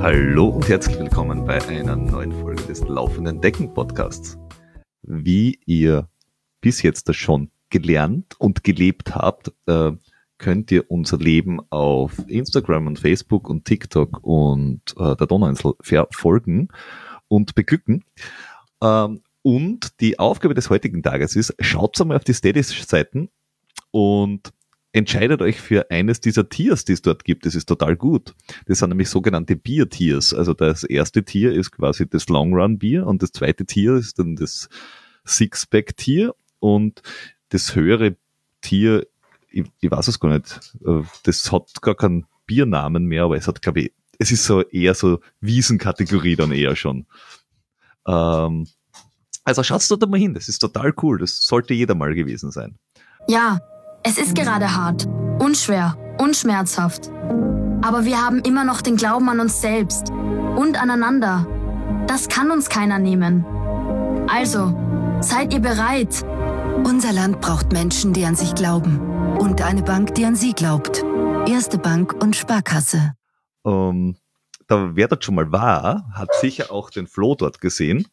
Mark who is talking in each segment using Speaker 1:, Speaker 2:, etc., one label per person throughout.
Speaker 1: Hallo und herzlich willkommen bei einer neuen Folge des Laufenden Decken Podcasts. Wie ihr bis jetzt schon gelernt und gelebt habt, äh, könnt ihr unser Leben auf Instagram und Facebook und TikTok und äh, der Donauinsel verfolgen und beglücken. Und die Aufgabe des heutigen Tages ist, schaut einmal auf die Steady-Seiten und entscheidet euch für eines dieser Tiers, die es dort gibt. Das ist total gut. Das sind nämlich sogenannte Bier-Tiers. Also das erste Tier ist quasi das Long-Run-Bier und das zweite Tier ist dann das Six-Pack-Tier und das höhere Tier ich, ich weiß es gar nicht, äh, das hat gar keinen Biernamen mehr, aber es hat, glaube ich, es ist so eher so Wiesenkategorie dann eher schon. Ähm, also schaut's dort mal hin, das ist total cool, das sollte jeder mal gewesen sein.
Speaker 2: Ja, es ist gerade hart, unschwer, unschmerzhaft. Aber wir haben immer noch den Glauben an uns selbst und aneinander. Das kann uns keiner nehmen. Also, seid ihr bereit?
Speaker 3: Unser Land braucht Menschen, die an sich glauben und eine Bank, die an Sie glaubt. Erste Bank und Sparkasse.
Speaker 1: Ähm, da wer dort schon mal war, hat sicher auch den Flo dort gesehen,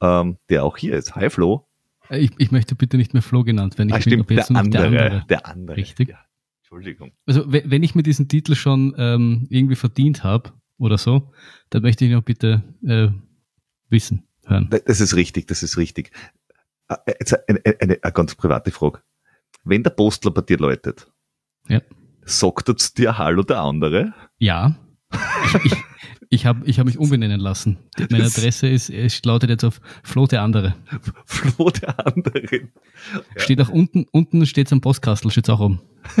Speaker 1: ähm, der auch hier ist. Hi Flo.
Speaker 4: Äh, ich, ich möchte bitte nicht mehr Flo genannt werden. Ich
Speaker 1: ah,
Speaker 4: bin
Speaker 1: stimmt, der andere, der andere, der andere.
Speaker 4: Richtig.
Speaker 1: Ja, Entschuldigung.
Speaker 4: Also wenn ich mir diesen Titel schon ähm, irgendwie verdient habe oder so, dann möchte ich noch bitte äh, wissen, hören.
Speaker 1: Das ist richtig, das ist richtig. Äh, jetzt eine, eine, eine ganz private Frage wenn der Postler bei dir läutet,
Speaker 4: ja.
Speaker 1: sagt er zu dir Hallo der andere?
Speaker 4: Ja. Ich, ich, habe ich hab mich umbenennen lassen. Meine Adresse ist, es lautet jetzt auf Flo der andere.
Speaker 1: Flo der andere. Ja.
Speaker 4: Steht auch unten, unten steht es am Postkastel, steht auch oben.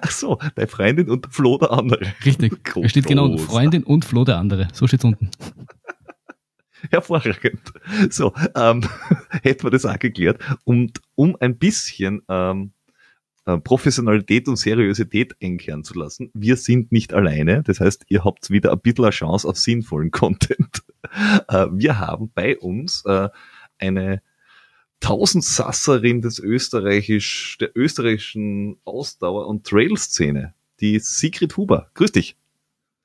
Speaker 1: Ach so, deine Freundin und Flo der andere.
Speaker 4: Richtig. Es steht genau Freundin und Flo der andere. So steht es unten.
Speaker 1: Hervorragend. So, ähm, hätten wir das auch geklärt. Und um ein bisschen ähm, äh, Professionalität und Seriosität einkehren zu lassen, wir sind nicht alleine. Das heißt, ihr habt wieder ein bisschen eine Chance auf sinnvollen Content. Äh, wir haben bei uns äh, eine Tausendsasserin des Österreichisch, der österreichischen Ausdauer- und Trail-Szene, die Sigrid Huber. Grüß dich.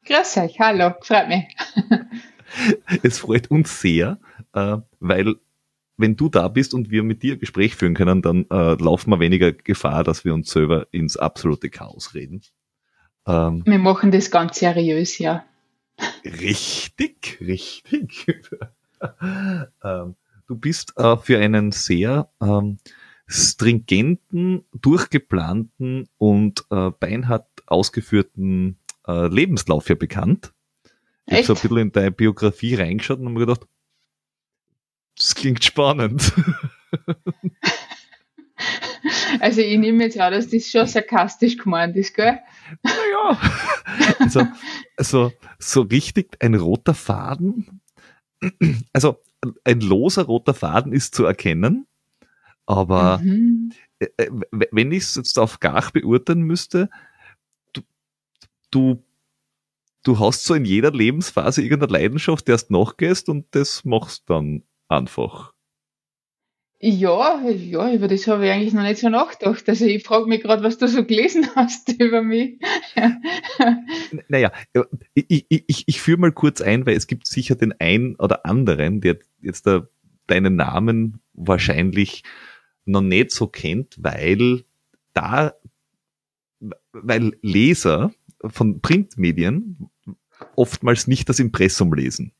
Speaker 5: Grüß euch, hallo, freut mich.
Speaker 1: es freut uns sehr, äh, weil wenn du da bist und wir mit dir ein Gespräch führen können, dann äh, laufen wir weniger Gefahr, dass wir uns selber ins absolute Chaos reden.
Speaker 5: Ähm, wir machen das ganz seriös, ja.
Speaker 1: Richtig, richtig. ähm, du bist äh, für einen sehr ähm, stringenten, durchgeplanten und äh, beinhart ausgeführten äh, Lebenslauf hier bekannt. Ich habe so ein bisschen in deine Biografie reingeschaut und habe mir gedacht, das klingt spannend.
Speaker 5: Also ich nehme jetzt auch, dass das schon sarkastisch gemeint ist, gell?
Speaker 1: Naja. Also, also so richtig ein roter Faden. Also ein loser roter Faden ist zu erkennen, aber mhm. Äh, äh, wenn ich es jetzt auf Gach beurteilen müsste, du, du du hast so in jeder Lebensphase irgendeine Leidenschaft, der du nachgehst und das machst dann einfach.
Speaker 5: Ja, ja, über das habe ich eigentlich noch nicht so nachgedacht. Also ich frage mich gerade, was du so gelesen hast über mich.
Speaker 1: naja, ich, ich, ich führe mal kurz ein, weil es gibt sicher den einen oder anderen, der jetzt da deinen Namen wahrscheinlich noch nicht so kennt, weil da, weil Leser von Printmedien oftmals nicht das Impressum lesen.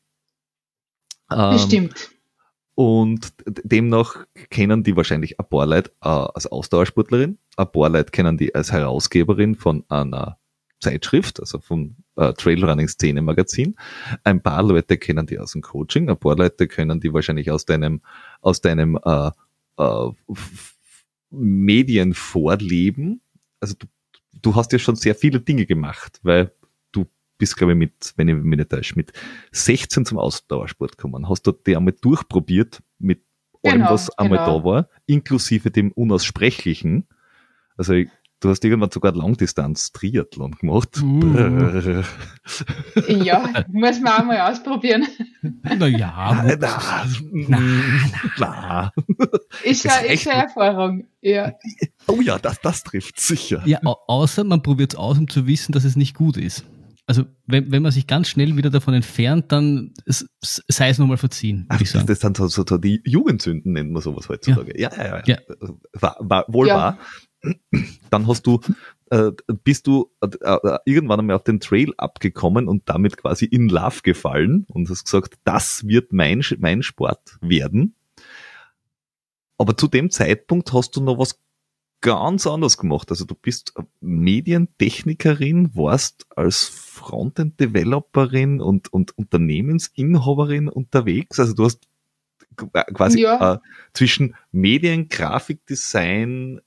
Speaker 5: Ähm, Bestimmt.
Speaker 1: Und demnach kennen die wahrscheinlich ein paar Leute äh, als Ausdauersportlerin, ein paar Leute kennen die als Herausgeberin von einer Zeitschrift, also vom äh, Trailrunning Szene Magazin. Ein paar Leute kennen die aus dem Coaching, ein paar Leute kennen die wahrscheinlich aus deinem, aus deinem äh, äh, Medienvorleben. Also du du hast ja schon sehr viele Dinge gemacht, weil bist, glaube ich, mit, wenn ich mich nicht täusche, mit 16 zum Ausdauersport gekommen. Hast du dir einmal durchprobiert mit allem, genau, was einmal genau. da war, inklusive dem Unaussprechlichen. Also ich du hast irgendwann sogar Langdistanz-Triathlon gemacht.
Speaker 4: Uh.
Speaker 5: Ja, muss man auch mal ausprobieren.
Speaker 4: Naja,
Speaker 1: Na, na, na.
Speaker 5: Ist ja,
Speaker 1: ist
Speaker 5: ja Erfahrung. Ja.
Speaker 1: Oh ja, das, das trifft sicher.
Speaker 4: ja, au- außer man probiert es aus, um zu wissen, dass es nicht gut ist. Also wenn, wenn man sich ganz schnell wieder davon entfernt, dann sei es nochmal verziehen, würde ich
Speaker 1: das,
Speaker 4: sagen.
Speaker 1: das sind so, so, so die Jugendsünden, nennt man sowas heutzutage. Ja, ja, ja.
Speaker 4: Ja.
Speaker 1: War, war, wohl
Speaker 5: Ja.
Speaker 1: wahr. Dann hast du, äh, bist du äh, äh, irgendwann einmal auf den Trail abgekommen und damit quasi in Love gefallen und hast gesagt, das wird mein, mein Sport werden. Aber zu dem Zeitpunkt hast du noch was ganz anderes gemacht. Also du bist Medientechnikerin, warst als Frontend-Developerin und, und Unternehmensinhaberin unterwegs. Also du hast quasi
Speaker 5: Ja.
Speaker 1: äh, zwischen Medien, Grafikdesign,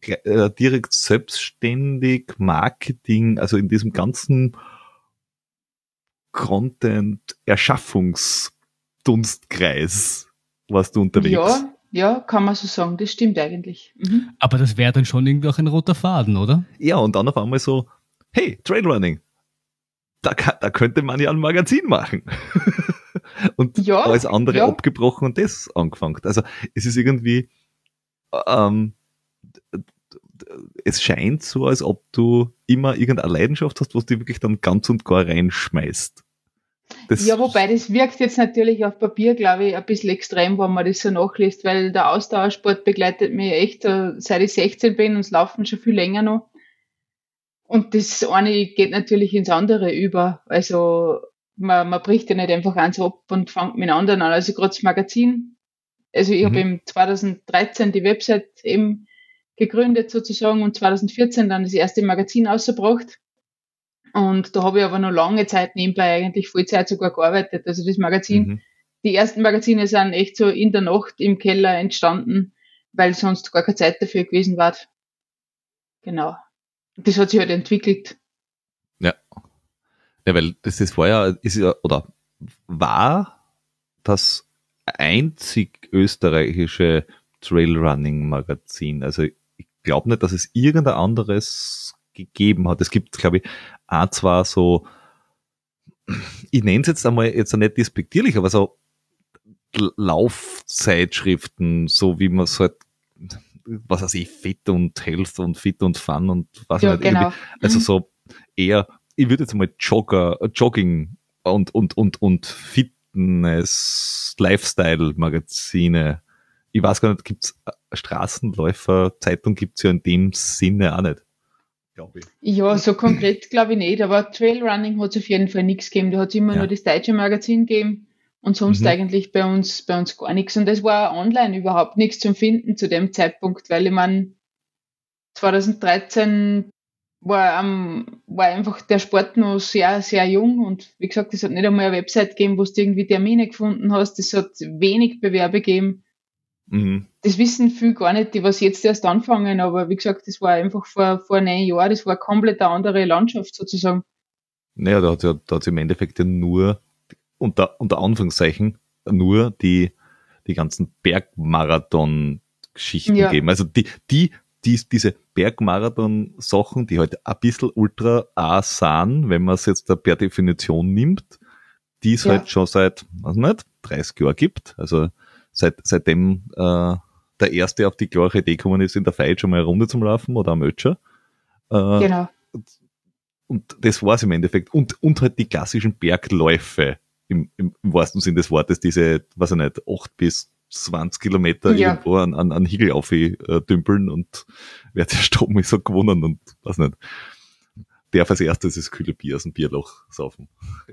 Speaker 1: äh, direkt selbstständig, Marketing, also in diesem ganzen Content-Erschaffungsdunstkreis warst du unterwegs.
Speaker 5: ja, ja, kann man so sagen. Das stimmt eigentlich. Mhm.
Speaker 4: Aber das wäre dann schon irgendwie auch ein roter Faden, oder?
Speaker 1: Ja, und dann auf einmal so, hey, Trailrunning, da, kann, da könnte man ja ein Magazin machen. und
Speaker 5: Ja,
Speaker 1: alles andere
Speaker 5: ja.
Speaker 1: abgebrochen und das angefangen. Also es ist irgendwie, ähm, es scheint so, als ob du immer irgendeine Leidenschaft hast, was du wirklich dann ganz und gar reinschmeißt. Das,
Speaker 5: Ja, wobei das wirkt jetzt natürlich auf Papier, glaube ich, ein bisschen extrem, wenn man das so nachliest, weil der Ausdauersport begleitet mich echt, äh, seit ich 16 bin und es laufen schon viel länger noch. Und das eine geht natürlich ins andere über. Also man, man bricht ja nicht einfach eins ab und fängt mit anderen an. Also gerade das Magazin. Also ich
Speaker 1: Mhm.
Speaker 5: habe im 2013 die Website eben gegründet sozusagen und 2014 dann das erste Magazin ausgebracht. Und da habe ich aber noch lange Zeit nebenbei eigentlich Vollzeit sogar gearbeitet. Also das Magazin,
Speaker 1: Mhm.
Speaker 5: die ersten Magazine sind echt so in der Nacht im Keller entstanden, weil sonst gar keine Zeit dafür gewesen war. Genau. Das hat sich halt entwickelt.
Speaker 1: Ja, weil das, war ja, ist ja, oder war das einzig österreichische Trailrunning-Magazin. Also ich glaube nicht, dass es irgendein anderes gegeben hat. Es gibt, glaube ich, auch zwar so, ich nenne es jetzt einmal jetzt nicht despektierlich, aber so Laufzeitschriften, so wie man es halt, was weiß ich, Fit und Health und Fit und Fun und was
Speaker 5: Ja,
Speaker 1: nicht, irgendwie
Speaker 5: genau.
Speaker 1: also
Speaker 5: Mhm.
Speaker 1: so eher, ich würde jetzt mal Jogger, äh, Jogging und, und, und, und Fitness, Lifestyle-Magazine. Ich weiß gar nicht, gibt's äh, Straßenläufer-Zeitung gibt's ja in dem Sinne auch nicht. Glaube ich.
Speaker 5: Ja, so konkret glaube ich nicht, aber Trailrunning hat es auf jeden Fall nichts gegeben. Da hat es immer
Speaker 1: Ja.
Speaker 5: nur das deutsche Magazin gegeben und sonst
Speaker 1: Mhm.
Speaker 5: eigentlich bei uns, bei uns gar nichts. Und es war online überhaupt nichts zum Finden zu dem Zeitpunkt, weil ich mein 2013 war, ähm, war einfach der Sport noch sehr, sehr jung und wie gesagt, es hat nicht einmal eine Website gegeben, wo du irgendwie Termine gefunden hast. Es hat wenig Bewerbe gegeben.
Speaker 1: Mhm.
Speaker 5: Das wissen viel gar nicht, die was jetzt erst anfangen, aber wie gesagt, das war einfach vor, vor neun Jahren, das war komplett eine andere Landschaft sozusagen.
Speaker 1: Naja, da hat ja, da hat's im Endeffekt ja nur, unter, unter Anführungszeichen, nur die, die ganzen Bergmarathon-Geschichten
Speaker 5: Ja.
Speaker 1: geben. Also die, die, die, diese Bergmarathon-Sachen, die halt ein bisschen ultra A sind, wenn man es jetzt da per Definition nimmt, die es
Speaker 5: Ja.
Speaker 1: halt schon seit, was nicht, 30 Jahren gibt. Also seit, seitdem äh, der Erste auf die klare Idee gekommen ist, in der Fight schon mal eine Runde zum Laufen oder am Ötscher. Äh,
Speaker 5: Genau.
Speaker 1: und das war's im Endeffekt. Und, und halt die klassischen Bergläufe im, im, im wahrsten Sinn des Wortes, diese, was ich nicht, 8 bis 20 Kilometer
Speaker 5: Ja.
Speaker 1: irgendwo an, an, an Higel aufdümpeln und wer der Strom ist, hat gewonnen und was nicht. Darf als erstes das kühle Bier aus dem Bierloch saufen.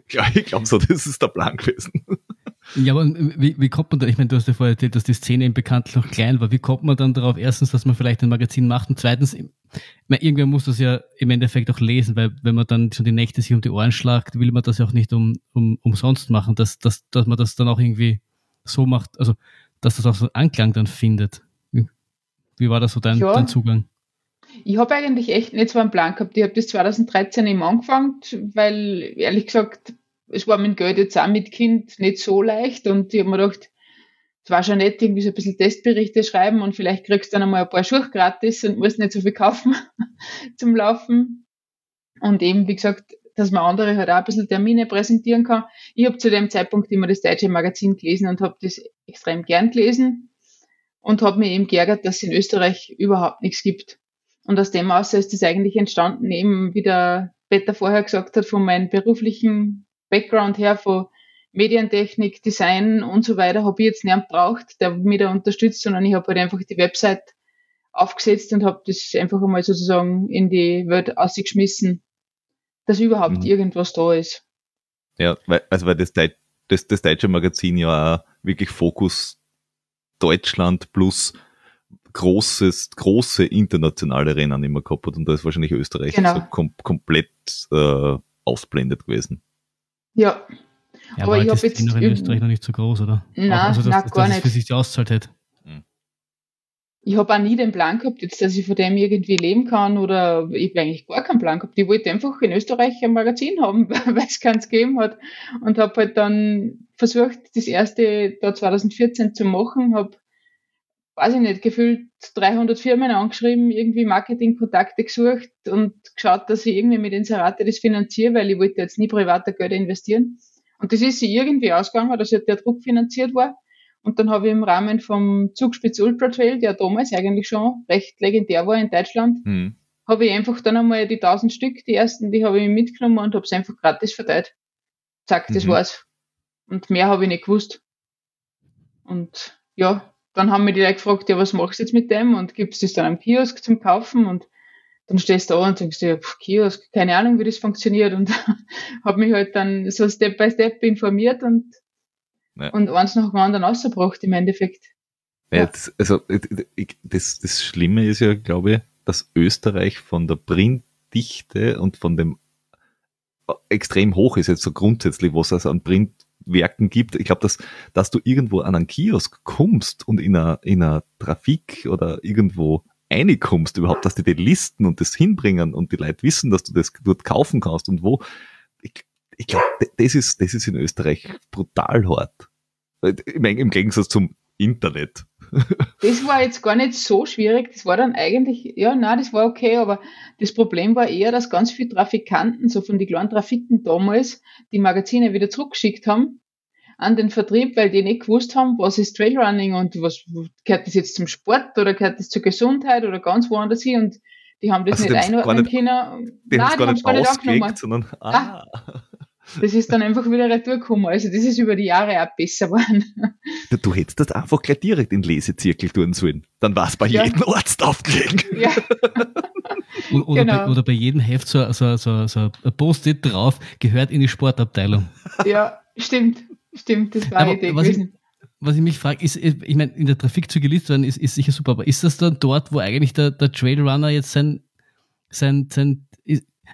Speaker 1: Ja, ich glaube so, das ist der Plan gewesen.
Speaker 4: Ja, aber wie, wie kommt man da, ich meine, du hast ja vorher erzählt, dass die Szene im bekanntlich noch klein war. Wie kommt man dann darauf, erstens, dass man vielleicht ein Magazin macht und zweitens, ich meine, irgendwer muss das ja im Endeffekt auch lesen, weil wenn man dann schon die Nächte sich um die Ohren schlagt, will man das ja auch nicht um, um, umsonst machen, dass, dass, dass man das dann auch irgendwie so macht, also dass das auch so Anklang dann findet. Wie, wie war das so dein,
Speaker 5: Ja.
Speaker 4: dein Zugang?
Speaker 5: Ich habe eigentlich echt nicht so einen Plan gehabt. Ich habe das 2013 eben angefangen, weil ehrlich gesagt, es war mit Geld jetzt auch mit Kind nicht so leicht und ich habe mir gedacht, zwar schon nett, irgendwie so ein bisschen Testberichte schreiben und vielleicht kriegst du dann einmal ein paar Schuhe gratis und musst nicht so viel kaufen zum Laufen. Und eben, wie gesagt, dass man andere halt auch ein bisschen Termine präsentieren kann. Ich habe zu dem Zeitpunkt immer das deutsche Magazin gelesen und habe das extrem gern gelesen und habe mir eben geärgert, dass es in Österreich überhaupt nichts gibt. Und aus dem aus ist das eigentlich entstanden, eben wie der Peter vorher gesagt hat, von meinem beruflichen Background her, von Medientechnik, Design und so weiter, habe ich jetzt niemand braucht, der mich da unterstützt, sondern ich habe halt einfach die Website aufgesetzt und habe das einfach einmal sozusagen in die Welt ausgeschmissen, dass überhaupt mhm. irgendwas da ist.
Speaker 1: Ja, weil, also weil das, das, das deutsche Magazin ja auch wirklich Fokus Deutschland plus großes, große internationale Rennen immer gehabt hat und da ist wahrscheinlich Österreich genau. so kom komplett äh, ausblendet gewesen.
Speaker 5: Ja.
Speaker 4: ja aber, aber ich habe jetzt in Österreich noch nicht so groß, oder?
Speaker 5: Nein, also, dass, nein,
Speaker 4: dass,
Speaker 5: gar
Speaker 4: dass
Speaker 5: nicht.
Speaker 4: für sich die auszahlt hätte. Hm.
Speaker 5: Ich habe auch nie den Plan gehabt, jetzt, dass ich von dem irgendwie leben kann oder ich habe eigentlich gar keinen Plan gehabt. Ich wollte einfach in Österreich ein Magazin haben, weil es keins gegeben hat und habe halt dann versucht, das erste da 2014 zu machen, habe weiß ich nicht, gefühlt 300 Firmen angeschrieben, irgendwie Marketingkontakte gesucht und geschaut, dass ich irgendwie mit Inserate das finanziere, weil ich wollte jetzt nie privater Geld investieren. Und das ist sie irgendwie ausgegangen, dass der Druck finanziert war. Und dann habe ich im Rahmen vom Zugspitz Ultra Trail, der damals eigentlich schon recht legendär war in Deutschland, mhm. habe ich einfach dann einmal die 1000 Stück, die ersten, die habe ich mitgenommen und habe es einfach gratis verteilt. Zack, das mhm. war's. Und mehr habe ich nicht gewusst. Und ja, dann haben mir die Leute gefragt, ja, was machst du jetzt mit dem? Und gibt es das dann am Kiosk zum Kaufen? Und dann stehst du da und denkst ja, pff, Kiosk, keine Ahnung, wie das funktioniert. Und habe mich halt dann so Step by Step informiert und, ja. und eins nach dem anderen ausgebracht im Endeffekt.
Speaker 1: Ja, ja. Das, also das, das Schlimme ist ja, glaube ich, dass Österreich von der Printdichte und von dem äh, extrem hoch ist jetzt so grundsätzlich, was es an Print Werken gibt. Ich glaube, dass, dass du irgendwo an einen Kiosk kommst und in einer, in einer Trafik oder irgendwo reinkommst überhaupt, dass die die Listen und das hinbringen und die Leute wissen, dass du das dort kaufen kannst und wo. Ich, ich glaube, das ist, das ist in Österreich brutal hart. Im Gegensatz zum Internet.
Speaker 5: Das war jetzt gar nicht so schwierig. Das war dann eigentlich, ja, na, das war okay, aber das Problem war eher, dass ganz viele Trafikanten, so von den kleinen Trafiken damals, die Magazine wieder zurückgeschickt haben an den Vertrieb, weil die nicht gewusst haben, was ist Trailrunning und was gehört das jetzt zum Sport oder gehört das zur Gesundheit oder ganz woanders hin und die haben das also nicht einordnen können.
Speaker 1: Die haben es gar nicht, gar nicht ausgelegt, sondern ah. ah.
Speaker 5: Das ist dann einfach wieder retourgekommen. Also das ist über die Jahre auch besser geworden.
Speaker 1: Du, du hättest das einfach gleich direkt in Lesezirkel tun sollen. Dann war es bei ja. jedem Arzt aufgelegt. Ja.
Speaker 4: oder, genau. bei, oder bei jedem Heft so, so, so, so ein Post-it drauf, gehört in die Sportabteilung.
Speaker 5: Ja, stimmt. Stimmt, das war
Speaker 4: aber Idee was gewesen. Ich, was ich mich frage, ist, ich meine, in der Trafik zu gelistet werden ist, ist sicher super, aber ist das dann dort, wo eigentlich der, der Trailrunner jetzt sein, sein, sein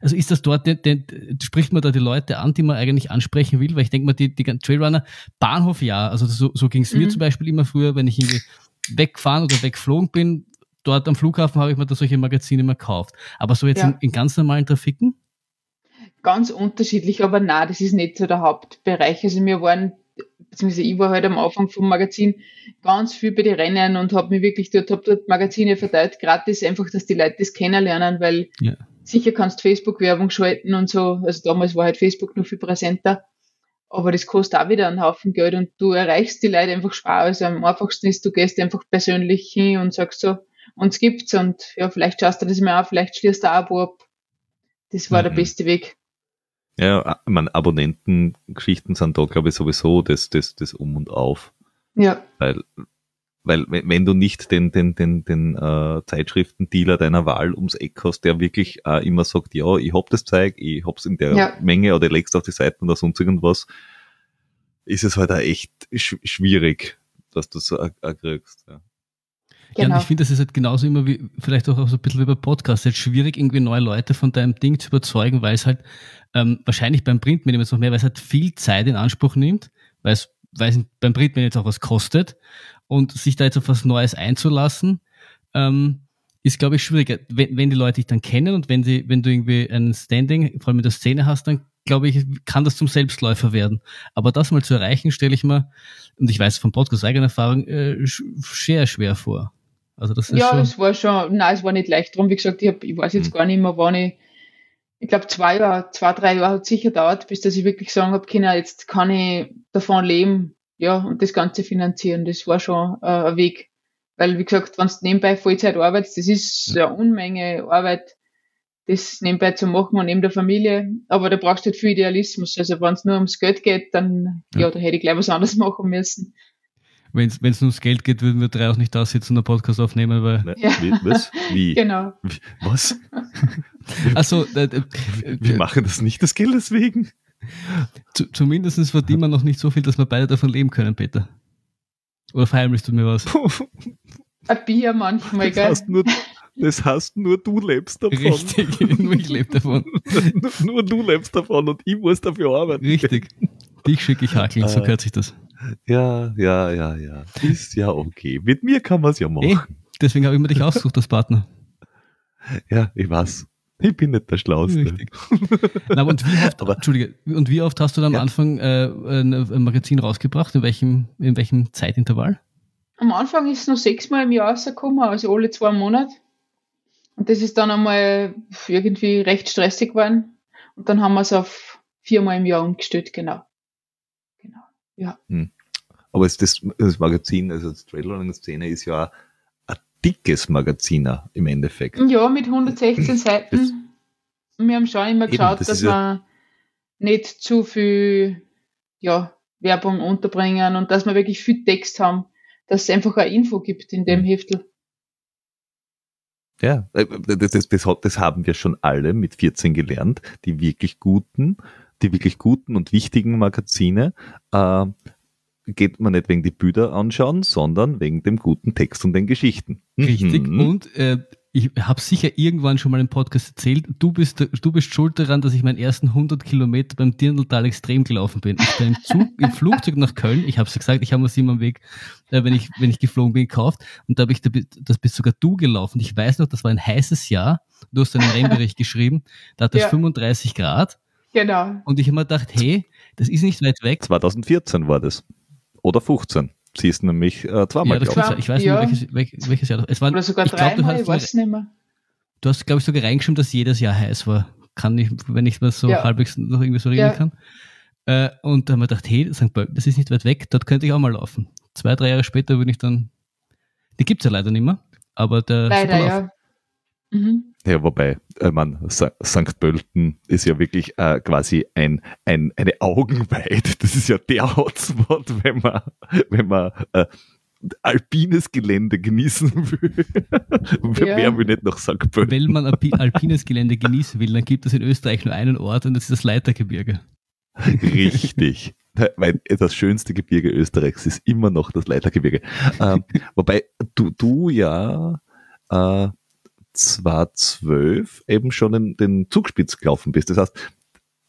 Speaker 4: also ist das dort, den, den, spricht man da die Leute an, die man eigentlich ansprechen will? Weil ich denke mal, die, die Trailrunner, Bahnhof ja, also so, so ging es mhm. mir zum Beispiel immer früher, wenn ich irgendwie weggefahren oder weggeflogen bin, dort am Flughafen habe ich mir da solche Magazine immer gekauft. Aber so jetzt ja. in, in, ganz normalen Trafiken?
Speaker 5: Ganz unterschiedlich, aber na, das ist nicht so der Hauptbereich. Also wir waren, beziehungsweise ich war halt am Anfang vom Magazin ganz viel bei den Rennen und habe mir wirklich dort, hab dort Magazine verteilt, gratis, einfach, dass die Leute das kennenlernen, weil ja Sicher kannst Facebook-Werbung schalten und so. Also damals war halt Facebook noch viel präsenter. Aber das kostet auch wieder einen Haufen Geld und du erreichst die Leute einfach schwer. Also am einfachsten ist, du gehst einfach persönlich hin und sagst so, uns gibt's und ja, vielleicht schaust du das mal an, vielleicht schließt du ein Abo ab. Das war mhm. der beste Weg.
Speaker 1: Ja, meine, Abonnentengeschichten sind da, glaube ich, sowieso das, das, das Um und Auf.
Speaker 5: Ja.
Speaker 1: Weil weil wenn du nicht den, den, den, den äh, Zeitschriftendealer deiner Wahl ums Eck hast, der wirklich äh, immer sagt, ja, ich hab das Zeug, ich hab's in der ja. Menge oder legst auf die Seiten oder sonst irgendwas, ist es halt auch echt sch schwierig, dass du so kriegst. Ja.
Speaker 4: Genau. Ja, und ich finde, das ist halt genauso immer wie, vielleicht auch so ein bisschen wie bei Podcasts, halt schwierig, irgendwie neue Leute von deinem Ding zu überzeugen, weil es halt ähm, wahrscheinlich beim Printmedium jetzt noch mehr, weil es halt viel Zeit in Anspruch nimmt, weil es, weil es beim Printmedium jetzt auch was kostet und sich da jetzt auf was Neues einzulassen, ähm, ist, glaube ich, schwieriger. Wenn, wenn die Leute dich dann kennen und wenn, sie, wenn du irgendwie ein Standing, vor allem in der Szene hast, dann glaube ich, kann das zum Selbstläufer werden. Aber das mal zu erreichen, stelle ich mir, und ich weiß vom Podcast eigener Erfahrung, äh, sehr schwer vor. Also das ist
Speaker 5: ja,
Speaker 4: schon,
Speaker 5: es war schon, nein, es war nicht leicht. Drum, wie gesagt, ich, hab, ich weiß jetzt
Speaker 1: Hm.
Speaker 5: gar nicht mehr, wann ich, ich glaube, zwei Jahre, zwei, drei Jahre hat sicher dauert, bis dass ich wirklich sagen habe, Kinder, jetzt kann ich davon leben, ja, und das Ganze finanzieren. Das war schon äh, ein Weg. Weil, wie gesagt, wenn du nebenbei Vollzeit arbeitest, das ist eine Unmenge Arbeit, das nebenbei zu machen und neben der Familie. Aber da brauchst du halt viel Idealismus. Also, wenn es nur ums Geld geht, dann, ja,
Speaker 4: Ja.
Speaker 5: da hätte ich gleich was anderes machen müssen.
Speaker 4: wenn es nur ums Geld geht, würden wir drei auch nicht da sitzen und einen Podcast aufnehmen, weil
Speaker 1: Ne?
Speaker 5: Ja.
Speaker 1: Wie, was? Wie?
Speaker 5: Genau.
Speaker 1: Wie- Was?
Speaker 4: also äh, äh,
Speaker 1: Wir machen das nicht des Geldes wegen.
Speaker 4: Zu, zumindest verdienen wir noch nicht so viel, dass wir beide davon leben können, Peter. Oder verheimlichst du mir was?
Speaker 5: Ein Bier manchmal,
Speaker 1: Das
Speaker 5: gell?
Speaker 1: heißt nur, das heißt nur du lebst davon.
Speaker 4: Richtig, nur ich lebe davon.
Speaker 1: nur, nur du lebst davon und ich muss dafür arbeiten.
Speaker 4: Richtig. Dich schicke ich hakeln, so
Speaker 1: Äh,
Speaker 4: gehört sich das.
Speaker 1: Ja, ja, ja, ja. Ist ja okay. Mit mir kann man es ja machen.
Speaker 4: Eh, deswegen habe ich mir dich ausgesucht als Partner.
Speaker 1: Ja, ich weiß. Ich bin nicht der Schlauste.
Speaker 4: Richtig. Na, aber und wie oft,
Speaker 1: Aber-
Speaker 4: Entschuldige, und wie oft hast du dann
Speaker 1: Ja.
Speaker 4: am Anfang äh, ein, Magazin rausgebracht? In welchem, in welchem Zeitintervall?
Speaker 5: Am Anfang ist es noch sechsmal im Jahr rausgekommen, also alle zwei Monate. Und das ist dann einmal irgendwie recht stressig geworden. Und dann haben wir es auf viermal im Jahr umgestellt, genau. Genau.
Speaker 1: Aber es, das, das Magazin, also das Trailrunning-Szene ist ja dickes Magazin im Endeffekt.
Speaker 5: Ja, mit 116 Seiten. Wir haben schon immer geschaut,
Speaker 1: das
Speaker 5: dass
Speaker 1: ist ja-
Speaker 5: wir nicht zu viel ja, Werbung unterbringen und dass wir wirklich viel Text haben, dass es einfach eine Info gibt in
Speaker 1: Mhm.
Speaker 5: dem Heftel.
Speaker 1: Ja, äh, das, das, das, das haben wir schon alle mit 14 gelernt. Die wirklich guten, die wirklich guten und wichtigen Magazine äh, geht man nicht wegen die Bilder anschauen, sondern wegen dem guten Text und den Geschichten.
Speaker 4: Richtig.
Speaker 1: Mhm.
Speaker 4: Und äh, ich habe sicher irgendwann schon mal im Podcast erzählt, du bist, du bist schuld daran, dass ich meinen ersten 100 Kilometer beim Dirndltal extrem gelaufen bin. Ich bin im Zug, im Flugzeug nach Köln. Ich habe es gesagt, ich habe mir immer am Weg, äh, wenn ich wenn ich geflogen bin, gekauft. Und da habe ich, das bist sogar du gelaufen. Ich weiß noch, das war ein heißes Jahr. Du hast einen Rennbericht geschrieben. Da hat es
Speaker 5: Ja.
Speaker 4: 35 Grad.
Speaker 5: Genau.
Speaker 4: Und ich habe mir gedacht, hey, das ist nicht weit weg.
Speaker 1: 2014 war das. Oder 15. Sie ist nämlich äh, zweimal
Speaker 4: Ja, kann sein. Ich weiß
Speaker 5: Ja.
Speaker 4: nicht, welches, wel- welches Jahr. das- Es war,
Speaker 5: Oder sogar
Speaker 4: ich glaub, du
Speaker 5: dreimal,
Speaker 4: hast
Speaker 5: ich weiß nicht mehr.
Speaker 4: Du hast, glaube ich, sogar reingeschrieben, dass jedes Jahr heiß war. Kann ich, wenn ich das so
Speaker 5: Ja.
Speaker 4: halbwegs noch irgendwie so
Speaker 5: Ja.
Speaker 4: kann. Äh, und da haben wir gedacht, hey, St. Pölten, das ist nicht weit weg, dort könnte ich auch mal laufen. Zwei, drei Jahre später würde ich dann, die gibt's ja leider nicht mehr, aber der
Speaker 5: Leider,
Speaker 4: Superlauf-
Speaker 5: ja. Mhm.
Speaker 1: Ja, wobei, äh, man, St. Pölten ist ja wirklich äh, quasi ein, ein, eine Augenweide. Das ist ja der Hotspot, wenn man, wenn man äh, alpines Gelände genießen will. Wer
Speaker 5: Ja.
Speaker 1: wer will nicht nach St. Pölten?
Speaker 4: Wenn man alpi alpines Gelände genießen will, dann gibt es in Österreich nur einen Ort und das ist das Leitergebirge.
Speaker 1: Richtig. Weil das schönste Gebirge Österreichs ist immer noch das Leitergebirge. Ähm, wobei du, du ja äh, 2012 eben schon in den Zugspitz gelaufen bist. Das heißt,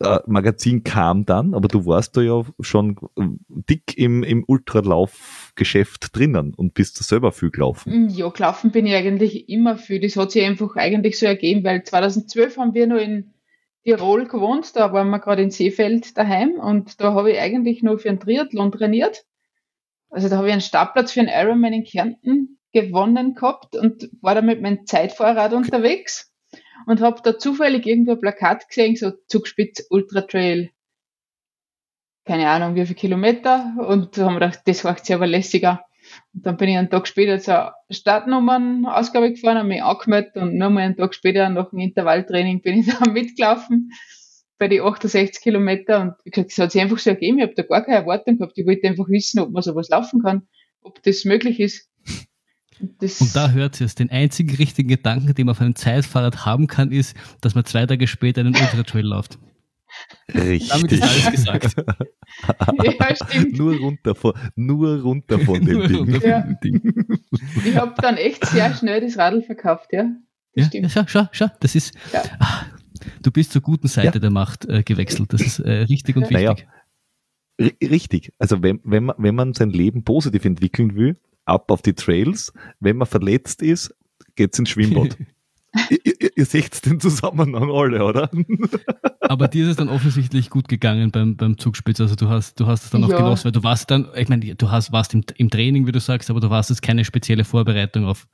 Speaker 1: äh, Magazin kam dann, aber du warst da ja schon äh, dick im, im Ultralaufgeschäft drinnen und bist da selber viel gelaufen.
Speaker 5: Ja, gelaufen bin ich eigentlich immer viel. Das hat sich einfach eigentlich so ergeben, weil 2012 haben wir noch in Tirol gewohnt, da waren wir gerade in Seefeld daheim und da habe ich eigentlich nur für einen Triathlon trainiert. Also da habe ich einen Startplatz für einen Ironman in Kärnten gewonnen gehabt und war da mit meinem Zeitfahrrad unterwegs und habe da zufällig irgendwo ein Plakat gesehen, so Zugspitz Ultra Trail. Keine Ahnung, wie viele Kilometer und da haben wir gedacht, das macht sich aber lässiger. Und dann bin ich einen Tag später zur Startnummernausgabe gefahren, habe mich angemeldet und nochmal einen Tag später nach dem Intervalltraining bin ich da mitgelaufen bei die 68 Kilometer und es hat sich einfach so ergeben, ich habe da gar keine Erwartung gehabt, ich wollte einfach wissen, ob man sowas laufen kann, ob das möglich ist. Und, das,
Speaker 4: Und da hört es, den einzigen richtigen Gedanken, den man auf einem Zeitfahrrad haben kann, ist, dass man zwei Tage später einen Ultratrail läuft.
Speaker 1: Richtig.
Speaker 4: Damit ist alles gesagt.
Speaker 5: ja, stimmt.
Speaker 1: nur runter von, nur runter von dem
Speaker 4: Nur
Speaker 1: Ding.
Speaker 4: runter von
Speaker 5: Ja.
Speaker 4: Ding.
Speaker 5: Ich habe dann echt sehr schnell das Radl verkauft, ja. Das
Speaker 4: Ja,
Speaker 5: stimmt.
Speaker 4: ja, schau, schau, schau, das ist,
Speaker 5: Ja.
Speaker 4: ah, du bist zur guten Seite
Speaker 1: Ja.
Speaker 4: der Macht äh, gewechselt. Das ist äh, richtig und
Speaker 1: Naja.
Speaker 4: wichtig.
Speaker 1: R- Richtig. Also wenn, wenn, man, wenn man sein Leben positiv entwickeln will, ab auf die Trails. Wenn man verletzt ist, geht's ins Schwimmbad. ihr, ihr, ihr seht den Zusammenhang alle, oder?
Speaker 4: Aber dir ist es dann offensichtlich gut gegangen beim, beim Zugspitz. Also du hast, du hast es dann auch
Speaker 5: Ja.
Speaker 4: genossen, weil du warst dann, ich meine, du hast, warst im, im Training, wie du sagst, aber du warst jetzt keine spezielle Vorbereitung auf,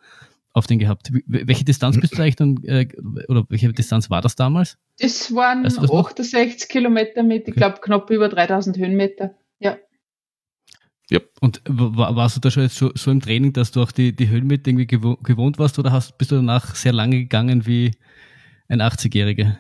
Speaker 4: auf den gehabt. Welche Distanz bist du eigentlich dann, äh, oder welche Distanz war das damals?
Speaker 5: Das waren
Speaker 4: Weißt du das noch?
Speaker 5: 68 Kilometer mit, ich
Speaker 4: Okay.
Speaker 5: glaube, knapp über 3000 Höhenmeter. Ja.
Speaker 4: Und w- wa- warst du da schon jetzt so, so im Training, dass du auch die, die Höhen mit irgendwie gewo gewohnt warst oder hast, bist du danach sehr lange gegangen wie ein 80-Jähriger?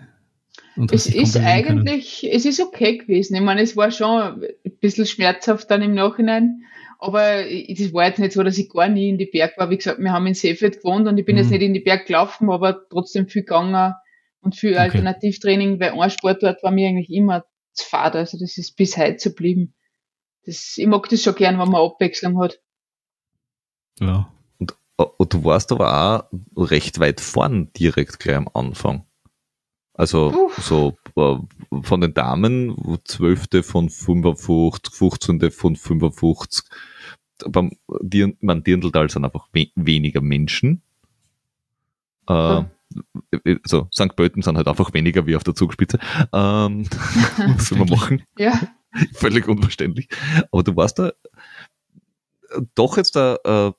Speaker 4: Und hast
Speaker 5: Es ist
Speaker 4: kontrollieren können?
Speaker 5: eigentlich, es ist okay gewesen. Ich meine, es war schon ein bisschen schmerzhaft dann im Nachhinein. Aber es war jetzt nicht so, dass ich gar nie in die Berg war. Wie gesagt, wir haben in Seefeld gewohnt und ich bin
Speaker 4: Mhm.
Speaker 5: jetzt nicht in die Berg gelaufen, aber trotzdem viel gegangen und viel
Speaker 4: Okay.
Speaker 5: Alternativtraining, weil ein Sportort war mir eigentlich immer zu fad. Also das ist bis heute so geblieben. Das, ich mag das schon gern, wenn man Abwechslung hat.
Speaker 4: Ja.
Speaker 1: Und, und du warst aber auch recht weit vorn direkt gleich am Anfang. Also
Speaker 5: Uff.
Speaker 1: so äh, von den Damen, 12. von 55, 15. von 55. Beim Dirn, man Dirndltal sind einfach we weniger Menschen. Äh,
Speaker 5: Ja.
Speaker 1: So, St. Pölten sind halt einfach weniger wie auf der Zugspitze. Ähm, was soll man machen?
Speaker 5: Ja,
Speaker 1: Völlig unverständlich. Aber du warst da äh, doch jetzt da, äh,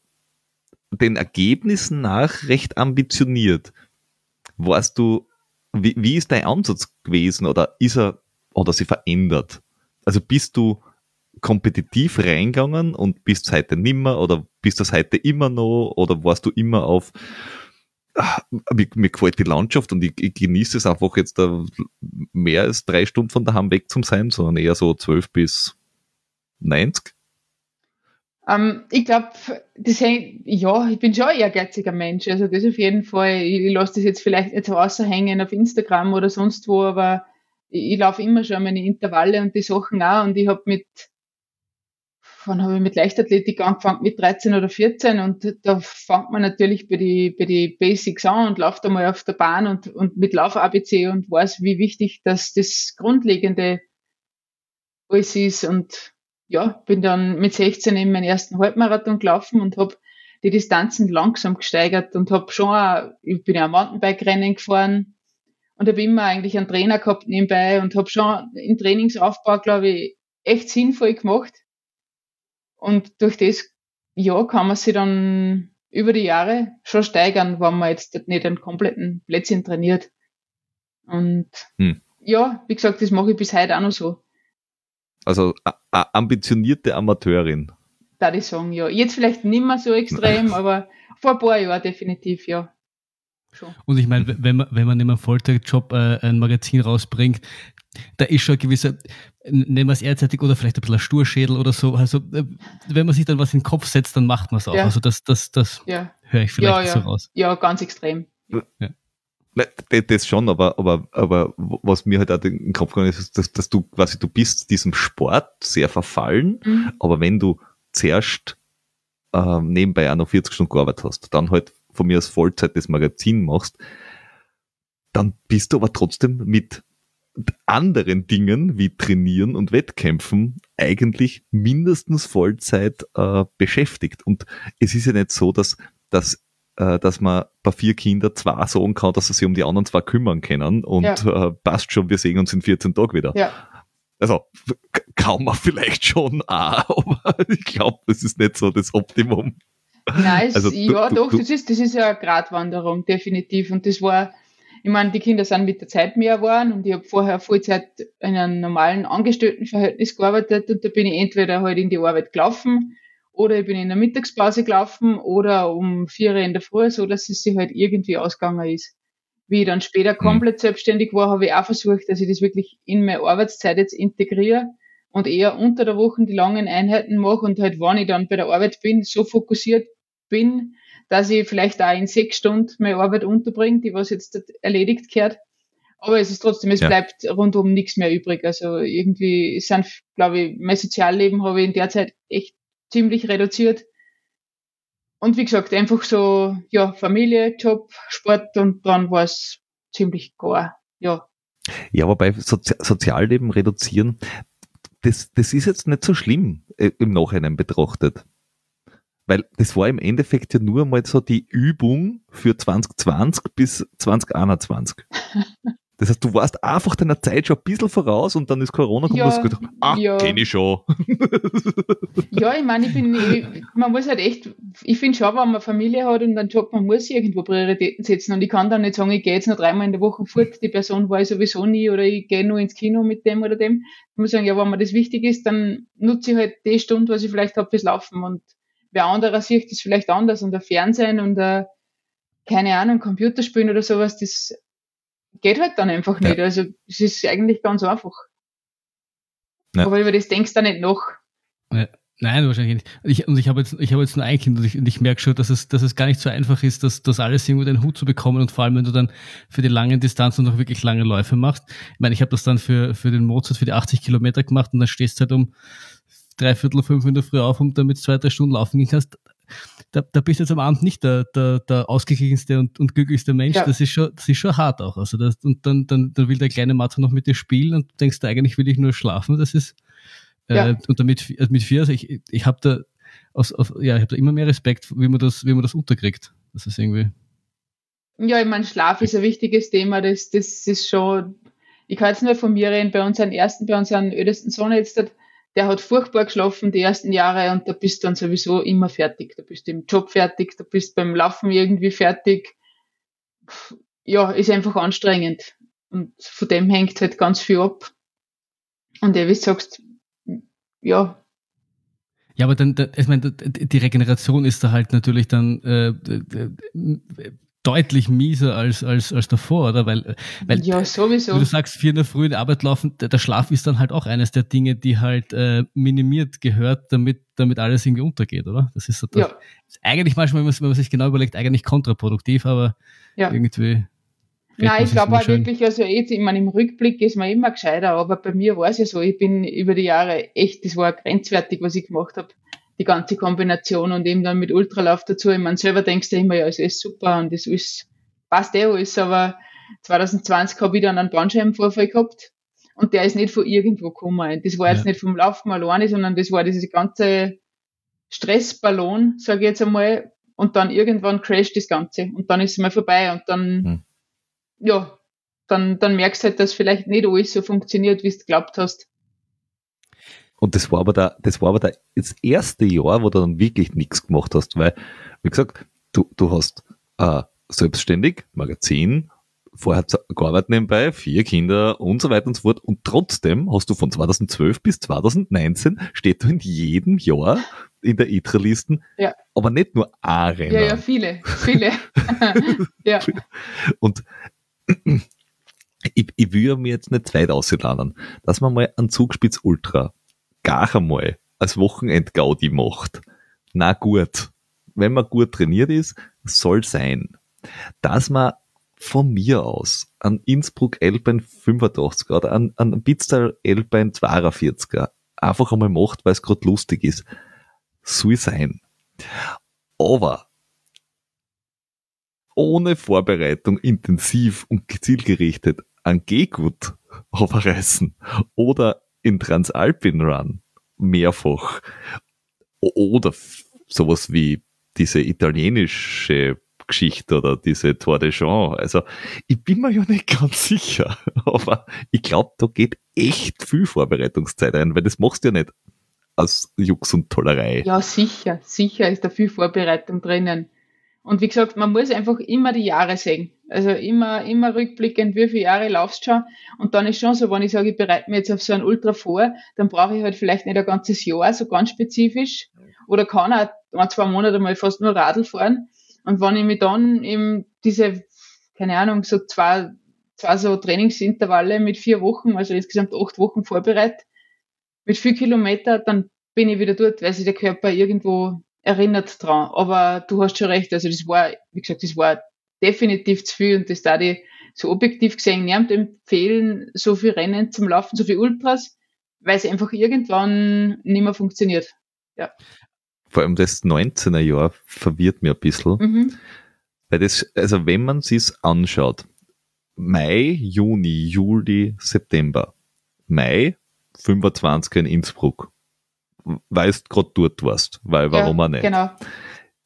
Speaker 1: den Ergebnissen nach recht ambitioniert. Warst du, wie, wie ist dein Ansatz gewesen oder ist er, oder sie verändert? Also bist du kompetitiv reingegangen und bist heute nimmer oder bist das heute immer noch oder warst du immer auf ah, mir, mir gefällt die Landschaft und ich, ich genieße es einfach jetzt da mehr als drei Stunden von daheim weg zum sein, sondern eher so 12 bis 90.
Speaker 5: Ähm, ich glaube, ja, ich bin schon ein ehrgeiziger Mensch. Also das auf jeden Fall. Ich, ich lasse das jetzt vielleicht nicht so außerhängen auf Instagram oder sonst wo, aber ich, ich laufe immer schon meine Intervalle und die Sachen auch. Und ich habe mit, wann habe ich mit Leichtathletik angefangen? Mit 13 oder 14 und da fängt man natürlich bei die, bei die Basics an und läuft einmal auf der Bahn und, und mit Lauf-ABC und weiß, wie wichtig dass das Grundlegende alles ist und ja, bin dann mit 16 eben meinen ersten Halbmarathon gelaufen und habe die Distanzen langsam gesteigert und habe schon, auch, ich bin ja Mountainbike-Rennen gefahren und habe immer eigentlich einen Trainer gehabt nebenbei und habe schon im Trainingsaufbau, glaube ich, echt sinnvoll gemacht. Und durch das, ja, kann man sich dann über die Jahre schon steigern, wenn man jetzt nicht einen kompletten Plätzchen trainiert. Und
Speaker 1: Hm.
Speaker 5: ja, wie gesagt, das mache ich bis heute auch noch so.
Speaker 1: Also ambitionierte Amateurin.
Speaker 5: da ich sagen, ja. Jetzt vielleicht nicht mehr so extrem, aber vor ein paar Jahren definitiv, ja. Schon.
Speaker 4: Und ich meine, wenn man, wenn man in einem Vollzeitjob äh, ein Magazin rausbringt, da ist schon ein gewisser, nennen wir es ehrzeitig oder vielleicht ein bisschen ein Sturschädel oder so. Also, äh, wenn man sich dann was in den Kopf setzt, dann macht man es auch.
Speaker 5: Ja.
Speaker 4: Also, das, das, das
Speaker 5: Ja,
Speaker 4: höre ich vielleicht
Speaker 5: Ja, ja.
Speaker 4: so raus.
Speaker 5: ja, ganz extrem.
Speaker 1: Ne, Das schon, aber, aber, aber was mir halt auch in den Kopf gegangen ist, ist, dass, dass du quasi, du bist diesem Sport sehr verfallen,
Speaker 5: Mhm.
Speaker 1: aber wenn du zuerst ähm, nebenbei auch noch 40 Stunden gearbeitet hast, dann halt von mir aus Vollzeit das Magazin machst, dann bist du aber trotzdem mit anderen Dingen wie Trainieren und Wettkämpfen eigentlich mindestens Vollzeit äh, beschäftigt. Und es ist ja nicht so, dass, dass, äh, dass man bei vier Kindern zwei sagen kann, dass sie sich um die anderen zwei kümmern können und
Speaker 5: Ja.
Speaker 1: äh, passt schon, wir sehen uns in 14 Tagen wieder.
Speaker 5: Ja,
Speaker 1: Also kann man vielleicht schon auch, aber ich glaube, das ist nicht so das Optimum.
Speaker 5: Nein,
Speaker 1: Also du-
Speaker 5: ja,
Speaker 1: du-
Speaker 5: doch,
Speaker 1: du-
Speaker 5: das ist, das ist ja eine Gratwanderung, definitiv. Und das war, ich meine, die Kinder sind mit der Zeit mehr geworden und ich habe vorher Vollzeit in einem normalen Angestelltenverhältnis gearbeitet und da bin ich entweder halt in die Arbeit gelaufen oder ich bin in der Mittagspause gelaufen oder um vier Uhr in der Früh, so dass es sich halt irgendwie ausgegangen ist. Wie ich dann später komplett selbstständig war, habe ich auch versucht, dass ich das wirklich in meine Arbeitszeit jetzt integriere und eher unter der Woche die langen Einheiten mache und halt, wann ich dann bei der Arbeit bin, so fokussiert bin, dass ich vielleicht auch in sechs Stunden meine Arbeit unterbringe, die was jetzt erledigt gehört. Aber es ist trotzdem, es
Speaker 1: Ja.
Speaker 5: bleibt rundum nichts mehr übrig. Also irgendwie sind, glaube ich, mein Sozialleben habe ich in der Zeit echt ziemlich reduziert. Und wie gesagt, einfach so, ja, Familie, Job, Sport und dann war es ziemlich gar, ja.
Speaker 1: Ja, aber bei Sozi Sozialleben reduzieren, das, das ist jetzt nicht so schlimm äh, im Nachhinein betrachtet. Weil das war im Endeffekt ja nur mal so die Übung für 2020 bis 2021. Das heißt, du warst einfach deiner Zeit schon ein bisschen voraus und dann ist Corona gekommen
Speaker 5: Ja,
Speaker 1: und hast gedacht, ah,
Speaker 5: ja.
Speaker 1: kenn ich schon.
Speaker 5: Ja, ich meine, ich bin, ich, man muss halt echt, ich finde schon, wenn man Familie hat und einen Job, man muss irgendwo Prioritäten setzen und ich kann dann nicht sagen, ich gehe jetzt noch dreimal in der Woche fort, die Person war ich sowieso nie oder ich gehe nur ins Kino mit dem oder dem. Ich muss sagen, ja, wenn mir das wichtig ist, dann nutze ich halt die Stunde, was ich vielleicht habe fürs Laufen und wer anderer sieht das vielleicht anders und der Fernsehen und der, keine Ahnung, Computerspielen oder sowas, das geht halt dann einfach
Speaker 1: Ja.
Speaker 5: nicht. Also, es ist eigentlich ganz einfach.
Speaker 1: Ja.
Speaker 5: Aber über das denkst du dann nicht nach.
Speaker 4: Nein, wahrscheinlich nicht. Ich, und ich habe jetzt, ich habe jetzt nur ein Kind und ich, und ich merke schon, dass es, dass es gar nicht so einfach ist, das, das alles irgendwo in den Hut zu bekommen und vor allem, wenn du dann für die langen Distanzen noch wirklich lange Läufe machst. Ich meine, ich habe das dann für, für den Mozart für die 80 Kilometer gemacht und dann stehst du halt um drei Viertel, fünf in der Früh auf, um damit zwei, drei Stunden laufen gehen kannst. Da, da bist du jetzt am Abend nicht der, der, der ausgeglichenste und, und glücklichste Mensch.
Speaker 5: Ja.
Speaker 4: Das ist schon, das ist schon hart auch. Also das, und dann, dann, dann will der kleine Matze noch mit dir spielen und du denkst, eigentlich will ich nur schlafen. Das ist,
Speaker 5: Ja.
Speaker 4: äh, und damit äh, mit vier, also ich, ich habe da aus, auf, ja, ich habe da immer mehr Respekt, wie man das, wie man das unterkriegt. Das ist irgendwie.
Speaker 5: Ja, ich meine, Schlaf ist ein wichtiges Thema. Das, das ist schon, ich kann jetzt nur von mir reden, bei unseren ersten, bei unseren ältesten Sohn jetzt, der hat furchtbar geschlafen die ersten Jahre und da bist du dann sowieso immer fertig. Da bist du im Job fertig, da bist du beim Laufen irgendwie fertig. Ja, ist einfach anstrengend. Und von dem hängt halt ganz viel ab. Und wie du sagst, ja,
Speaker 4: Ja, aber dann, da- ich meine, die Regeneration ist da halt natürlich dann äh, deutlich mieser als, als, als davor, oder? Weil, weil
Speaker 5: ja,
Speaker 4: wie
Speaker 5: sowieso.
Speaker 4: du sagst, vier in der Früh in die Arbeit laufen, der, der Schlaf ist dann halt auch eines der Dinge, die halt äh, minimiert gehört, damit, damit alles irgendwie untergeht, oder? Das ist so das,
Speaker 5: Ja,
Speaker 4: ist eigentlich manchmal, wenn man, wenn man sich genau überlegt, eigentlich kontraproduktiv, aber
Speaker 5: ja.
Speaker 4: irgendwie.
Speaker 5: Nein, ich glaube
Speaker 4: schön.
Speaker 5: wirklich, also jetzt, ich meine, im Rückblick ist man immer gescheiter, aber bei mir war es ja so, ich bin über die Jahre echt, das war grenzwertig, was ich gemacht habe, die ganze Kombination und eben dann mit Ultralauf dazu. Ich meine, selber denkst du immer, ja, es ist super und es ist, passt eh alles, aber 2020 habe ich dann einen Bandscheibenvorfall gehabt und der ist nicht von irgendwo gekommen. Das war jetzt
Speaker 4: Ja.
Speaker 5: nicht vom Laufen alleine, sondern das war diese ganze Stressballon, sage ich jetzt einmal, und dann irgendwann crasht das Ganze und dann ist es mal vorbei und dann
Speaker 1: Hm.
Speaker 5: ja, dann, dann merkst du halt, dass vielleicht nicht alles so funktioniert, wie du geglaubt hast.
Speaker 1: Und das war aber da, das war aber da das erste Jahr, wo du dann wirklich nichts gemacht hast, weil, wie gesagt, du, du hast äh, selbstständig, Magazin, vorher gearbeitet nebenbei, vier Kinder und so weiter und so fort. Und trotzdem hast du von 2012 bis 2019 steht du in jedem Jahr in der ITRA-Listen,
Speaker 5: Ja.
Speaker 1: aber nicht nur Rennen.
Speaker 5: Ja, ja, viele, viele. ja,
Speaker 1: Und ich, ich will ja mir jetzt nicht weit ausladen, dass man mal einen Zugspitz Ultra gar einmal als Wochenendgaudi macht. Na gut, wenn man gut trainiert ist, soll sein. Dass man von mir aus an Innsbruck Alpine 85 oder an, an Pizztal Alpine 42er einfach einmal macht, weil es gerade lustig ist. Soll sein. Aber ohne Vorbereitung intensiv und zielgerichtet an Gehgut aufreißen oder in Transalpin Run mehrfach oder sowas wie diese italienische Geschichte oder diese Tour de Jean. Also ich bin mir ja nicht ganz sicher, aber ich glaube, da geht echt viel Vorbereitungszeit rein, weil das machst du ja nicht aus Jux und Tollerei.
Speaker 5: ja, sicher, sicher ist da viel Vorbereitung drinnen. Und wie gesagt, man muss einfach immer die Jahre sehen. Also immer, immer rückblickend, wie viele Jahre laufst du schon. Und dann ist schon so, wenn ich sage, ich bereite mich jetzt auf so ein Ultra vor, dann brauche ich halt vielleicht nicht ein ganzes Jahr, so ganz spezifisch. Oder kann auch ein, zwei Monate mal fast nur Radl fahren. Und wenn ich mich dann eben diese, keine Ahnung, so zwei, zwei so Trainingsintervalle mit vier Wochen, also insgesamt acht Wochen vorbereite, mit viel Kilometer, dann bin ich wieder dort, weil sich der Körper irgendwo erinnert dran. Aber du hast schon recht, also das war, wie gesagt, das war definitiv zu viel und das da ich so objektiv gesehen niemand empfehlen, so viel Rennen zum Laufen, so viel Ultras, weil es einfach irgendwann nicht mehr funktioniert.
Speaker 1: Vor allem das 19er Jahr verwirrt mir ein bisschen.
Speaker 5: Mhm.
Speaker 1: Weil das, also wenn man sich's anschaut, Mai, Juni, Juli, September. Mai 25 in Innsbruck. Weißt gerade dort warst, weil warum
Speaker 5: ja,
Speaker 1: auch nicht.
Speaker 5: Genau.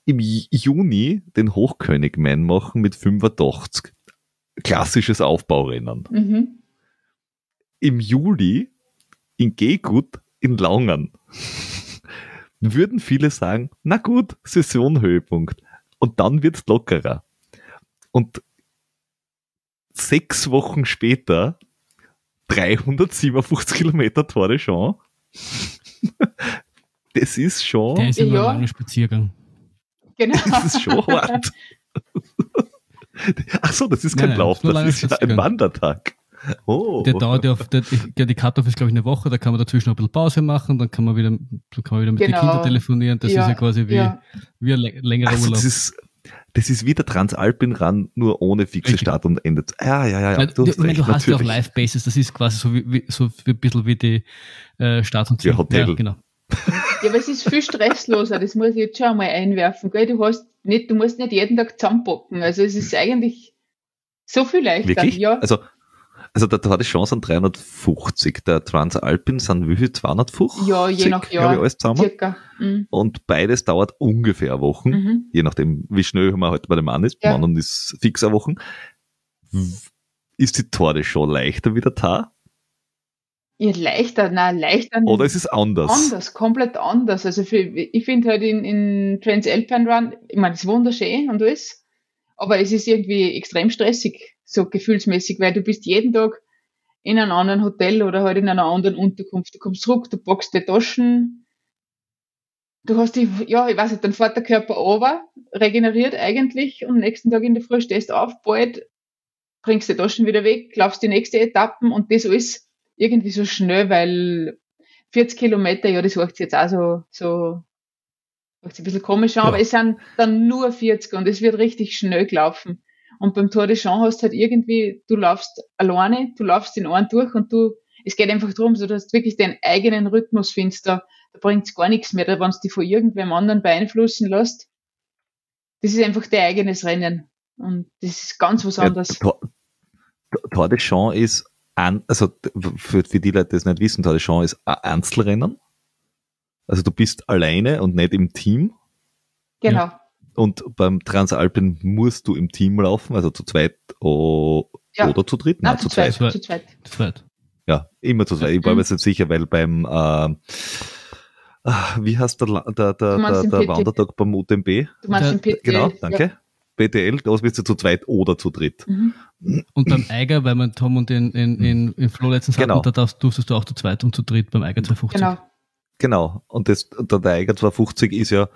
Speaker 1: Im Juni den Hochkönig Man machen mit 85. Klassisches Aufbaurennen.
Speaker 5: Mhm.
Speaker 1: Im Juli in Gehgut in Laungern. Würden viele sagen, na gut, Saisonhöhepunkt. Und dann wird's lockerer. Und sechs Wochen später 357 Kilometer Tour de Champs. Das ist schon,
Speaker 4: Der ist immer
Speaker 5: Ja.
Speaker 4: ein langer Spaziergang.
Speaker 5: Genau.
Speaker 1: das ist schon hart. Ach so, das ist kein
Speaker 4: Nein, nein,
Speaker 1: Lauf, das ist ja ein. Wandertag. Oh.
Speaker 4: Der dauert ja auf, der, die Cut-Off ist, glaube ich, eine Woche, da kann man dazwischen noch ein bisschen Pause machen, dann kann man wieder, kann man wieder mit
Speaker 5: Genau.
Speaker 4: den Kindern telefonieren. Das
Speaker 5: Ja,
Speaker 4: ist ja quasi wie,
Speaker 5: ja.
Speaker 4: wie ein lä- längerer
Speaker 1: also
Speaker 4: Urlaub.
Speaker 1: das ist, das ist wie der Transalpin-Run, nur ohne fixe
Speaker 4: Richtig.
Speaker 1: Start und Ende. Ja, ja, ja, ja. Du hast
Speaker 4: ich meine,
Speaker 1: recht,
Speaker 4: du hast ja auch. Live-Bases, das ist quasi so wie, wie, so wie, ein bisschen wie die äh, Start- und
Speaker 1: Wie ein Hotel.
Speaker 4: Ja, genau.
Speaker 5: Ja, aber es ist viel stressloser, das muss ich jetzt schon einmal einwerfen. Gell? Du hast nicht, du musst nicht jeden Tag zusammenpacken. Also es ist eigentlich so viel leichter.
Speaker 1: Wirklich?
Speaker 5: Ja,
Speaker 1: Also, also der Tour de Chance sind 350, der Transalpin sind wie viel? 250?
Speaker 5: ja je nach Jahr.
Speaker 1: ich, alles zusammen.
Speaker 5: circa. Mhm.
Speaker 1: Und beides dauert ungefähr eine Woche,
Speaker 5: Mhm.
Speaker 1: je nachdem, wie schnell man halt bei dem Mann ist.
Speaker 5: Ja.
Speaker 1: Anderen ist fix eine Woche. Ist die Tour de Chance leichter wie der Tar?
Speaker 5: Ja, leichter, nein, leichter.
Speaker 1: Oder ist es anders?
Speaker 5: anders, komplett anders. Also für, ich finde halt in, in Transalpine Run, ich meine, es ist wunderschön und alles, aber es ist irgendwie extrem stressig, so gefühlsmäßig, weil du bist jeden Tag in einem anderen Hotel oder halt in einer anderen Unterkunft. Du kommst zurück, du packst die Taschen, du hast die, ja, ich weiß nicht, dann fährt der Körper over, regeneriert eigentlich und am nächsten Tag in der Früh stehst du auf, bald, bringst die Taschen wieder weg, laufst die nächste Etappen und das alles irgendwie so schnell, weil 40 Kilometer, ja, das sich jetzt auch so, so, sich ein bisschen komisch an,
Speaker 1: Ja.
Speaker 5: aber es sind dann nur 40 und es wird richtig schnell gelaufen. Und beim Tour de Champs hast halt irgendwie, du laufst alleine, du laufst in einen durch und du, es geht einfach darum, so, dass du wirklich deinen eigenen Rhythmus findest, da, da bringt's gar nichts mehr, da, wenn du dich von irgendwem anderen beeinflussen lässt. Das ist einfach dein eigenes Rennen. Und das ist ganz was
Speaker 1: Ja,
Speaker 5: anderes.
Speaker 1: Tor, Tor de Champs ist, an, also für, für die Leute, die es nicht wissen, Tor de Champs ist ein Einzelrennen. Also du bist alleine und nicht im Team.
Speaker 5: Genau.
Speaker 1: Und beim Transalpin musst du im Team laufen, also zu zweit o-
Speaker 5: Ja.
Speaker 1: oder zu dritt? Nein,
Speaker 5: Nein,
Speaker 1: zu zweit.
Speaker 5: Zu zweit.
Speaker 4: War halt.
Speaker 1: Ja, immer zu zweit. Ich war mir jetzt nicht sicher, weil beim, äh, ah, wie heißt der, der, der, der,
Speaker 5: den
Speaker 1: der? Wandertag beim UTMB?
Speaker 5: Du meinst den PT.
Speaker 1: Genau, danke. BTL, da bist du zu zweit oder zu dritt.
Speaker 5: Ja. Mhm.
Speaker 4: Und beim Eiger, weil man Tom und in, in, in, in Flo letztens
Speaker 1: Genau.
Speaker 4: hatten, da darfst, durftest du auch zu zweit und zu dritt beim Eiger 250.
Speaker 5: Genau.
Speaker 1: Genau. Und das, der Tiger 250 ist ja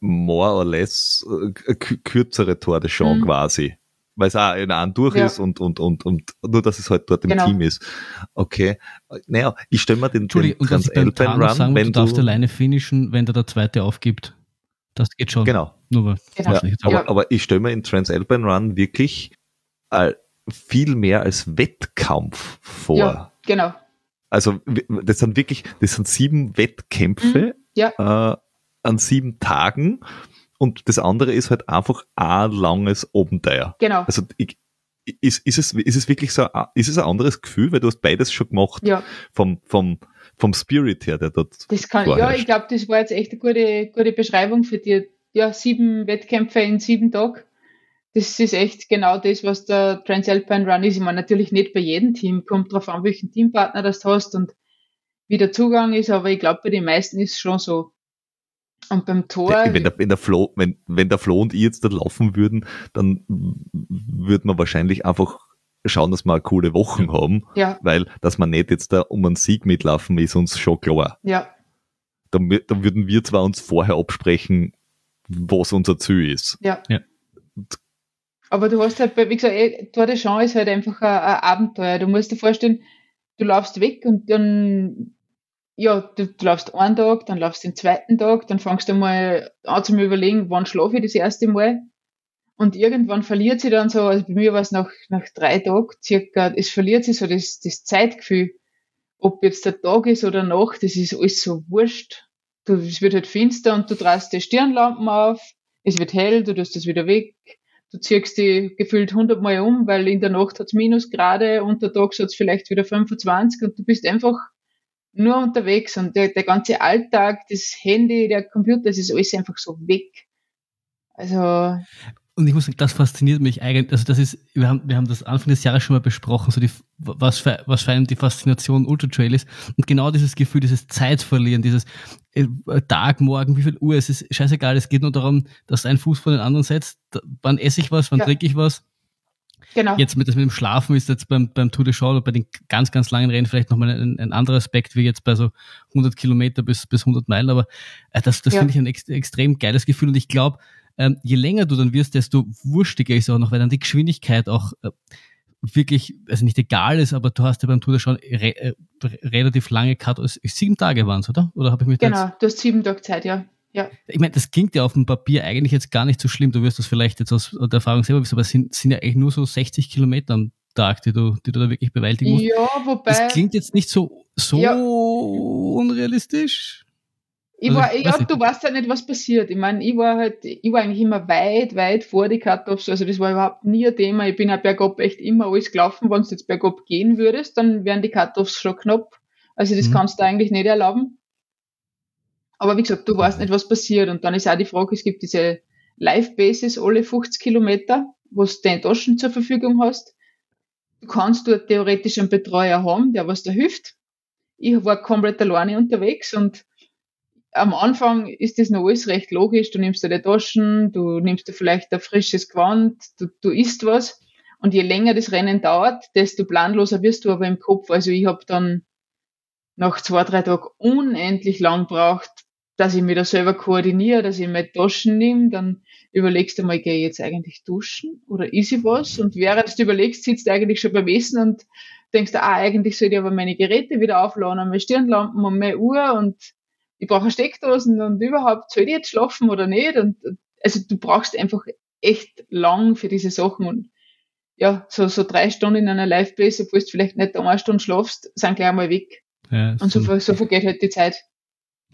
Speaker 1: more or less äh, kürzere Tor de Champs
Speaker 5: Mhm.
Speaker 1: quasi. Weil es auch in einem durch
Speaker 5: Ja.
Speaker 1: ist und, und, und, und nur, dass es halt dort im
Speaker 5: Genau.
Speaker 1: Team ist. Okay. Naja, ich stelle mir den, den Transalpine
Speaker 4: sagen
Speaker 1: Run,
Speaker 4: muss,
Speaker 1: wenn
Speaker 4: du darfst alleine finishen, wenn da der zweite aufgibt. Das geht schon.
Speaker 1: genau.
Speaker 4: Nur.
Speaker 5: Genau.
Speaker 1: Ja, aber,
Speaker 5: Ja.
Speaker 1: aber ich stelle mir in Transalpine Run wirklich äh, viel mehr als Wettkampf vor.
Speaker 5: Ja, genau.
Speaker 1: Also das sind wirklich, das sind sieben Wettkämpfe
Speaker 5: Mhm,
Speaker 1: äh, an sieben Tagen und das andere ist halt einfach ein langes Abenteuer.
Speaker 5: Genau.
Speaker 1: Also ich, ist, ist, es, ist es wirklich so, ein- ist es ein anderes Gefühl, weil du hast beides schon gemacht
Speaker 5: Ja,
Speaker 1: vom, vom, vom Spirit her, der dort
Speaker 5: das kann, ja, ich glaube, das war jetzt echt eine gute, gute Beschreibung für dir. Ja, sieben Wettkämpfe in sieben Tagen. Das ist echt genau das, was der Transalpine Run ist. Ich meine, natürlich nicht bei jedem Team. Kommt drauf an, welchen Teampartner das du hast und wie der Zugang ist, aber ich glaube, bei den meisten ist es schon so. Und beim Tor,
Speaker 1: wenn der, wenn der Flo, wenn, wenn der Flo und ich jetzt da laufen würden, dann würde man wahrscheinlich einfach schauen, dass wir eine coole Wochen haben,
Speaker 5: ja,
Speaker 1: weil, dass man nicht jetzt da um einen Sieg mitlaufen, ist uns schon klar.
Speaker 5: ja,
Speaker 1: Da, wür- da würden wir zwar uns vorher absprechen, was unser Ziel ist.
Speaker 5: ja.
Speaker 4: Ja.
Speaker 5: Aber du hast halt, bei- wie gesagt, eh, Tour de Champs ist halt einfach ein, ein Abenteuer. Du musst dir vorstellen, du laufst weg und dann, ja, du, du laufst einen Tag, dann laufst den zweiten Tag, dann fängst du mal an zu überlegen, wann schlafe ich das erste Mal. Und irgendwann verliert sie dann so, also bei mir war es nach, nach drei Tagen circa, es verliert sich so das, das Zeitgefühl. Ob jetzt der Tag ist oder Nacht, das ist alles so wurscht. Du, es wird halt finster und du drehst die Stirnlampen auf, es wird hell, du tust das wieder weg, du ziehst die gefühlt 100 Mal um, weil in der Nacht hat's Minusgrade, untertags hat's vielleicht wieder 25 und du bist einfach nur unterwegs und der, der ganze Alltag, das Handy, der Computer, das ist alles einfach so weg. Also.
Speaker 4: Und ich muss sagen, das fasziniert mich eigentlich. Also das ist, wir haben, wir haben das Anfang des Jahres schon mal besprochen, so die, was für, was für einen die Faszination Ultra Trail ist. Und genau dieses Gefühl, dieses Zeitverlieren, dieses äh, Tag, Morgen, wie viel Uhr, es ist scheißegal. Es geht nur darum, dass ein Fuß vor den anderen setzt. Wann esse ich was, wann ja. trinke ich was? Genau. Jetzt mit, mit dem Schlafen ist jetzt beim, beim Tour de Show oder bei den ganz, ganz langen Rennen vielleicht nochmal ein, ein anderer Aspekt, wie jetzt bei so 100 Kilometer bis, bis 100 Meilen, aber äh, das, das ja. finde ich ein ex, extrem geiles Gefühl und ich glaube, ähm, je länger du dann wirst, desto wurstiger ist auch noch, weil dann die Geschwindigkeit auch äh, wirklich, also nicht egal ist, aber du hast ja beim Tour de Show re, äh, relativ lange Cut, sieben Tage waren es, oder? Oder habe ich mich
Speaker 5: Genau, du hast sieben Tage Zeit, ja. Ja.
Speaker 4: Ich meine, das klingt ja auf dem Papier eigentlich jetzt gar nicht so schlimm. Du wirst das vielleicht jetzt aus der Erfahrung selber wissen, aber es sind, sind ja eigentlich nur so 60 Kilometer am Tag, die du, die du da wirklich bewältigen musst.
Speaker 5: Ja, wobei.
Speaker 4: Das klingt jetzt nicht so, so ja. unrealistisch.
Speaker 5: Ich also, war, ja, du weißt ja nicht, was passiert. Ich meine, ich war halt, ich war eigentlich immer weit, weit vor die Cut-Offs. Also das war überhaupt nie ein Thema. Ich bin ja bergab echt immer alles gelaufen. Wenn du jetzt bergab gehen würdest, dann wären die Cut-Offs schon knapp. Also das mhm. kannst du eigentlich nicht erlauben. Aber wie gesagt, du weißt nicht, was passiert. Und dann ist auch die Frage, es gibt diese Live-Bases alle 50 Kilometer, wo du deine Taschen zur Verfügung hast. Du kannst dort theoretisch einen Betreuer haben, der was da hilft. Ich war komplett alleine unterwegs und am Anfang ist das noch alles recht logisch. Du nimmst die Taschen, du nimmst dir vielleicht ein frisches Gewand, du, du isst was. Und je länger das Rennen dauert, desto planloser wirst du aber im Kopf. Also ich habe dann nach zwei, drei Tagen unendlich lang braucht, dass ich mir da selber koordiniere, dass ich mir Taschen nehme, dann überlegst du mal, gehe ich jetzt eigentlich duschen oder ist ich was? Und während du überlegst, sitzt du eigentlich schon beim Essen und denkst, ah, eigentlich soll ich aber meine Geräte wieder aufladen, meine Stirnlampen und meine Uhr und ich brauche Steckdosen und überhaupt, soll ich jetzt schlafen oder nicht? Und also du brauchst einfach echt lang für diese Sachen und ja, so, so drei Stunden in einer Live-Base, obwohl du vielleicht nicht eine Stunde schlafst, sind gleich mal weg. Ja, und so, so vergeht halt die Zeit.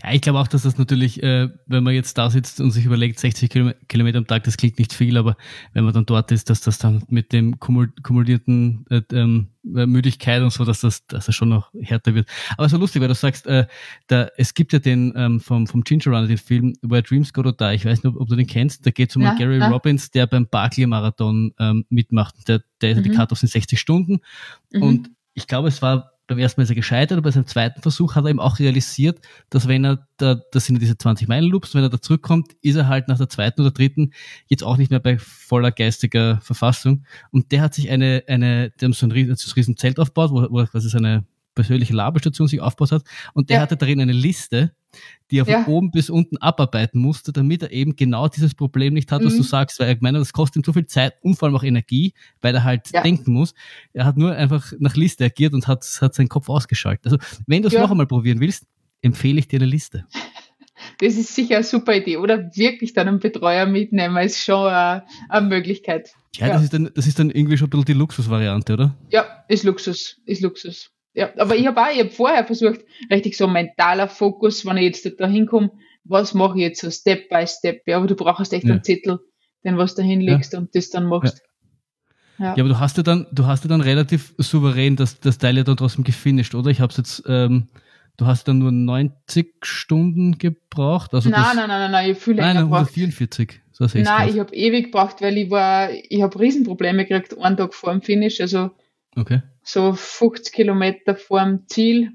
Speaker 4: Ja, ich glaube auch, dass das natürlich, äh, wenn man jetzt da sitzt und sich überlegt, 60 Kilometer am Tag, das klingt nicht viel, aber wenn man dann dort ist, dass das dann mit dem kumulierten äh, ähm, äh, Müdigkeit und so, dass das, dass das schon noch härter wird. Aber so lustig, weil du sagst, äh, da, es gibt ja den ähm, vom, vom Ginger Runner, den Film Where Dreams Go to Die. Ich weiß nicht, ob, ob du den kennst. Da geht es um ja, Gary ja. Robbins, der beim Barclay-Marathon ähm, mitmacht. Der, der mhm. die Cut auf sind 60 Stunden. Mhm. Und ich glaube, es war beim ersten Mal ist er gescheitert und bei seinem zweiten Versuch hat er eben auch realisiert, dass wenn er da, das sind ja diese 20 Meilen Loops, wenn er da zurückkommt, ist er halt nach der zweiten oder dritten jetzt auch nicht mehr bei voller geistiger Verfassung. Und der hat sich eine, eine, der hat so ein riesen, so ein riesen Zelt aufgebaut, wo, wo quasi seine persönliche Laberstation sich aufgebaut hat. Und der ja. hatte darin eine Liste, die er von ja. oben bis unten abarbeiten musste, damit er eben genau dieses Problem nicht hat, was mhm. du sagst, weil er gemeint das kostet ihm so viel Zeit und vor allem auch Energie, weil er halt ja. denken muss. Er hat nur einfach nach Liste agiert und hat, hat seinen Kopf ausgeschaltet. Also, wenn du es noch einmal probieren willst, empfehle ich dir eine Liste.
Speaker 5: Das ist sicher eine super Idee. Oder wirklich dann einen Betreuer mitnehmen, ist schon eine, eine Möglichkeit.
Speaker 4: Ja, Das, ist dann, das ist dann irgendwie schon ein bisschen die Luxusvariante, oder?
Speaker 5: Ja, ist Luxus, ist Luxus. Ja, aber ich habe auch, ich habe vorher versucht, richtig so mentaler Fokus, wenn ich jetzt da hinkomme, was mache ich jetzt so Step by Step. Ja, aber du brauchst echt ja. einen Zettel, den was da hinlegst ja. und das dann machst.
Speaker 4: Ja. ja. aber du hast ja dann, du hast ja dann relativ souverän das, das Teil ja dann trotzdem gefinisht, oder? Ich habe es jetzt, ähm, du hast dann nur 90 Stunden gebraucht. Also
Speaker 5: nein,
Speaker 4: das,
Speaker 5: nein, nein, nein, nein, ich habe viel länger
Speaker 4: nein, 144. So
Speaker 5: nein, ich habe ewig gebraucht, weil ich war, ich habe Riesenprobleme gekriegt, einen Tag vor dem Finish. Also
Speaker 4: Okay.
Speaker 5: So 50 Kilometer vor dem Ziel.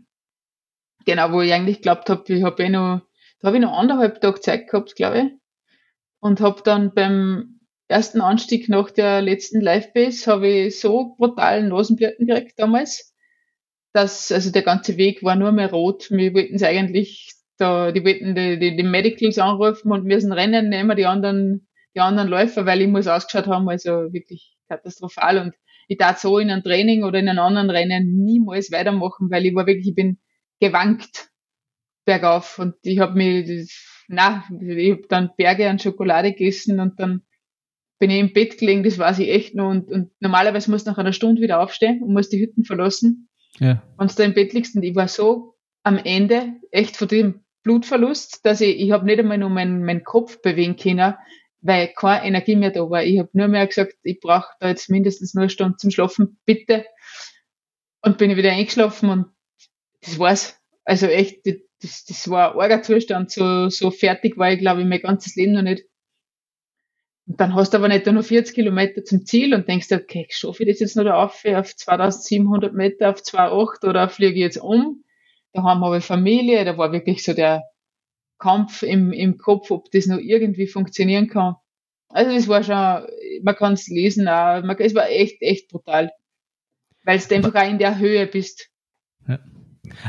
Speaker 5: Genau, wo ich eigentlich glaubt habe, ich habe eh noch, da habe ich noch anderthalb Tage Zeit gehabt, glaube ich. Und habe dann beim ersten Anstieg nach der letzten Live-Base habe ich so brutalen Nasenblüten gekriegt damals, dass, also der ganze Weg war nur mehr rot. Wir wollten es eigentlich, da, die wollten die, die, die Medicals anrufen und sind Rennen nehmen, die anderen, die anderen Läufer, weil ich muss ausgeschaut haben, also wirklich katastrophal und ich darf so in einem Training oder in einem anderen Rennen niemals weitermachen, weil ich war wirklich, ich bin gewankt bergauf und ich habe mich, na, ich habe dann Berge an Schokolade gegessen und dann bin ich im Bett gelegen, das weiß ich echt noch und, und normalerweise musst du nach einer Stunde wieder aufstehen und musst die Hütten verlassen. Ja. Wenn du da im Bett liegst und ich war so am Ende echt von dem Blutverlust, dass ich, ich habe nicht einmal nur meinen, meinen Kopf bewegen können, weil keine Energie mehr da war. Ich habe nur mehr gesagt, ich brauche da jetzt mindestens nur eine Stunde zum Schlafen, bitte. Und bin ich wieder eingeschlafen und das war's. Also echt, das, das war ein arger Zustand. So, so fertig war ich, glaube ich, mein ganzes Leben noch nicht. Und dann hast du aber nicht nur 40 Kilometer zum Ziel und denkst dir, okay, schaffe ich das jetzt noch da auf, auf 2700 Meter, auf 2,8 oder fliege ich jetzt um? Da haben wir Familie, da war wirklich so der Kampf im, im Kopf, ob das noch irgendwie funktionieren kann. Also das war schon, man kann es lesen, auch, man, es war echt, echt brutal. Weil du einfach auch in der Höhe bist.
Speaker 4: Ja.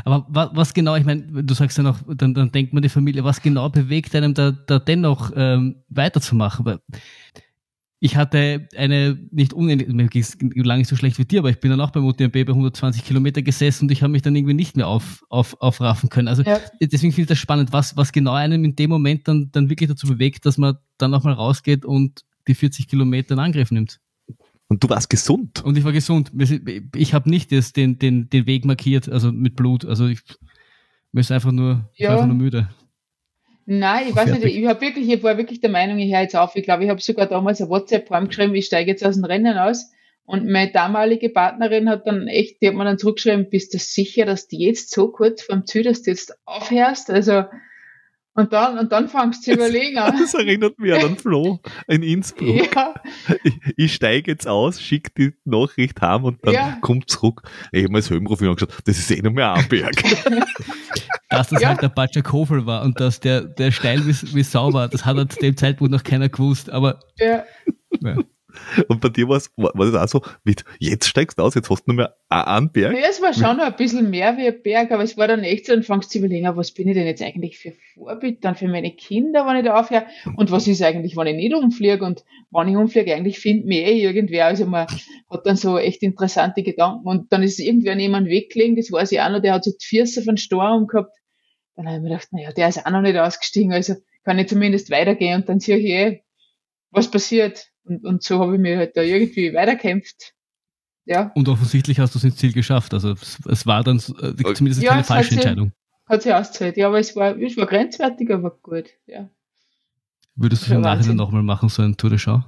Speaker 4: Aber was, was, genau, ich meine, du sagst ja noch, dann, dann denkt man die Familie, was genau bewegt einem da, da dennoch ähm, weiterzumachen? Weil ich hatte eine nicht unendlich, mir ging es lange nicht so schlecht wie dir, aber ich bin dann auch beim UTMB bei 120 Kilometer gesessen und ich habe mich dann irgendwie nicht mehr auf, auf, aufraffen können. Also ja. deswegen finde ich das spannend, was, was genau einem in dem Moment dann, dann wirklich dazu bewegt, dass man dann auch mal rausgeht und die 40 Kilometer in Angriff nimmt.
Speaker 1: Und du warst gesund.
Speaker 4: Und ich war gesund. Ich habe nicht das, den, den, den Weg markiert, also mit Blut. Also ich mir ist einfach nur, ja. einfach nur müde.
Speaker 5: Nein, ich weiß fertig. nicht, ich habe wirklich, ich war wirklich der Meinung, ich höre jetzt auf. Ich glaube, ich habe sogar damals ein WhatsApp geschrieben, ich steige jetzt aus dem Rennen aus. Und meine damalige Partnerin hat dann echt, die hat mir dann zurückgeschrieben, bist du sicher, dass du jetzt so kurz vorm Ziel, dass du jetzt aufhörst? Also, und dann, und dann fangst du zu überlegen.
Speaker 1: das erinnert mich an Flo in Innsbruck. Ja. Ich, ich steige jetzt aus, schicke die Nachricht heim und dann ja. kommt zurück. Ich habe mir das Höhenprofil angeschaut, das ist eh noch mehr ein Berg.
Speaker 4: dass das ja. halt der Batscher Kofel war und dass der, der steil wie, wie Sau war, das hat zu dem Zeitpunkt noch keiner gewusst, aber. Ja.
Speaker 1: ja. Und bei dir war es auch so, mit jetzt steigst du aus, jetzt hast du nur mehr einen Berg.
Speaker 5: Ja, es war schon noch ein bisschen mehr wie ein Berg, aber es war dann echt so, dann fangst du zu überlegen, was bin ich denn jetzt eigentlich für Vorbild dann für meine Kinder, wenn ich da aufhöre und was ist eigentlich, wenn ich nicht umfliege und wenn ich umfliege, eigentlich findet mich eh irgendwer, also man hat dann so echt interessante Gedanken und dann ist irgendwer neben weggelegen, das weiß ich auch noch, der hat so die Füße von Sturm gehabt, dann habe ich mir gedacht, naja, der ist auch noch nicht ausgestiegen, also kann ich zumindest weitergehen und dann sehe ich eh, was passiert und, und so habe ich mir halt da irgendwie weiterkämpft. Ja.
Speaker 4: Und offensichtlich hast du es ins Ziel geschafft. Also es, es war dann äh, zumindest ja, keine falsche hat Entscheidung.
Speaker 5: Sie, hat sich ausgezahlt. Ja, aber es war, es war grenzwertig, aber gut. Ja.
Speaker 4: Würdest du im Nachhinein nochmal machen, so ein Tour de Schau?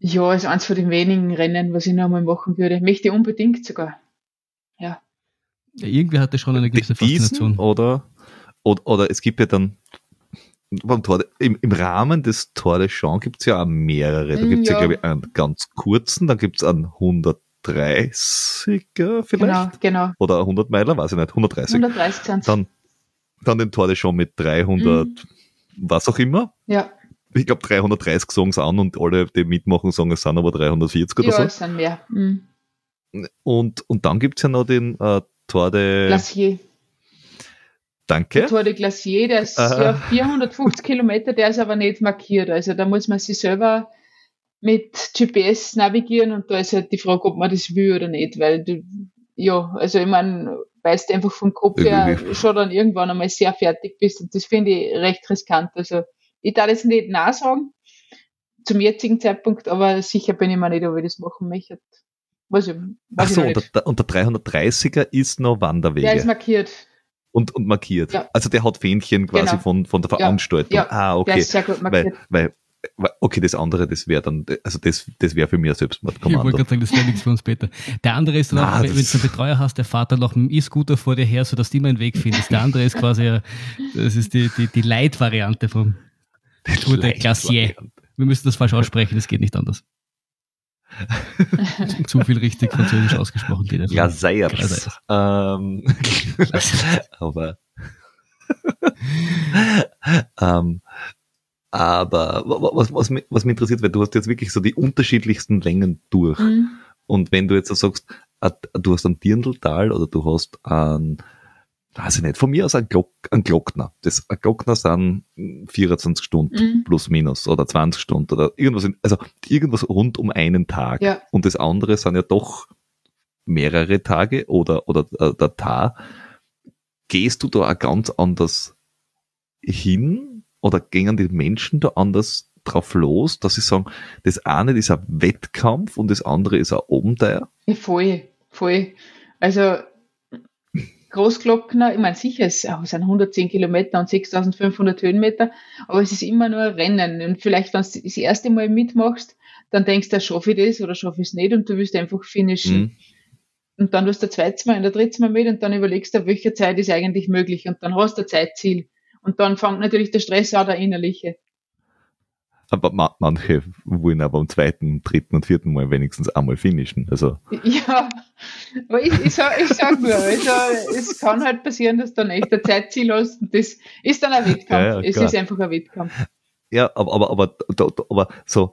Speaker 5: Ja, ist eins von den wenigen Rennen, was ich nochmal machen würde. Möchte unbedingt sogar. Ja.
Speaker 4: ja irgendwie hatte schon eine gewisse Faszination.
Speaker 1: Oder, oder, oder es gibt ja dann beim Tor, im, im Rahmen des Tour de Champs gibt es ja auch mehrere. Da gibt es ja, ja glaube ich, einen ganz kurzen, dann gibt es einen 130er vielleicht. Genau, genau. Oder 100 Meiler, weiß ich nicht, 130. 130 sind dann, dann den Tour de Champs mit 300, mhm. was auch immer.
Speaker 5: Ja.
Speaker 1: Ich glaube 330 sagen es an und alle, die mitmachen, sagen es sind aber 340 oder
Speaker 5: ja,
Speaker 1: so.
Speaker 5: Ja, es sind mehr. Mhm.
Speaker 1: Und, und dann gibt es ja noch den äh, Tour de...
Speaker 5: Glacier.
Speaker 1: Danke.
Speaker 5: Der Tour de Glacier, der ist ja 450 Kilometer, der ist aber nicht markiert. Also da muss man sich selber mit GPS navigieren und da ist halt die Frage, ob man das will oder nicht, weil du, ja, also ich meine, weißt du einfach vom Kopf her schon dann irgendwann einmal sehr fertig bist und das finde ich recht riskant. Also ich darf das nicht nachsagen zum jetzigen Zeitpunkt, aber sicher bin ich mir nicht, ob ich das machen möchte.
Speaker 1: Was ich, weiß Ach so, und der, und der 330er ist noch Wanderwege.
Speaker 5: Der ist markiert
Speaker 1: und, und markiert. Ja. Also der hat Fähnchen quasi genau. von, von der Veranstaltung. Ja. Ah, okay. Der ist sehr gut markiert. Weil, weil, okay, das andere, das wäre dann, also das, das wäre für mich ein Selbstmordkommando.
Speaker 4: Ich wollte gerade sagen, das wäre nichts für uns, Peter. Der andere ist dann auch, wenn du einen Betreuer hast, der fährt dann noch einen E-Scooter vor dir her, sodass du immer einen Weg findest. Der andere ist quasi, das ist die, die, die Light-Variante vom Tour de Glacier. Wir müssen das falsch aussprechen, das geht nicht anders. Zu viel richtig französisch ausgesprochen.
Speaker 1: Ja, Seiers. Ähm, aber, ähm, aber was, was, was mich interessiert, weil du hast jetzt wirklich so die unterschiedlichsten Längen durch. Mhm. Und wenn du jetzt so sagst, du hast ein Dirndltal oder du hast ein weiß ich nicht, von mir aus ein, Glock, ein Glockner. Das, ein Glockner sind 24 Stunden mhm. plus minus oder 20 Stunden oder irgendwas, in, also irgendwas rund um einen Tag. Ja. Und das andere sind ja doch mehrere Tage oder, oder äh, der Tag. Gehst du da auch ganz anders hin oder gehen die Menschen da anders drauf los, dass sie sagen, das eine ist ein Wettkampf und das andere ist ein Abenteuer?
Speaker 5: Voll, voll. Also Großglockner, ich meine, sicher, es sind 110 Kilometer und 6500 Höhenmeter, aber es ist immer nur ein Rennen. Und vielleicht, wenn du das erste Mal mitmachst, dann denkst du, schaffe ich das oder schaffe ich es nicht und du willst einfach finishen. Mhm. und dann tust du zweites Mal und der dritte Mal mit und dann überlegst du, welche Zeit ist eigentlich möglich und dann hast du ein Zeitziel. Und dann fängt natürlich der Stress an, der innerliche.
Speaker 1: Aber ma manche wollen aber am zweiten, dritten und vierten Mal wenigstens einmal finishen. Also.
Speaker 5: Ja, aber ich, ich, sag, ich sag nur, also, es kann halt passieren, dass du dann echt ein Zeitziel hast und das ist dann ein Wettkampf. Ja, ja, es ist einfach ein Wettkampf.
Speaker 1: Ja, aber, aber, aber, aber, so,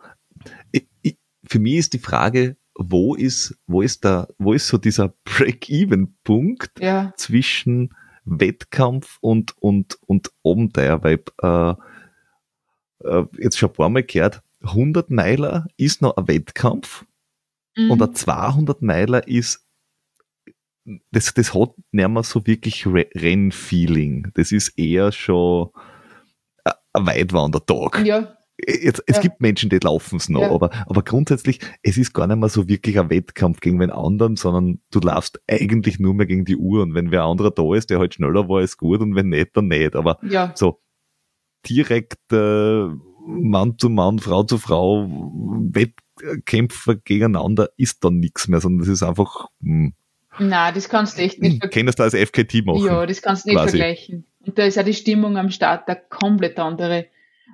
Speaker 1: ich, ich, für mich ist die Frage, wo ist, wo ist da, wo ist so dieser Break-Even-Punkt
Speaker 5: ja.
Speaker 1: zwischen Wettkampf und, und, und Abenteuer, weil, äh, äh, jetzt schon ein paar Mal gehört, 100 Meiler ist noch ein Wettkampf mhm. und ein 200 Meiler ist, das, das hat nicht mehr so wirklich Rennfeeling. Das ist eher schon ein Weitwandertag.
Speaker 5: Ja,
Speaker 1: Jetzt, es ja. gibt Menschen, die laufen es noch, ja. aber, aber grundsätzlich, es ist gar nicht mehr so wirklich ein Wettkampf gegen wen anderen, sondern du laufst eigentlich nur mehr gegen die Uhr und wenn wer anderer da ist, der halt schneller war, ist gut und wenn nicht, dann nicht. Aber
Speaker 5: ja.
Speaker 1: so direkt äh, Mann zu Mann, Frau zu Frau, Wettkämpfer gegeneinander ist dann nichts mehr, sondern das ist einfach. Mh,
Speaker 5: hm. Na, das kannst du echt nicht
Speaker 1: vergleichen. Kennst du als FKT machen?
Speaker 5: Ja, das kannst du nicht quasi. vergleichen. Und da ist auch die Stimmung am Start da komplett andere.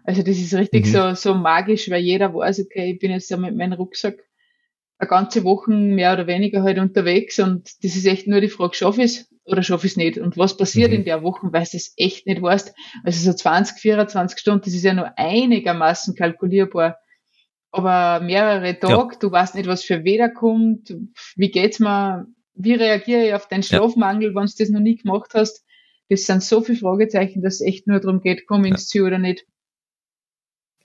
Speaker 5: Also das ist richtig mhm. so, so magisch, weil jeder weiß, okay, ich bin jetzt ja mit meinem Rucksack eine ganze Woche mehr oder weniger halt unterwegs und das ist echt nur die Frage, schaffe ich es oder schaffe ich es nicht? Und was passiert mhm. in der Woche, weil du es echt nicht weißt. Also so 20, 24 Stunden, das ist ja nur einigermaßen kalkulierbar. Aber mehrere Tage, ja. du weißt nicht, was für Wetter kommt, wie geht's mir, wie reagiere ich auf deinen Schlafmangel, ja. wenn du das noch nie gemacht hast. Das sind so viele Fragezeichen, dass es echt nur darum geht, komm ins Ziel oder nicht.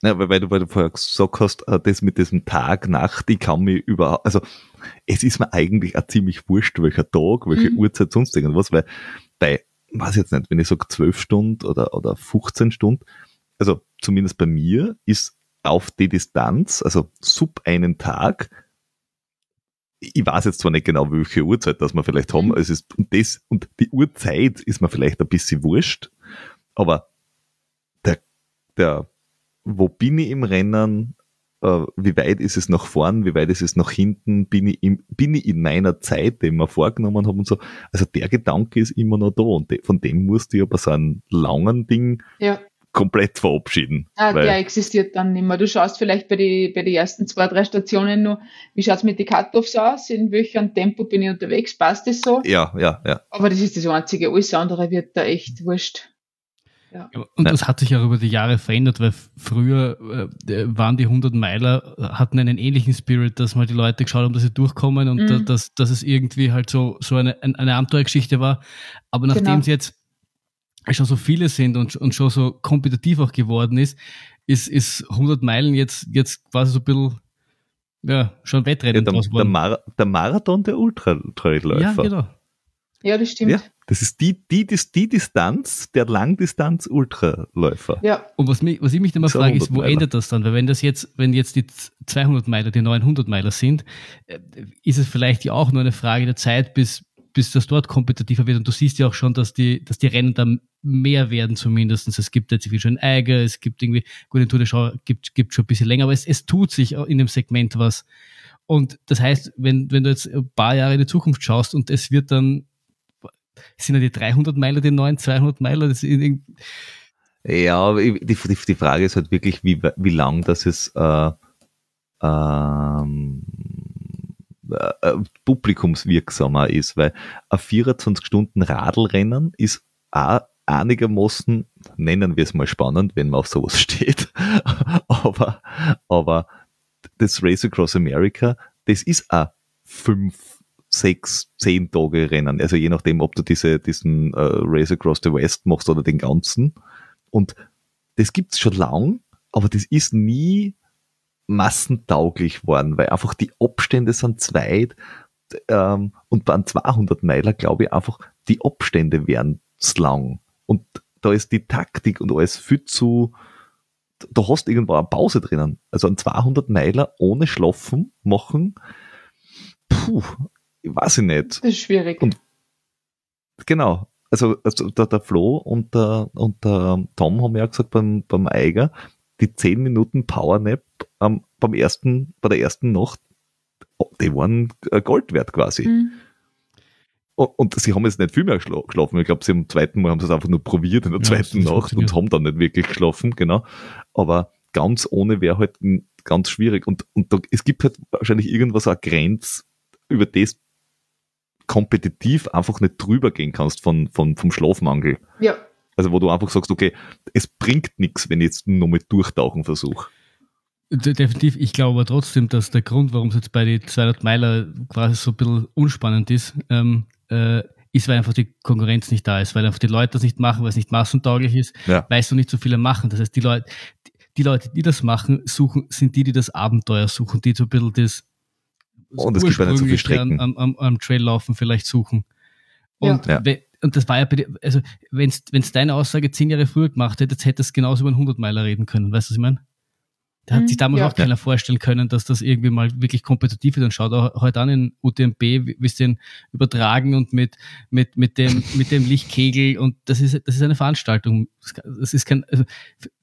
Speaker 1: Ja, weil, weil, du, weil du vorher gesagt hast, äh, das mit diesem Tag, Nacht, ich kann mich überhaupt, also es ist mir eigentlich auch ziemlich wurscht, welcher Tag, welche mhm. Uhrzeit, sonst irgendwas, weil bei, weiß jetzt nicht, wenn ich sage 12 Stunden oder, oder 15 Stunden, also zumindest bei mir ist auf die Distanz, also sub einen Tag, ich weiß jetzt zwar nicht genau, welche Uhrzeit das wir vielleicht haben, mhm. es ist, und das, und die Uhrzeit ist mir vielleicht ein bisschen wurscht, aber der, der wo bin ich im Rennen, äh, wie weit ist es nach vorn, wie weit ist es nach hinten, bin ich, im, bin ich in meiner Zeit, die wir vorgenommen haben und so. Also der Gedanke ist immer noch da und de, von dem musst du aber so einen langen Ding
Speaker 5: ja.
Speaker 1: komplett verabschieden.
Speaker 5: Ah, der existiert dann nicht mehr. Du schaust vielleicht bei den bei die ersten zwei, drei Stationen nur, wie schaut's mit den Cut-Offs aus, in welchem Tempo bin ich unterwegs, passt das so?
Speaker 1: Ja, ja, ja.
Speaker 5: Aber das ist das Einzige, alles andere wird da echt wurscht. Ja.
Speaker 4: Und das hat sich auch über die Jahre verändert, weil früher äh, waren die 100 Meiler, hatten einen ähnlichen Spirit, dass mal die Leute geschaut haben, dass sie durchkommen und mhm. dass, dass es irgendwie halt so, so eine, eine Abenteuergeschichte war. Aber nachdem genau. es jetzt schon so viele sind und, und schon so kompetitiv auch geworden ist, ist, ist 100 Meilen jetzt, jetzt quasi so ein bisschen, ja, schon Wettrennen
Speaker 1: ja, der, der, Mar der Marathon der Ultraläufer.
Speaker 4: Ja, genau.
Speaker 5: Ja, das stimmt. Ja,
Speaker 1: das ist die, die, die, die Distanz der Langdistanz-Ultraläufer.
Speaker 5: Ja.
Speaker 4: Und was, mich, was ich mich immer frage, ist, wo endet das dann? Weil wenn das jetzt, wenn jetzt die 200 Meiler die 900 Meiler sind, äh, ist es vielleicht ja auch nur eine Frage der Zeit, bis, bis das dort kompetitiver wird. Und du siehst ja auch schon, dass die, dass die Rennen dann mehr werden zumindest. Es gibt jetzt schon Eiger, es gibt irgendwie, gut, in Tour de Show gibt, gibt schon ein bisschen länger, aber es, es tut sich in dem Segment was. Und das heißt, wenn, wenn du jetzt ein paar Jahre in die Zukunft schaust und es wird dann sind ja die 300 Meiler die neuen 200 Meiler? Das
Speaker 1: ja, die, die, die Frage ist halt wirklich, wie, wie lang das ist äh, ähm, äh, publikumswirksamer ist, weil ein 24 Stunden Radlrennen ist auch einigermaßen, nennen wir es mal spannend, wenn man auf sowas steht, aber, aber das Race Across America, das ist auch fünf sechs, zehn Tage Rennen. Also je nachdem, ob du diese, diesen äh, Race Across the West machst oder den ganzen. Und das gibt's schon lang, aber das ist nie massentauglich worden, weil einfach die Abstände sind zu weit. Ähm, und bei einem 200 Meiler glaube ich einfach, die Abstände wären zu lang. Und da ist die Taktik und alles viel zu, da hast du irgendwo eine Pause drinnen. Also ein 200 Meiler ohne Schlafen machen, puh, weiß ich nicht.
Speaker 5: Das ist schwierig. Und
Speaker 1: genau. Also, also der, der Flo und der, und der Tom haben ja gesagt beim, beim Eiger, die 10 Minuten Powernap ähm, beim ersten, bei der ersten Nacht, oh, die waren Gold wert quasi. Mhm. und sie haben jetzt nicht viel mehr geschlafen. Ich glaube, sie am zweiten Mal haben sie es einfach nur probiert in der ja, zweiten Nacht und haben dann nicht wirklich geschlafen, genau. Aber ganz ohne wäre halt ganz schwierig. Und, und da, es gibt halt wahrscheinlich irgendwas, eine Grenze, über das kompetitiv einfach nicht drüber gehen kannst von, von, vom Schlafmangel.
Speaker 5: Ja.
Speaker 1: Also wo du einfach sagst, okay, es bringt nichts, wenn ich jetzt nur mit Durchtauchen versuche.
Speaker 4: Definitiv, ich glaube aber trotzdem, dass der Grund, warum es jetzt bei den 200 Meiler quasi so ein bisschen unspannend ist, ähm, äh, ist, weil einfach die Konkurrenz nicht da ist, weil einfach die Leute das nicht machen, weil es nicht massentauglich ist, ja. weil es noch nicht so viele machen. Das heißt, die Leute, die, die Leute, die das machen, suchen, sind die, die das Abenteuer suchen, die so ein bisschen das
Speaker 1: und es gibt ja nicht so viele Strecken.
Speaker 4: Am, am, am Trail laufen vielleicht suchen. Und, ja. und das war ja, also wenn es deine Aussage zehn Jahre früher gemacht hätte, hätte es genauso über einen 100 Meiler reden können. Weißt du, was ich meine? Da hat sich mhm. damals ja. auch keiner vorstellen können, dass das irgendwie mal wirklich kompetitiv ist. Und schaut auch heute an in UTMB, wie es den übertragen und mit, mit, mit dem, mit dem Lichtkegel. Und das ist, das ist eine Veranstaltung. Das ist kein, also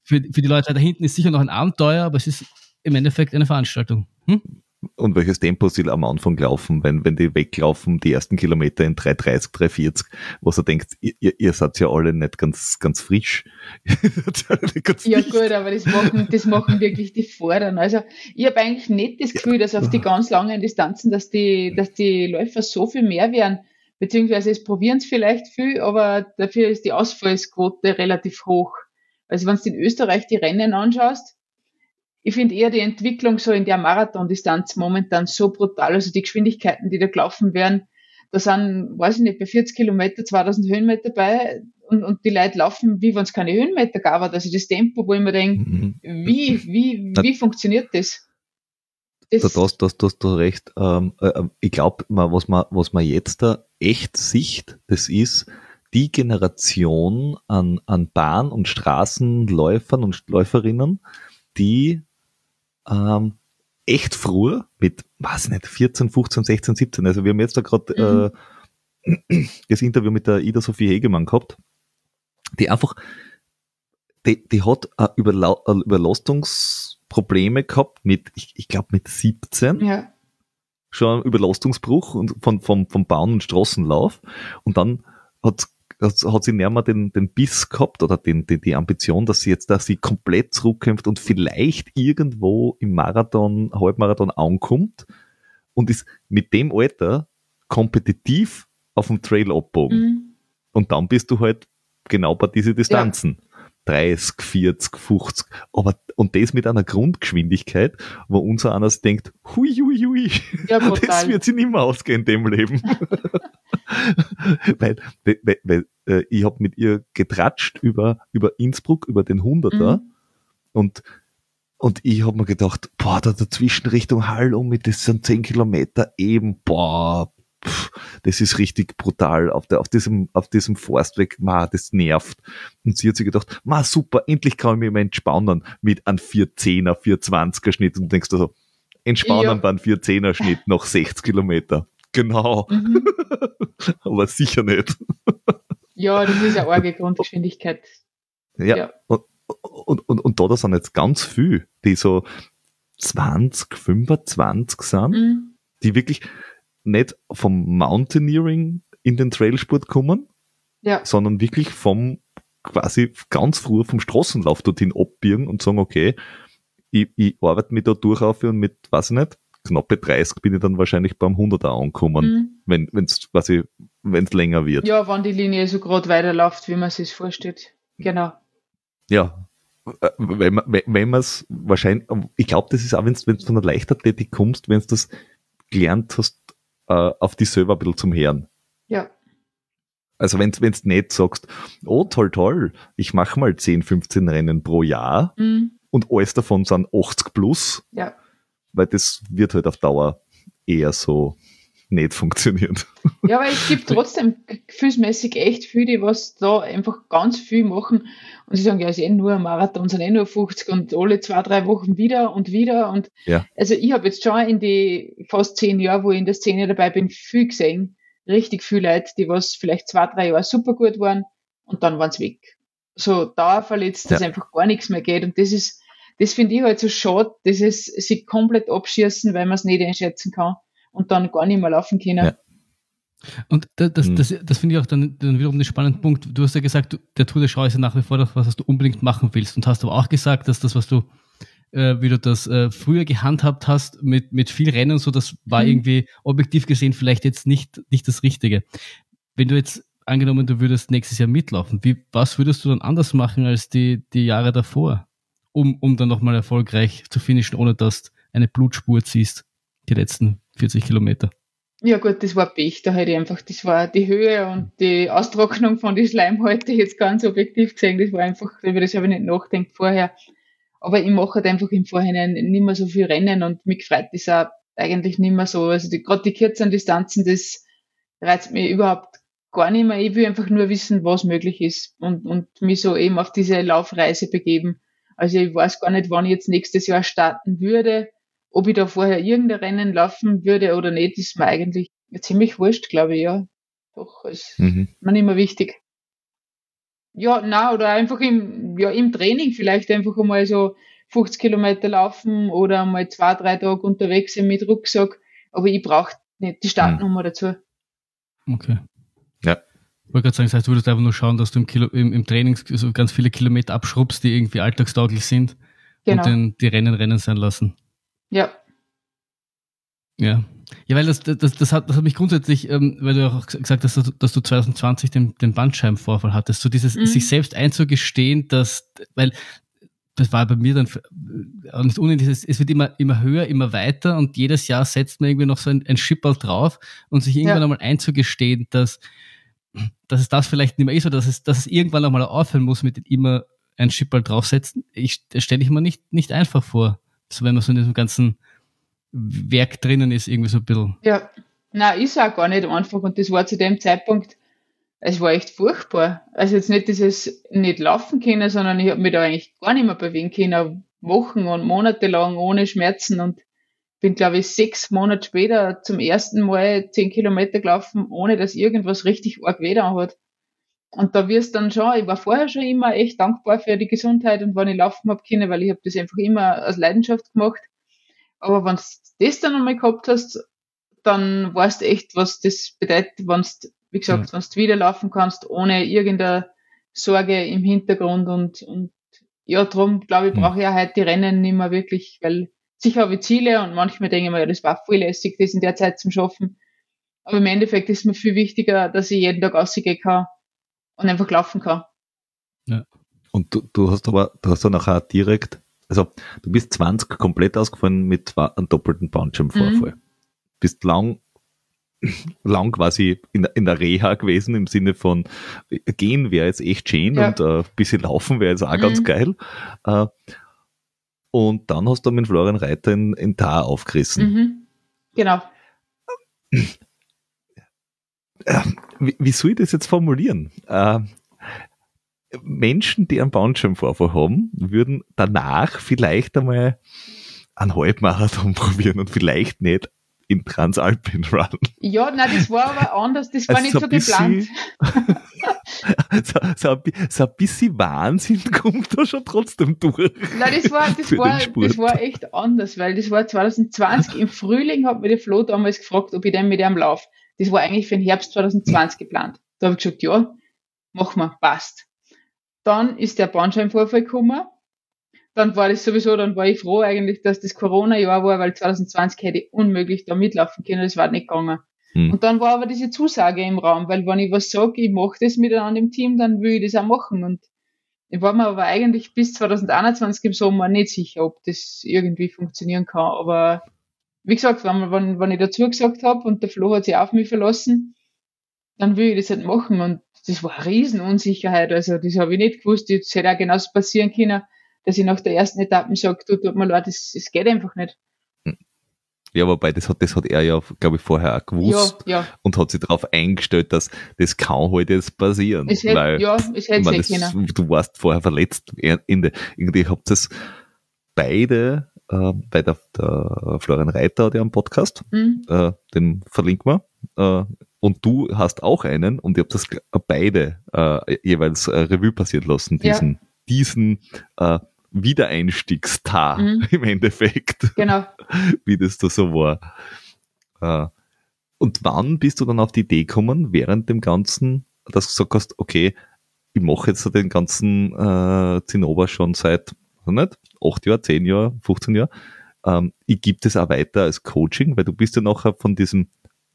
Speaker 4: für, für die Leute da hinten ist sicher noch ein Abenteuer, aber es ist im Endeffekt eine Veranstaltung. Hm?
Speaker 1: Und welches Tempo sie am Anfang laufen, wenn, wenn die weglaufen, die ersten Kilometer in 3,30, 3,40, wo er denkt, ihr, ihr seid ja alle nicht ganz, ganz frisch.
Speaker 5: ganz ja nicht. gut, aber das machen, das machen wirklich die Vorderen. Also ich habe eigentlich nicht das Gefühl, dass auf die ganz langen Distanzen, dass die, dass die Läufer so viel mehr werden, beziehungsweise es probieren es vielleicht viel, aber dafür ist die Ausfallsquote relativ hoch. Also wenn du in Österreich die Rennen anschaust, ich finde eher die Entwicklung so in der Marathondistanz momentan so brutal. Also die Geschwindigkeiten, die da gelaufen werden, da sind, weiß ich nicht, bei 40 Kilometer 2000 Höhenmeter dabei und, und die Leute laufen, wie wenn es keine Höhenmeter gab. Also das Tempo, wo ich mir denke, mhm. wie, wie, wie funktioniert das?
Speaker 1: das da hast, das, das, du recht. Ähm, äh, äh ich glaube, was man, was man jetzt da echt sieht, das ist die Generation an, an Bahn- und Straßenläufern und Läuferinnen, die ähm, echt früh, mit, weiß nicht, 14, 15, 16, 17. Also wir haben jetzt da gerade mhm. äh, das Interview mit der Ida Sophie Hegemann gehabt, die einfach, die, die hat äh, Überla äh, Überlastungsprobleme gehabt mit, ich, ich glaube mit 17.
Speaker 5: Ja.
Speaker 1: Schon Überlastungsbruch und von, vom, vom Bahn- und Straßenlauf. Und dann hat hat, hat sie näher mal den, den Biss gehabt oder den, die, die Ambition, dass sie jetzt, dass sie komplett zurückkämpft und vielleicht irgendwo im Marathon, Halbmarathon ankommt und ist mit dem Alter kompetitiv auf dem Trail abbogen. Mhm. Und dann bist du halt genau bei diesen Distanzen. Ja. 30, 40, 50, aber und das mit einer Grundgeschwindigkeit, wo unser einer denkt, hui, hui, hui, ja, das wird sie nicht mehr ausgehen in dem Leben. weil, weil, weil äh, ich habe mit ihr getratscht über, über Innsbruck, über den Hunderter mhm. und und ich habe mir gedacht, boah, da dazwischen Richtung Hall um mit das sind 10 Kilometer eben, boah, pff, das ist richtig brutal auf, der, auf diesem, auf diesem Forstweg, ma, das nervt. Und sie hat sich gedacht, ma, super, endlich kann ich mich mal entspannen mit einem 410er, 420er Schnitt und denkst du so, entspannen ja. beim 410er Schnitt nach 60 Kilometer. Genau. Mhm. Aber sicher nicht.
Speaker 5: Ja, das ist eine arge Grundgeschwindigkeit.
Speaker 1: Ja. ja. Und, und, und, und da sind jetzt ganz viel, die so 20, 25 sind, mhm. die wirklich nicht vom Mountaineering in den Trailsport kommen,
Speaker 5: ja.
Speaker 1: sondern wirklich vom quasi ganz früh vom Straßenlauf dorthin abbiegen und sagen, okay, ich, ich arbeite mich da durch auf und mit, weiß ich nicht, knappe 30 bin ich dann wahrscheinlich beim 100er ankommen, mhm. wenn quasi wenn es länger wird.
Speaker 5: Ja, wenn die Linie so gerade weiterläuft, wie man sich vorstellt. Genau.
Speaker 1: Ja, äh, wenn man wenn man es wahrscheinlich, ich glaube, das ist auch, wenn du von der Leichtathletik kommst, wenn du das gelernt hast, äh, auf die selber ein bisschen zum Hören.
Speaker 5: Ja.
Speaker 1: Also wenn du nicht sagst, oh toll, toll, ich mache mal 10, 15 Rennen pro Jahr mhm. und alles davon sind 80 plus.
Speaker 5: Ja
Speaker 1: weil das wird halt auf Dauer eher so nicht funktionieren.
Speaker 5: Ja, aber es gibt trotzdem gefühlsmäßig echt viele, die was da einfach ganz viel machen und sie sagen, ja, ist eh nur ein Marathon, sind eh nur 50 und alle zwei, drei Wochen wieder und wieder und
Speaker 1: ja.
Speaker 5: also ich habe jetzt schon in die fast zehn Jahre, wo ich in der Szene dabei bin, viel gesehen, richtig viele Leute, die was vielleicht zwei, drei Jahre super gut waren und dann waren sie weg. So dauerverletzt, ja. dass einfach gar nichts mehr geht und das ist das finde ich halt so schade, dass es sich komplett abschießen, weil man es nicht einschätzen kann und dann gar nicht mehr laufen können. Ja.
Speaker 4: Und das, das, hm. das, das finde ich auch dann, dann wiederum einen spannenden Punkt. Du hast ja gesagt, der Tour de Schau ist ja nach wie vor das, was du unbedingt machen willst. Und hast aber auch gesagt, dass das, was du, äh, wie du das äh, früher gehandhabt hast, mit, mit viel Rennen, so das war mhm. irgendwie objektiv gesehen vielleicht jetzt nicht, nicht das Richtige. Wenn du jetzt angenommen, du würdest nächstes Jahr mitlaufen, wie, was würdest du dann anders machen als die, die Jahre davor, um, um dann nochmal erfolgreich zu finishen, ohne dass du eine Blutspur ziehst, die letzten 40 Kilometer?
Speaker 5: Ja gut, das war Pech, da hätte ich einfach, das war die Höhe und die Austrocknung von den Schleimhäuten jetzt ganz objektiv gesehen, das war einfach, über das habe ich nicht nachgedacht vorher. Aber ich mache halt einfach im Vorhinein nicht mehr so viel Rennen und mich freut das auch eigentlich nicht mehr so. Also die, gerade die kürzeren Distanzen, das reizt mich überhaupt gar nicht mehr. Ich will einfach nur wissen, was möglich ist und, und mich so eben auf diese Laufreise begeben. Also ich weiß gar nicht, wann ich jetzt nächstes Jahr starten würde. Ob ich da vorher irgendein Rennen laufen würde oder nicht, ist mir eigentlich ziemlich wurscht, glaube ich, ja. Doch, ist mhm. mir nicht mehr wichtig. Ja, na oder einfach im, ja, im Training vielleicht einfach einmal so 50 Kilometer laufen oder mal zwei, drei Tage unterwegs sein mit Rucksack. Aber ich brauche nicht die Startnummer mhm. dazu.
Speaker 4: Okay. Ja. Ich wollte gerade sagen, das heißt, du würdest einfach nur schauen, dass du im, Kilo, im, im Training so ganz viele Kilometer abschrubbst, die irgendwie alltagstauglich sind genau. und dann die Rennen Rennen sein lassen.
Speaker 5: Ja.
Speaker 4: Ja. Ja, weil das, das, das, hat, das hat mich grundsätzlich, ähm, weil du auch gesagt hast, dass du, dass du 2020 den, den Bandscheibenvorfall hattest, so dieses mhm. sich selbst einzugestehen, dass, weil das war bei mir dann auch nicht unnötig, es wird immer, immer höher, immer weiter und jedes Jahr setzt man irgendwie noch so ein, ein Schipperl drauf und sich irgendwann ja. einmal einzugestehen, dass, dass es das vielleicht nicht mehr ist oder dass es, dass es irgendwann einmal aufhören muss mit immer ein Schipperl draufsetzen. Ich, das stelle ich mir nicht, nicht einfach vor. So wenn man so in diesem ganzen Werk drinnen ist, irgendwie so ein bisschen.
Speaker 5: Ja, na ist auch gar nicht einfach und das war zu dem Zeitpunkt, es war echt furchtbar. Also jetzt nicht dieses nicht laufen können, sondern ich habe mich da eigentlich gar nicht mehr bewegen können, Wochen und Monate lang ohne Schmerzen und bin, glaube ich, sechs Monate später zum ersten Mal zehn Kilometer gelaufen, ohne dass irgendwas richtig arg weh hat. Und da wirst dann schon, ich war vorher schon immer echt dankbar für die Gesundheit und wenn ich laufen hab können, weil ich habe das einfach immer aus Leidenschaft gemacht. Aber wenn du das dann einmal gehabt hast, dann weißt du echt, was das bedeutet, wenn du wie gesagt, ja. wenn du wieder laufen kannst, ohne irgendeine Sorge im Hintergrund und, und ja, drum glaube ich, hm. brauche ich ja heute die Rennen nicht mehr wirklich, weil sicher habe ich Ziele und manchmal denke ich mir, ja, das war voll lässig, das in der Zeit zum Schaffen. Aber im Endeffekt ist mir viel wichtiger, dass ich jeden Tag rausgehen kann und einfach laufen kann.
Speaker 1: Ja. Und du, du hast aber, du hast dann nachher direkt, also du bist 20 komplett ausgefallen mit einem doppelten Bandscheibenvorfall. Mhm. Bist lang lang quasi in, in der Reha gewesen, im Sinne von gehen wäre jetzt echt schön ja. und ein äh, bisschen laufen wäre jetzt auch mhm. ganz geil. Äh, und dann hast du mit Florian Reiter in, in Tar aufgerissen.
Speaker 5: Mhm. Genau.
Speaker 1: Äh, wie, wie, soll ich das jetzt formulieren? Äh, Menschen, die einen Bandscheibenvorfall haben, würden danach vielleicht einmal einen Halbmarathon probieren und vielleicht nicht in Transalpin Run.
Speaker 5: Ja, nein, das war aber anders, das war also nicht so, so geplant.
Speaker 1: so, so, ein, so ein bisschen Wahnsinn kommt da schon trotzdem durch.
Speaker 5: Nein, das war, das war, das war echt anders, weil das war 2020 im Frühling, hat mir der Flo damals gefragt, ob ich denn mit ihm laufe. Das war eigentlich für den Herbst 2020 geplant. Da habe ich gesagt, ja, machen wir, passt. Dann ist der Bandscheibenvorfall gekommen dann war das sowieso, dann war ich froh eigentlich, dass das Corona-Jahr war, weil 2020 hätte ich unmöglich da mitlaufen können, das war nicht gegangen. Hm. Und dann war aber diese Zusage im Raum, weil wenn ich was sage, ich mache das mit einem Team, dann will ich das auch machen. Und ich war mir aber eigentlich bis 2021 im Sommer nicht sicher, ob das irgendwie funktionieren kann. Aber wie gesagt, wenn, wenn, wenn ich dazu gesagt habe und der Flo hat sich auf mich verlassen, dann will ich das halt machen. Und das war eine Riesenunsicherheit. Also das habe ich nicht gewusst. Das hätte auch genauso passieren können dass ich nach der ersten Etappe sage, du, tut mir leid, das, das geht einfach nicht.
Speaker 1: Ja, wobei, das hat, das hat er ja, glaube ich, vorher auch gewusst
Speaker 5: ja, ja.
Speaker 1: und hat sich darauf eingestellt, dass das kann halt jetzt passieren.
Speaker 5: Es hätte, weil, ja, es hätte
Speaker 1: das, Du warst vorher verletzt. Ende. Irgendwie habt es beide, äh, bei der, der Florian Reiter hat ja einen Podcast, mhm. äh, den verlinken wir. Äh, und du hast auch einen und ihr habt das beide äh, jeweils äh, Revue passiert lassen, diesen, ja. diesen äh, Wiedereinstiegstag mhm. im Endeffekt.
Speaker 5: Genau.
Speaker 1: Wie das da so war. Äh, und wann bist du dann auf die Idee gekommen, während dem Ganzen, dass du gesagt hast, okay, ich mache jetzt den ganzen äh, Zinnober schon seit, nicht, acht Jahre, zehn Jahre, 15 Jahre. Ähm, ich gebe das auch weiter als Coaching, weil du bist ja nachher von diesem,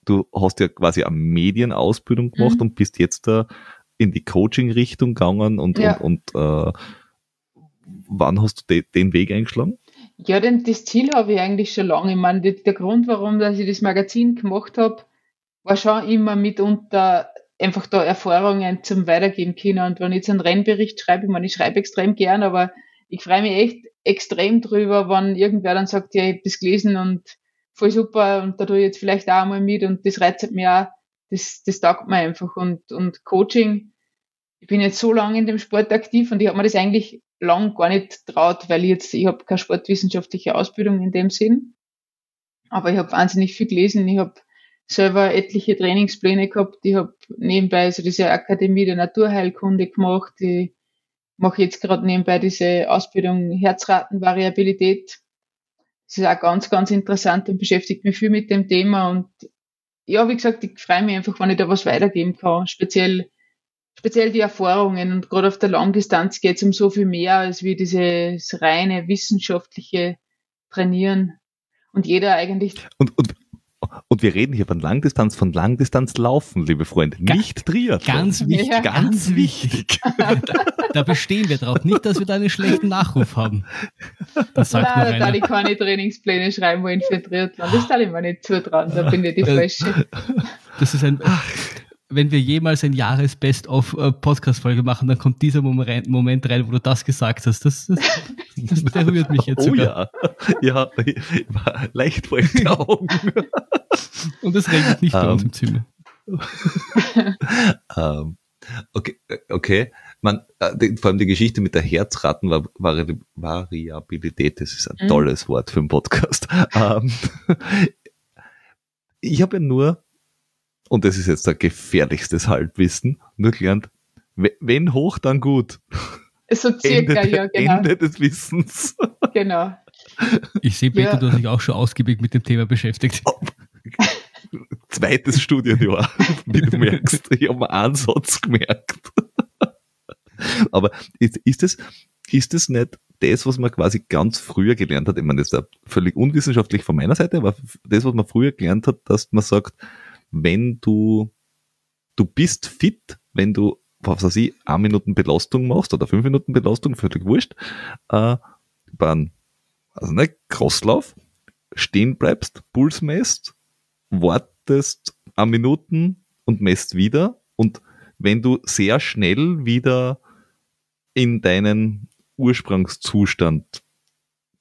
Speaker 1: du hast ja quasi eine Medienausbildung gemacht mhm. und bist jetzt da in die Coaching-Richtung gegangen und, ja. und, und äh, wann hast du de, den Weg eingeschlagen?
Speaker 5: Ja, denn das Ziel habe ich eigentlich schon lange. Ich meine, der Grund, warum dass ich das Magazin gemacht habe, war schon immer mitunter einfach da Erfahrungen zum Weitergeben können. Und wenn ich jetzt einen Rennbericht schreibe, ich meine, ich schreibe extrem gern, aber ich freue mich echt extrem drüber, wenn irgendwer dann sagt, ja, ich habe das gelesen und voll super und da tue ich jetzt vielleicht auch mal mit und das reizt mich auch, das, das taugt mir einfach. Und, und Coaching, ich bin jetzt so lange in dem Sport aktiv und ich habe mir das eigentlich lang gar nicht traut, weil ich jetzt, ich habe keine sportwissenschaftliche Ausbildung in dem Sinn, aber ich habe wahnsinnig viel gelesen, ich habe selber etliche Trainingspläne gehabt, ich habe nebenbei so diese Akademie der Naturheilkunde gemacht, ich mache jetzt gerade nebenbei diese Ausbildung Herzratenvariabilität. Das ist auch ganz, ganz interessant und beschäftigt mich viel mit dem Thema und ja, wie gesagt, ich freue mich einfach, wenn ich da was weitergeben kann, speziell speziell die Erfahrungen und gerade auf der Langdistanz geht es um so viel mehr als wie dieses reine wissenschaftliche Trainieren. Und jeder eigentlich.
Speaker 1: Und, und, und wir reden hier von Langdistanz, von Langdistanz laufen, liebe Freunde, nicht Triathlon.
Speaker 4: Ganz wichtig, ja. ganz wichtig. da bestehen wir drauf. Nicht, dass wir da einen schlechten Nachruf haben.
Speaker 5: Das sagt Nein, da ich keine Trainingspläne schreiben wollen für Triathlon. Das darf ich mir nicht zutrauen. Da bin ich die Falsche.
Speaker 4: Das ist ein, wenn wir jemals ein Jahres-Best-of-Podcast-Folge äh, machen, dann kommt dieser Moment, rein, wo du das gesagt hast. Das, das, das berührt mich jetzt
Speaker 1: oh sogar. ja, ja, leicht feuchte Augen.
Speaker 4: Und es regnet nicht um, bei uns im Zimmer.
Speaker 1: um, okay, okay. Man, äh, die, vor allem die Geschichte mit der Herzratenvariabilität, das ist ein mhm. tolles Wort für einen Podcast. Um, ich habe ja nur und das ist jetzt der gefährlichste Halbwissen, nur gelernt, wenn hoch, dann gut.
Speaker 5: So circa, Ende, ja, genau.
Speaker 1: Ende des Wissens.
Speaker 5: Genau.
Speaker 4: Ich sehe, Peter, ja. du hast dich auch schon ausgiebig mit dem Thema beschäftigt.
Speaker 1: Zweites Studienjahr, wie du merkst. Ich habe einen Satz gemerkt. Aber ist, ist, das, ist das nicht das, was man quasi ganz früher gelernt hat? Ich meine, das ist völlig unwissenschaftlich von meiner Seite, aber das, was man früher gelernt hat, dass man sagt, wenn du, du bist fit, wenn du, was weiß ich, eine Minuten Belastung machst oder fünf Minuten Belastung, völlig wurscht, äh, beim, also nicht Crosslauf, stehen bleibst, Puls messt, wartest eine Minuten und messt wieder und wenn du sehr schnell wieder in deinen Ursprungszustand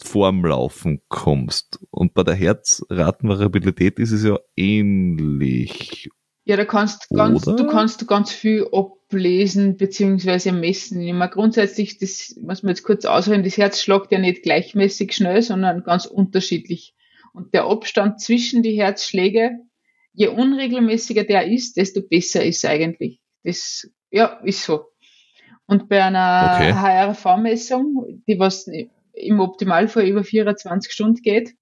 Speaker 1: vorm Laufen kommst. Und bei der Herzratenvariabilität ist es ja ähnlich.
Speaker 5: Ja, da kannst ganz, du kannst ganz viel ablesen bzw. messen. Ich meine, grundsätzlich, das muss man jetzt kurz ausholen, das Herz schlagt ja nicht gleichmäßig schnell, sondern ganz unterschiedlich. Und der Abstand zwischen die Herzschläge, je unregelmäßiger der ist, desto besser ist eigentlich. Das, ja, ist so. Und bei einer okay. HRV-Messung, die was im Optimalfall über 24 Stunden geht,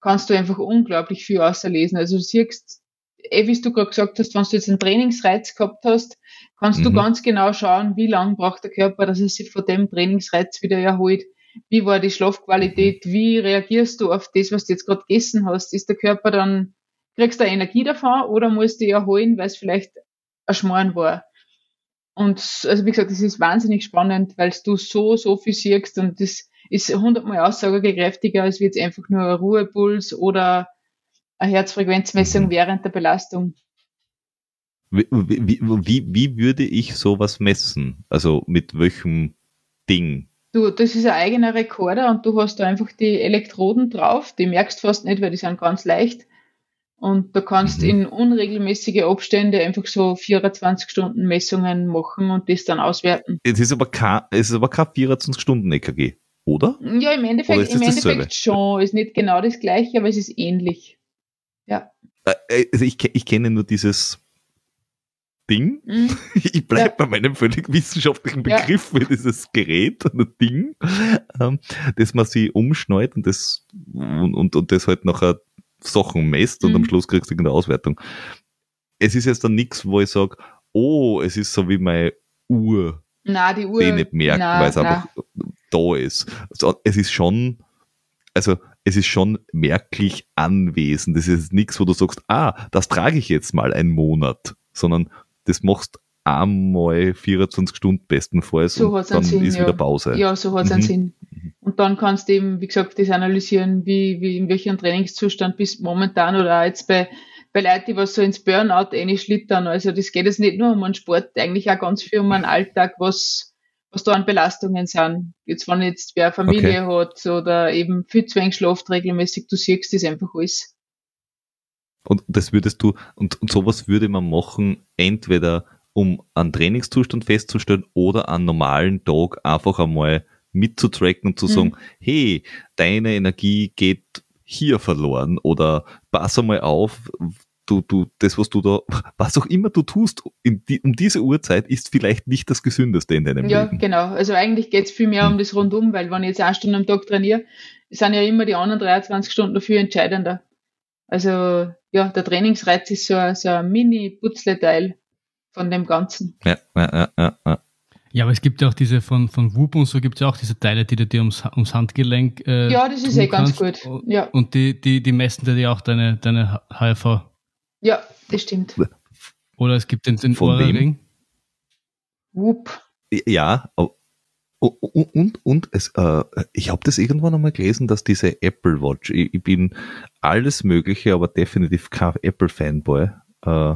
Speaker 5: kannst du einfach unglaublich viel auslesen. Also du siehst, eh wie du gerade gesagt hast, wenn du jetzt einen Trainingsreiz gehabt hast, kannst mhm. du ganz genau schauen, wie lange braucht der Körper, dass er sich von dem Trainingsreiz wieder erholt. Wie war die Schlafqualität? Wie reagierst du auf das, was du jetzt gerade gegessen hast? Ist der Körper dann, kriegst du Energie davon oder musst du dich erholen, weil es vielleicht ein Schmarrn war? Und also wie gesagt, das ist wahnsinnig spannend, weil du so, so viel siehst und das ist hundertmal aussagekräftiger als jetzt einfach nur ein Ruhepuls oder eine Herzfrequenzmessung während der Belastung.
Speaker 1: Wie, wie, wie, wie würde ich sowas messen? Also mit welchem Ding?
Speaker 5: Du, das ist ein eigener Rekorder und du hast da einfach die Elektroden drauf. Die merkst fast nicht, weil die sind ganz leicht. Und du kannst mhm. in unregelmäßige Abstände einfach so 24 Stunden Messungen machen und das dann auswerten.
Speaker 1: Es ist aber kein, es ist aber kein 24 Stunden EKG oder?
Speaker 5: Ja, im Endeffekt, im Endeffekt schon. Ist nicht genau das gleiche, aber es ist ähnlich. Ja.
Speaker 1: Äh, äh, also ich, ich kenne nur dieses Ding. Mhm. Ich bleibe ja. bei meinem völlig wissenschaftlichen Begriff ja. für dieses Gerät, ein Ding, ähm, das man sich umschneut und das, und, und, und das halt nachher Sachen messt und
Speaker 5: Mhm.
Speaker 1: am Schluss kriegst du irgendeine Auswertung. Es ist jetzt dann nichts, wo ich sage, oh, es ist so wie meine Uhr,
Speaker 5: Na, die Uhr.
Speaker 1: die ich nicht merke,
Speaker 5: na,
Speaker 1: weil es einfach da ist. Also, es ist schon, also es ist schon merklich anwesend. Das ist nichts, wo du sagst, ah, das trage ich jetzt mal einen Monat, sondern das machst einmal 24 Stunden bestenfalls
Speaker 5: So
Speaker 1: und dann
Speaker 5: einen Sinn,
Speaker 1: ist
Speaker 5: ja.
Speaker 1: wieder Pause.
Speaker 5: Ja, so hat es einen
Speaker 1: Mhm.
Speaker 5: Sinn. Und dann kannst du eben, wie gesagt, das analysieren, wie, wie in welchem Trainingszustand bist du momentan oder auch jetzt bei, bei Leuten, die was so ins Burnout schlittern. Also das geht jetzt nicht nur um einen Sport, eigentlich auch ganz viel um einen Alltag, was, was da an Belastungen sind. Jetzt, wenn jetzt wer Familie hat oder eben viel zu wenig schlaft regelmäßig, du siehst das einfach alles.
Speaker 1: Und das würdest du, und, und sowas würde man machen, entweder um einen Trainingszustand festzustellen oder einen normalen Tag einfach einmal mitzutracken und zu
Speaker 5: Mhm.
Speaker 1: sagen, hey, deine Energie geht hier verloren oder pass einmal auf, du, du, das, was du da, was auch immer du tust, in die, um diese Uhrzeit ist vielleicht nicht das Gesündeste in deinem
Speaker 5: Ja,
Speaker 1: Leben.
Speaker 5: genau. Also eigentlich geht's viel mehr
Speaker 1: Hm.
Speaker 5: um das Rundum, weil wenn ich jetzt eine Stunde am Tag trainiere, sind ja immer die anderen 23 Stunden dafür entscheidender. Also ja, der Trainingsreiz ist so, ein- so ein Mini-Putzleteil von dem Ganzen.
Speaker 1: Ja, ja, ja, ja, ja.
Speaker 4: Ja, aber es gibt ja auch diese von, von Whoop und so gibt es ja auch diese Teile, die du dir ums, ums Handgelenk äh,
Speaker 5: Ja, das ist eh ganz gut.
Speaker 4: Und,
Speaker 5: Ja,
Speaker 4: und die, die, die messen dir ja auch deine, deine HRV.
Speaker 5: ja, das stimmt.
Speaker 4: Oder es gibt den, den
Speaker 1: Von wem?
Speaker 4: Ohrring.
Speaker 5: Whoop.
Speaker 1: Ja, aber- und, und, und es, äh, ich habe das irgendwann einmal gelesen, dass diese Apple Watch, ich, ich bin alles Mögliche, aber definitiv kein Apple-Fanboy. Äh,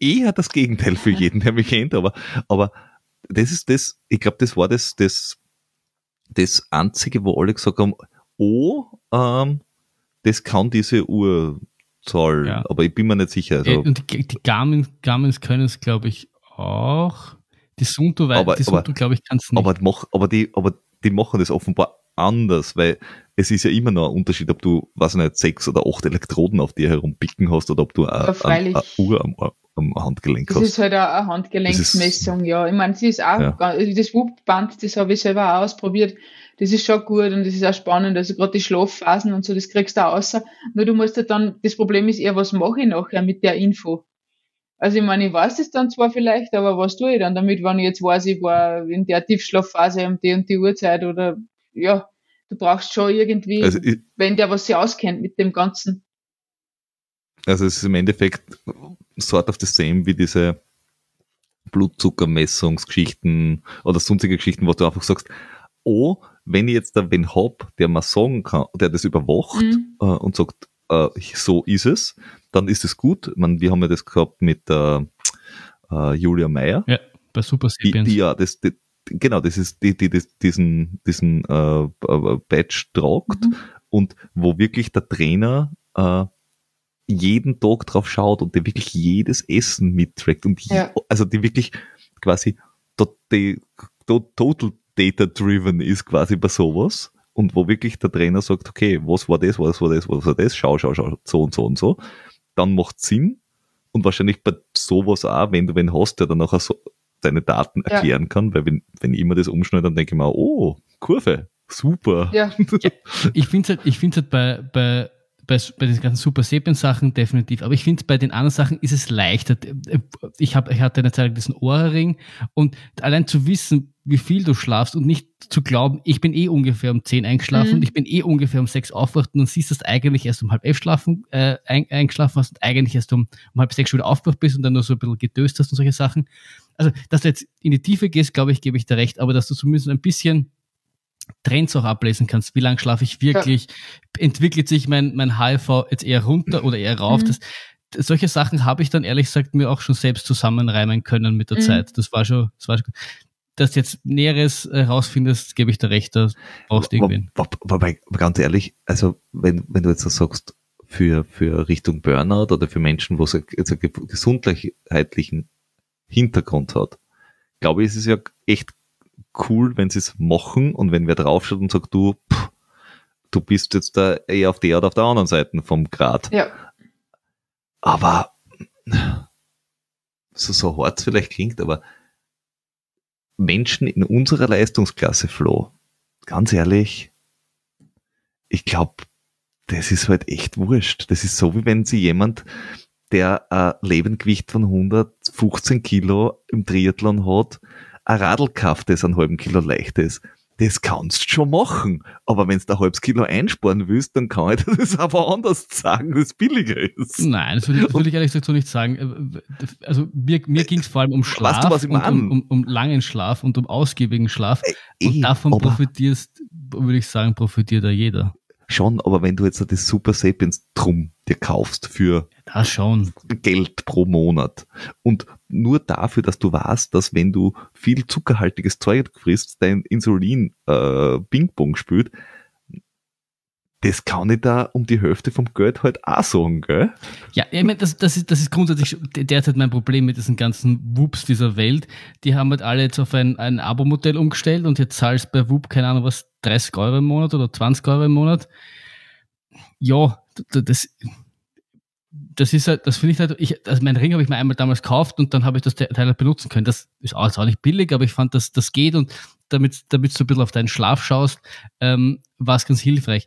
Speaker 1: eher das Gegenteil für jeden, der mich kennt, aber, aber das ist das, ich glaube, das war das, das, das Einzige, wo alle gesagt haben, oh, ähm, das kann diese Uhrzahl,
Speaker 4: Ja.
Speaker 1: aber ich bin mir nicht sicher.
Speaker 4: Äh,
Speaker 1: Also,
Speaker 4: und die, die Garmin, Garmins können es, glaube ich, auch. Die Sunto, weil
Speaker 1: Aber-
Speaker 4: die Sunto, glaube ich, kann es nicht.
Speaker 1: Aber, mach, aber, die, aber die machen das offenbar anders, weil es ist ja immer noch ein Unterschied, ob du, was nicht, sechs oder acht Elektroden auf dir herumpicken hast oder ob du eine, eine, eine Uhr am, am Handgelenk
Speaker 5: Das
Speaker 1: hast.
Speaker 5: ist halt auch eine Handgelenksmessung, ja. Ich meine, sie ist auch,
Speaker 1: Ja.
Speaker 5: ganz- also das Whoop-Band, das habe ich selber auch ausprobiert. Das ist schon gut und das ist auch spannend. Also gerade die Schlafphasen und so, das kriegst du auch außer. Nur du musst halt dann, das Problem ist eher, was mache ich nachher mit der Info? Also ich meine, ich weiß es dann zwar vielleicht, aber was tue ich dann damit, wenn ich jetzt weiß, ich war in der Tiefschlafphase um die und die Uhrzeit oder ja, du brauchst schon irgendwie,
Speaker 1: Also, ich,
Speaker 5: wenn der was sich auskennt mit dem Ganzen.
Speaker 1: also es ist im Endeffekt sort of the same wie diese Blutzuckermessungsgeschichten oder sonstige Geschichten, wo du einfach sagst, oh, wenn ich jetzt da wen hab, der mal sagen kann, der das überwacht,
Speaker 5: Mhm.
Speaker 1: äh, und sagt, äh, so ist es, dann ist es gut. Man, wir haben ja das gehabt mit äh, äh, Julia Meyer,
Speaker 4: ja, bei Super
Speaker 1: die,
Speaker 4: Sapiens.
Speaker 1: die ja das, die, genau, das ist die, die, das, diesen, diesen äh, äh, Badge tragt
Speaker 5: Mhm.
Speaker 1: und wo wirklich der Trainer äh, jeden Tag drauf schaut und der wirklich jedes Essen mittrackt und
Speaker 5: Ja.
Speaker 1: also die wirklich quasi tot, die, to- total data driven ist quasi bei sowas und wo wirklich der Trainer sagt, okay, was war das, was war das, was war das, schau, schau, schau, so und so und so, dann macht Sinn und wahrscheinlich bei sowas auch, wenn du wen hast, der dann nachher so deine Daten
Speaker 5: Ja.
Speaker 1: erklären kann, weil wenn, wenn ich immer das umschneide, dann denke ich mir, oh, Kurve, super.
Speaker 5: Ja,
Speaker 4: Ich finde halt, ich finde halt bei, bei, bei, bei diesen ganzen Super Sapiens Sachen definitiv, aber ich finde bei den anderen Sachen ist es leichter. Ich, hab, ich hatte eine Zeit lang diesen Ohrring und allein zu wissen, wie viel du schlafst und nicht zu glauben, ich bin eh ungefähr um 10 eingeschlafen
Speaker 5: Mhm.
Speaker 4: und ich bin eh ungefähr um 6 aufgewacht und dann siehst du, dass du eigentlich erst um halb elf schlafen, äh, ein, eingeschlafen hast und eigentlich erst um, um halb sechs schon wieder aufgewacht bist und dann nur so ein bisschen gedöst hast und solche Sachen. Also, dass du jetzt in die Tiefe gehst, glaube ich, gebe ich dir recht, aber dass du zumindest ein bisschen Trends auch ablesen kannst. Wie lange schlafe ich wirklich? Entwickelt sich mein, mein HIV jetzt eher runter oder eher rauf?
Speaker 5: Mhm.
Speaker 4: Das, solche Sachen habe ich dann ehrlich gesagt mir auch schon selbst zusammenreimen können mit der
Speaker 5: Mhm.
Speaker 4: Zeit. Das war schon, das war schon, dass du jetzt Näheres herausfindest, gebe ich dir recht, da brauchst du irgendwen.
Speaker 1: Wo- wo- Wobei, ganz ehrlich, also wenn, wenn du jetzt so sagst, für, für Richtung Burnout oder für Menschen, wo es einen- jetzt einen ge- gesundheitlichen Hintergrund hat, glaube ich, ist es ja echt cool, wenn sie es machen und wenn wer draufschaut und sagt, du, pff, du bist jetzt da eher auf der oder auf der anderen Seite vom Grad.
Speaker 5: ja.
Speaker 1: Aber so, so hart es vielleicht klingt, aber Menschen in unserer Leistungsklasse, Flo, ganz ehrlich, ich glaube, das ist halt echt wurscht. Das ist so, wie wenn sie jemand, der ein Lebendgewicht von 115 Kilo im Triathlon hat, ein Radl kauft, das einen halben Kilo leichter ist das kannst du schon machen. Aber wenn du ein halbes Kilo einsparen willst, dann kann ich das aber anders sagen, dass es billiger ist.
Speaker 4: Nein, das würde ich, das würde ich ehrlich gesagt so nicht sagen. Also mir, mir ging es vor allem um Schlaf, weißt du, was ich und um, um, um, langen Schlaf und um ausgiebigen Schlaf. Äh, und davon profitierst, würde ich sagen, profitiert da jeder.
Speaker 1: Schon, aber wenn du jetzt das Super Sapiens Drum dir kaufst für
Speaker 4: das schon.
Speaker 1: Geld pro Monat und nur dafür, dass du weißt, dass wenn du viel zuckerhaltiges Zeug frisst, dein Insulin äh, Ping-Pong spült, das kann ich da um die Hälfte vom Geld halt auch sagen, gell?
Speaker 4: Ja, ich meine, das, das, ist, das ist grundsätzlich derzeit mein Problem mit diesen ganzen Whoops dieser Welt. Die haben halt alle jetzt auf ein, ein Abo-Modell umgestellt und jetzt zahlst bei Whoop, keine Ahnung was, 30 Euro im Monat oder 20 Euro im Monat. Ja, das, das ist halt, das finde ich halt, ich, also mein Ring habe ich mir einmal damals gekauft und dann habe ich das Teil halt benutzen können. Das ist auch, ist auch nicht billig, aber ich fand, dass das geht und damit, damit du ein bisschen auf deinen Schlaf schaust, ähm, war es ganz hilfreich.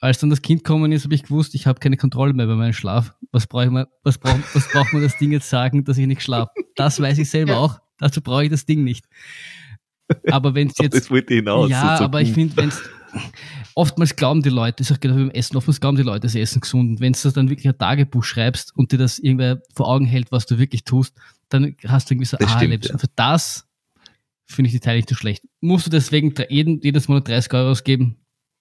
Speaker 4: Als dann das Kind gekommen ist, habe ich gewusst, ich habe keine Kontrolle mehr über meinen Schlaf. Was brauche ich mal, was braucht, was braucht man das Ding jetzt sagen, dass ich nicht schlafe? Das weiß ich selber auch. Dazu brauche ich das Ding nicht. Aber wenn es jetzt.
Speaker 1: Das wollte hinaus.
Speaker 4: Ja, aber ich finde, wenn es oftmals glauben die Leute, ich sage genau wie beim Essen, oftmals glauben die Leute, sie essen gesund. Und wenn du dann wirklich ein Tagebuch schreibst und dir das irgendwer vor Augen hält, was du wirklich tust, dann hast du irgendwie so,
Speaker 1: das
Speaker 4: ah, lebst.
Speaker 1: ja.
Speaker 4: Für das finde ich die Teile nicht so schlecht. Musst du deswegen jeden, jedes Monat 30 Euro ausgeben?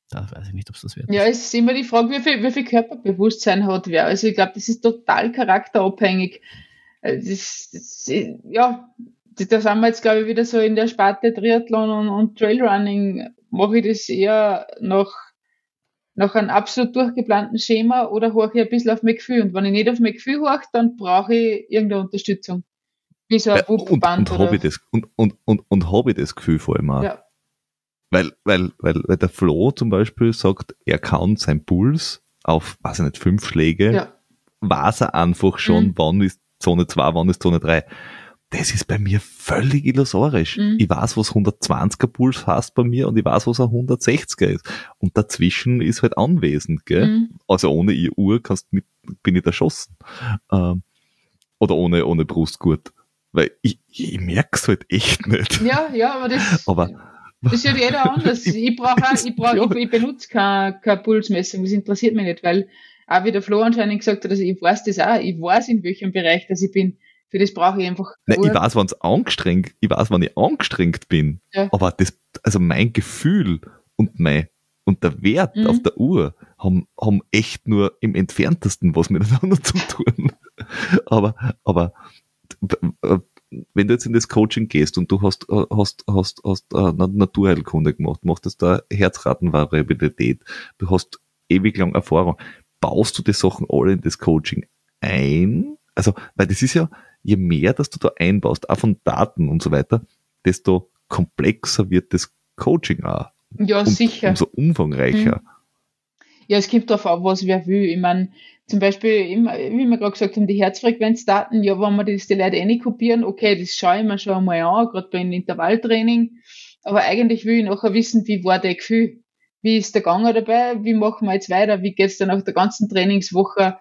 Speaker 4: Da weiß ich nicht, ob es das wert
Speaker 5: Ja, es ist immer die Frage, wie viel, wie viel Körperbewusstsein hat wer. Also ich glaube, das ist total charakterabhängig. Äh, das, das, ja, da sind wir jetzt, glaube ich, wieder so in der Sparte Triathlon und, und Trailrunning. Mache ich das eher nach, nach einem absolut durchgeplanten Schema oder horche ich ein bisschen auf mein Gefühl? Und wenn ich nicht auf mein Gefühl horche, dann brauche ich irgendeine Unterstützung. Wie so ein
Speaker 1: Ja, und, und, habe ich das, und, und, und, und habe ich das Gefühl vor allem auch.
Speaker 5: Ja.
Speaker 1: Weil, weil, weil, weil der Flo zum Beispiel sagt, er kann sein Puls auf, weiß ich nicht, fünf Schläge,
Speaker 5: Ja.
Speaker 1: weiß er einfach schon,
Speaker 5: Mhm.
Speaker 1: wann ist Zone 2, wann ist Zone 3. Das ist bei mir völlig illusorisch.
Speaker 5: Mhm.
Speaker 1: Ich weiß, was 120er Puls heißt bei mir und ich weiß, was ein 160er ist. Und dazwischen ist halt anwesend, gell?
Speaker 5: Mhm.
Speaker 1: Also ohne ihr Uhr kannst mit, bin ich erschossen. Ähm, oder ohne, ohne Brustgurt. Weil ich, ich merk's halt echt nicht.
Speaker 5: Ja, ja, aber das,
Speaker 1: Aber
Speaker 5: das ist ja jeder anders. Ich brauche, ich, brauch,
Speaker 1: Ja.
Speaker 5: ich, ich benutze keine, keine Pulsmessung. Das interessiert mich nicht, weil auch wie der Flo anscheinend gesagt hat, also ich weiß das auch. Ich weiß, in welchem Bereich dass ich bin. Für das brauche ich einfach
Speaker 1: Nein, ich weiß, wann's angestrengt, ich weiß, wann ich angestrengt bin.
Speaker 5: Ja.
Speaker 1: Aber das, also mein Gefühl und mein, und der Wert
Speaker 5: Mhm.
Speaker 1: auf der Uhr haben, haben echt nur im entferntesten was miteinander zu tun. aber, aber, äh, wenn du jetzt in das Coaching gehst und du hast, äh, hast, hast, hast äh, Na- Naturheilkunde gemacht, machst jetzt da Herzratenvariabilität, du hast ewig lang Erfahrung, baust du die Sachen alle in das Coaching ein? Also, weil das ist ja, je mehr, dass du da einbaust, auch von Daten und so weiter, desto komplexer wird das Coaching auch.
Speaker 5: ja,
Speaker 1: und
Speaker 5: sicher.
Speaker 1: umso umfangreicher.
Speaker 5: Ja, es kommt darauf an, was wer will. Ich meine, zum Beispiel, wie wir gerade gesagt haben, die Herzfrequenzdaten, ja, wenn wir das die Leute eh nicht kopieren, okay, das schaue ich mir schon einmal an, gerade beim Intervalltraining. Aber eigentlich will ich nachher wissen, wie war der Gefühl? Wie ist der Ganger dabei? Wie machen wir jetzt weiter? Wie geht's dann nach der ganzen Trainingswoche?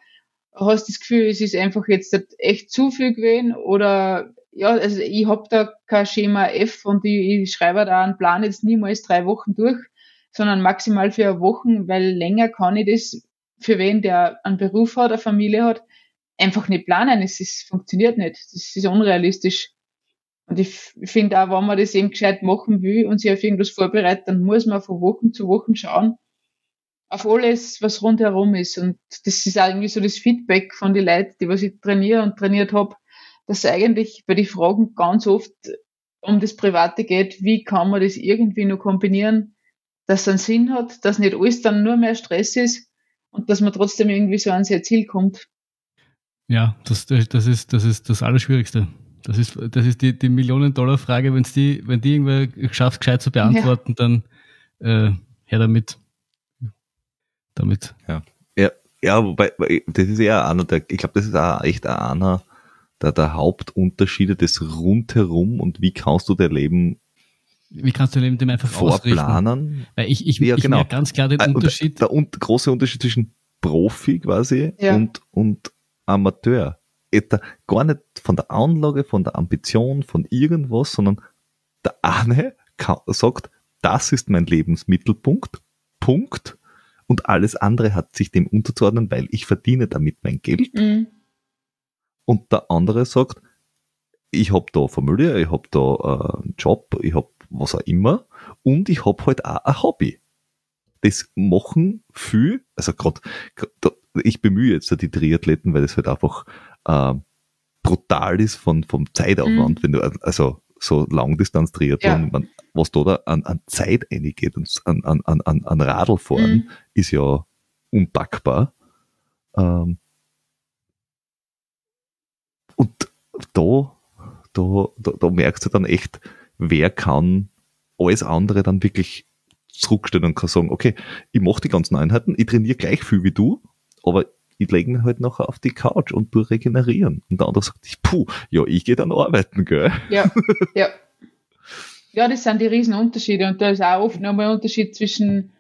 Speaker 5: Hast du das Gefühl, es ist einfach jetzt echt zu viel gewesen? Oder, ja, also ich hab da kein Schema F und ich, ich schreibe da einen Plan jetzt niemals drei Wochen durch sondern maximal für eine Woche, weil länger kann ich das für wen, der einen Beruf hat, eine Familie hat, einfach nicht planen. Es ist, funktioniert nicht. Das ist unrealistisch. Und ich finde auch, wenn man das eben gescheit machen will und sich auf irgendwas vorbereitet, dann muss man von Wochen zu Wochen schauen, auf alles, was rundherum ist. Und das ist auch irgendwie so das Feedback von den Leuten, die was ich trainiere und trainiert habe, dass eigentlich bei den Fragen ganz oft um das Private geht, wie kann man das irgendwie noch kombinieren, dass es einen Sinn hat, dass nicht alles dann nur mehr Stress ist und dass man trotzdem irgendwie so an sein Ziel kommt.
Speaker 4: Ja, das, das, ist, das ist das Allerschwierigste. Das ist, das ist die, die Millionen-Dollar-Frage. Wenn's die, wenn die irgendwer schafft, gescheit zu beantworten, dann äh, her damit. Damit.
Speaker 1: Ja, wobei, weil das ist ja einer der, ich glaube, das ist auch echt einer der, der Hauptunterschiede des Rundherum und wie kannst du dein Leben
Speaker 4: Wie kannst du dem einfach
Speaker 1: vorplanen?
Speaker 4: Ausrichten? Weil ich, ich, ja, ich genau. merke ganz klar den äh, Unterschied.
Speaker 1: Der, der, große Unterschied zwischen Profi quasi ja. und, und Amateur. Gar nicht von der Anlage, von der Ambition, von irgendwas, sondern der eine sagt, das ist mein Lebensmittelpunkt, Punkt. Und alles andere hat sich dem unterzuordnen, weil ich verdiene damit mein Geld. Mhm. Und der andere sagt, ich hab da Familie, ich hab da äh, einen Job, ich hab was auch immer und ich hab halt auch ein Hobby. Das machen viel, also gerade, ich bemühe jetzt die Triathleten, weil das halt einfach äh, brutal ist von, vom Zeitaufwand, mhm. wenn du, also so Langdistanz-Triathlon, ja. was da, da an, an Zeit eingeht und an, an, an, an Radlfahren, mhm. ist ja unpackbar. Ähm, und da, da, da, da merkst du dann echt, wer kann alles andere dann wirklich zurückstellen und kann sagen, okay, ich mache die ganzen Einheiten, ich trainiere gleich viel wie du, aber ich lege mich halt nachher auf die Couch und tue regenerieren. Und der andere sagt, puh, ja, ich gehe dann arbeiten, gell?
Speaker 5: Ja, ja. Ja, das sind die Riesenunterschiede. Und da ist auch oft nochmal ein Unterschied zwischen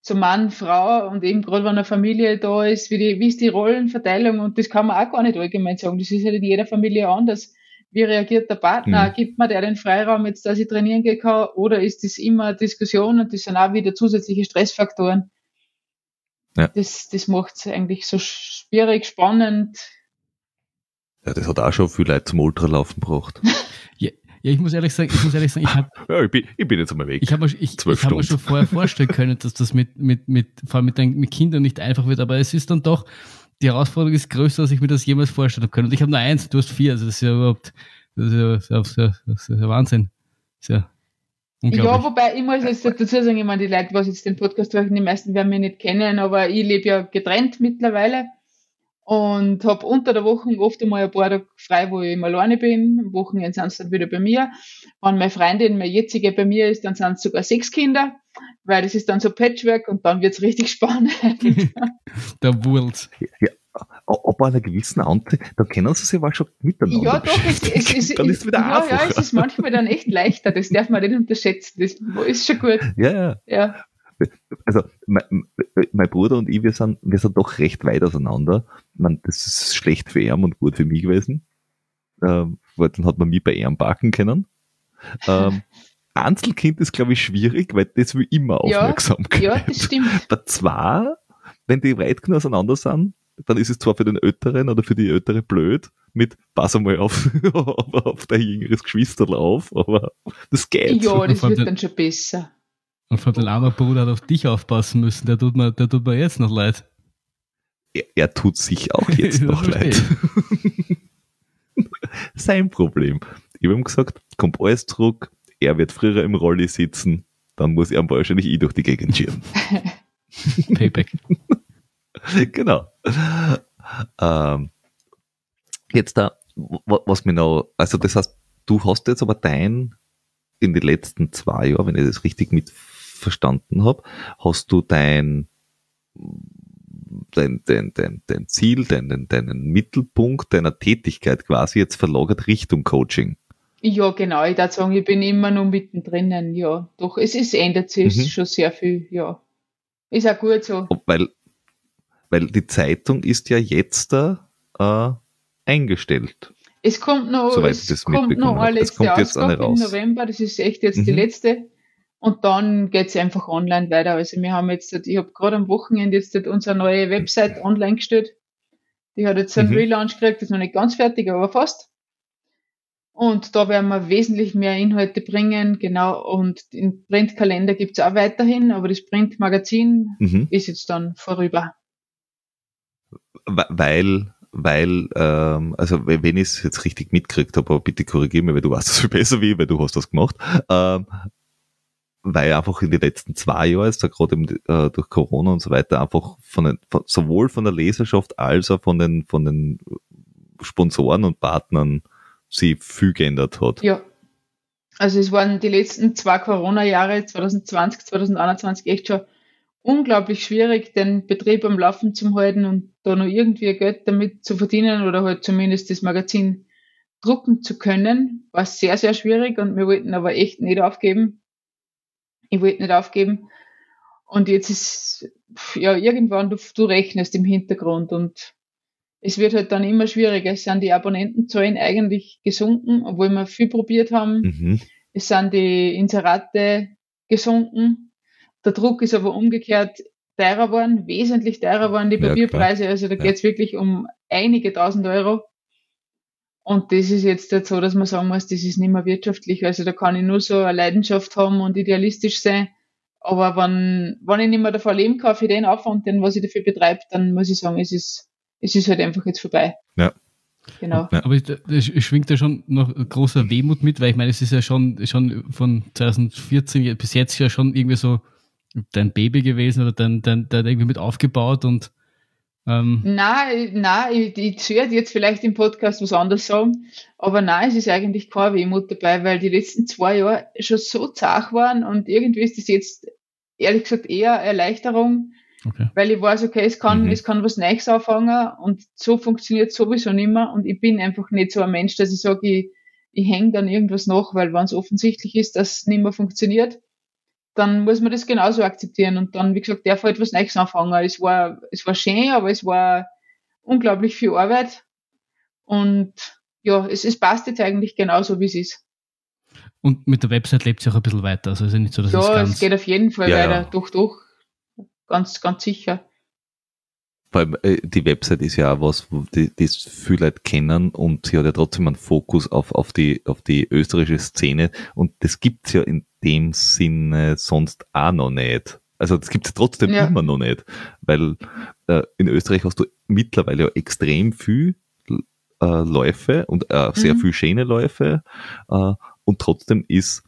Speaker 5: so Mann, Frau und eben gerade wenn eine Familie da ist, wie, die, wie ist die Rollenverteilung und das kann man auch gar nicht allgemein sagen. Das ist halt in jeder Familie anders. Wie reagiert der Partner? Mhm. Gibt man der den Freiraum jetzt, dass ich trainieren gehen kann? Oder ist das immer eine Diskussion und das sind auch wieder zusätzliche Stressfaktoren? Ja. Das, das macht es eigentlich so schwierig, spannend.
Speaker 1: Ja, das hat auch schon viel Leute zum Ultralaufen gebracht.
Speaker 4: ja, ja, ich muss ehrlich sagen, ich muss ehrlich sagen, ich habe.
Speaker 1: Ja, ich bin, ich bin jetzt einmal weg.
Speaker 4: Ich habe mir, ich, ich hab mir schon vorher vorstellen können, dass das mit, mit, mit, vor allem mit, den, mit Kindern nicht einfach wird, aber es ist dann doch, die Herausforderung ist größer, als ich mir das jemals vorstellen habe können. Und ich habe nur eins, du hast vier, also das ist ja überhaupt, das ist ja, das ist ja, das ist ja Wahnsinn. Das ist ja
Speaker 5: ja, wobei ich muss jetzt dazu sagen, ich meine, die Leute, was jetzt den Podcast hören, die meisten werden mich nicht kennen, aber ich lebe ja getrennt mittlerweile und habe unter der Woche oft einmal ein paar Tage frei, wo ich immer alleine bin. Am Wochenende sind sie dann wieder bei mir. Wenn meine Freundin, meine jetzige bei mir ist, dann sind es sogar sechs Kinder, weil das ist dann so Patchwork und dann wird's richtig spannend.
Speaker 4: der Wurz.
Speaker 1: Ja, ab einer gewissen Anzahl, da kennen sie sich aber schon miteinander.
Speaker 5: Ja, doch, es, es, es, dann ist es wieder ja, einfacher. Ja, es ist manchmal dann echt leichter, das darf man nicht unterschätzen, das ist schon gut.
Speaker 1: Ja, ja. ja. Also, mein, mein, Bruder und ich, wir sind, wir sind doch recht weit auseinander. Man, das ist schlecht für ihn und gut für mich gewesen. Ähm, weil dann hat man mich bei ihm backen können. Ähm, Einzelkind ist, glaube ich, schwierig, weil das will immer Aufmerksamkeit.
Speaker 5: Ja, ja das stimmt.
Speaker 1: Bei zwei, wenn die weit genug auseinander sind, dann ist es zwar für den Älteren oder für die Ältere blöd, mit pass einmal auf, auf dein jüngeres Geschwisterl auf, aber das geht.
Speaker 5: Ja, das wird dann schon besser.
Speaker 4: Und von dem anderen Bruder hat auf dich aufpassen müssen, der tut mir, der tut mir jetzt noch leid.
Speaker 1: Er, er tut sich auch jetzt noch leid. Sein Problem. Ich habe ihm gesagt, kommt alles zurück, er wird früher im Rolli sitzen, dann muss er wahrscheinlich ich durch die Gegend schieren.
Speaker 4: Payback.
Speaker 1: genau. Ähm, jetzt da, was mir noch, also das heißt, du hast jetzt aber dein, in den letzten zwei Jahren, wenn ich das richtig mit verstanden habe, hast du dein, dein, dein, dein, dein Ziel, deinen, deinen Mittelpunkt deiner Tätigkeit quasi jetzt verlagert Richtung Coaching.
Speaker 5: Ja, genau. Ich würde sagen, ich bin immer noch mittendrin. Ja, doch, es, es ändert sich mhm. schon sehr viel. Ja, ist auch gut so.
Speaker 1: Weil weil die Zeitung ist ja jetzt da äh, eingestellt.
Speaker 5: Es kommt noch,
Speaker 1: Soweit es kommt noch
Speaker 5: eine letzte kommt Ausgabe im November, das ist echt jetzt mhm. die letzte. Und dann geht's einfach online weiter. Also wir haben jetzt, ich habe gerade am Wochenende jetzt unsere neue Website online gestellt. Die hat jetzt einen mhm. Relaunch gekriegt, ist noch nicht ganz fertig, aber fast. Und da werden wir wesentlich mehr Inhalte bringen, genau. Und den Printkalender gibt's auch weiterhin, aber das Printmagazin mhm. ist jetzt dann vorüber
Speaker 1: weil, weil, ähm, also wenn ich es jetzt richtig mitkriegt habe, aber bitte korrigiere mich, weil du weißt das viel besser wie, weil du hast das gemacht, ähm, weil einfach in den letzten zwei Jahren, jetzt gerade äh, durch Corona und so weiter, einfach von den, von, sowohl von der Leserschaft als auch von den, von den Sponsoren und Partnern sich viel geändert hat.
Speaker 5: Ja. Also es waren die letzten zwei Corona-Jahre, 2020, 2021, echt schon unglaublich schwierig, den Betrieb am Laufen zu halten und da noch irgendwie Geld damit zu verdienen oder halt zumindest das Magazin drucken zu können, war sehr, sehr schwierig und wir wollten aber echt nicht aufgeben. Ich wollte nicht aufgeben. Und jetzt ist, ja, irgendwann, du, du rechnest im Hintergrund und es wird halt dann immer schwieriger. Es sind die Abonnentenzahlen eigentlich gesunken, obwohl wir viel probiert haben. Mhm. Es sind die Inserate gesunken. Der Druck ist aber umgekehrt teurer geworden, wesentlich teurer geworden, die Papierpreise. Ja, also da ja. geht es wirklich um einige tausend Euro. Und das ist jetzt halt so, dass man sagen muss, das ist nicht mehr wirtschaftlich. Also da kann ich nur so eine Leidenschaft haben und idealistisch sein. Aber wenn, wenn ich nicht mehr davon leben kann für den Aufwand, den was ich dafür betreibe, dann muss ich sagen, es ist, es ist halt einfach jetzt vorbei.
Speaker 1: Ja.
Speaker 5: Genau.
Speaker 4: Ja. Aber es schwingt ja schon noch großer Wehmut mit, weil ich meine, es ist ja schon, schon von 2014 bis jetzt ja schon irgendwie so dein Baby gewesen oder dein, dein, dein irgendwie mit aufgebaut und
Speaker 5: ähm nein, nein, ich, ich würde jetzt vielleicht im Podcast was anderes sagen, aber nein, es ist eigentlich keine Wehmut dabei, weil die letzten zwei Jahre schon so zart waren und irgendwie ist das jetzt ehrlich gesagt eher Erleichterung, okay. weil ich weiß, okay, es kann, mhm. es kann was Neues anfangen und so funktioniert sowieso nicht mehr und ich bin einfach nicht so ein Mensch, dass ich sage, ich, ich hänge dann irgendwas nach, weil wenn es offensichtlich ist, dass es nicht mehr funktioniert, dann muss man das genauso akzeptieren und dann, wie gesagt, darf halt etwas Neues anfangen. Es war, es war schön, aber es war unglaublich viel Arbeit und ja, es, es passt jetzt eigentlich genauso, wie es ist.
Speaker 4: Und mit der Website lebt es auch ein bisschen weiter. Also ist ja nicht so, dass
Speaker 5: ja,
Speaker 4: es
Speaker 5: ganz es geht auf jeden Fall ja, weiter. Ja. Doch, doch. Ganz, ganz sicher.
Speaker 1: Vor allem, äh, die Website ist ja auch was, die, das viele Leute kennen und sie hat ja trotzdem einen Fokus auf, auf, die, auf die österreichische Szene und das gibt's ja in dem Sinne sonst auch noch nicht. Also das gibt's trotzdem ja. immer noch nicht, weil äh, in Österreich hast du mittlerweile ja extrem viel äh, Läufe und äh, sehr mhm. viel schöne Läufe äh, und trotzdem ist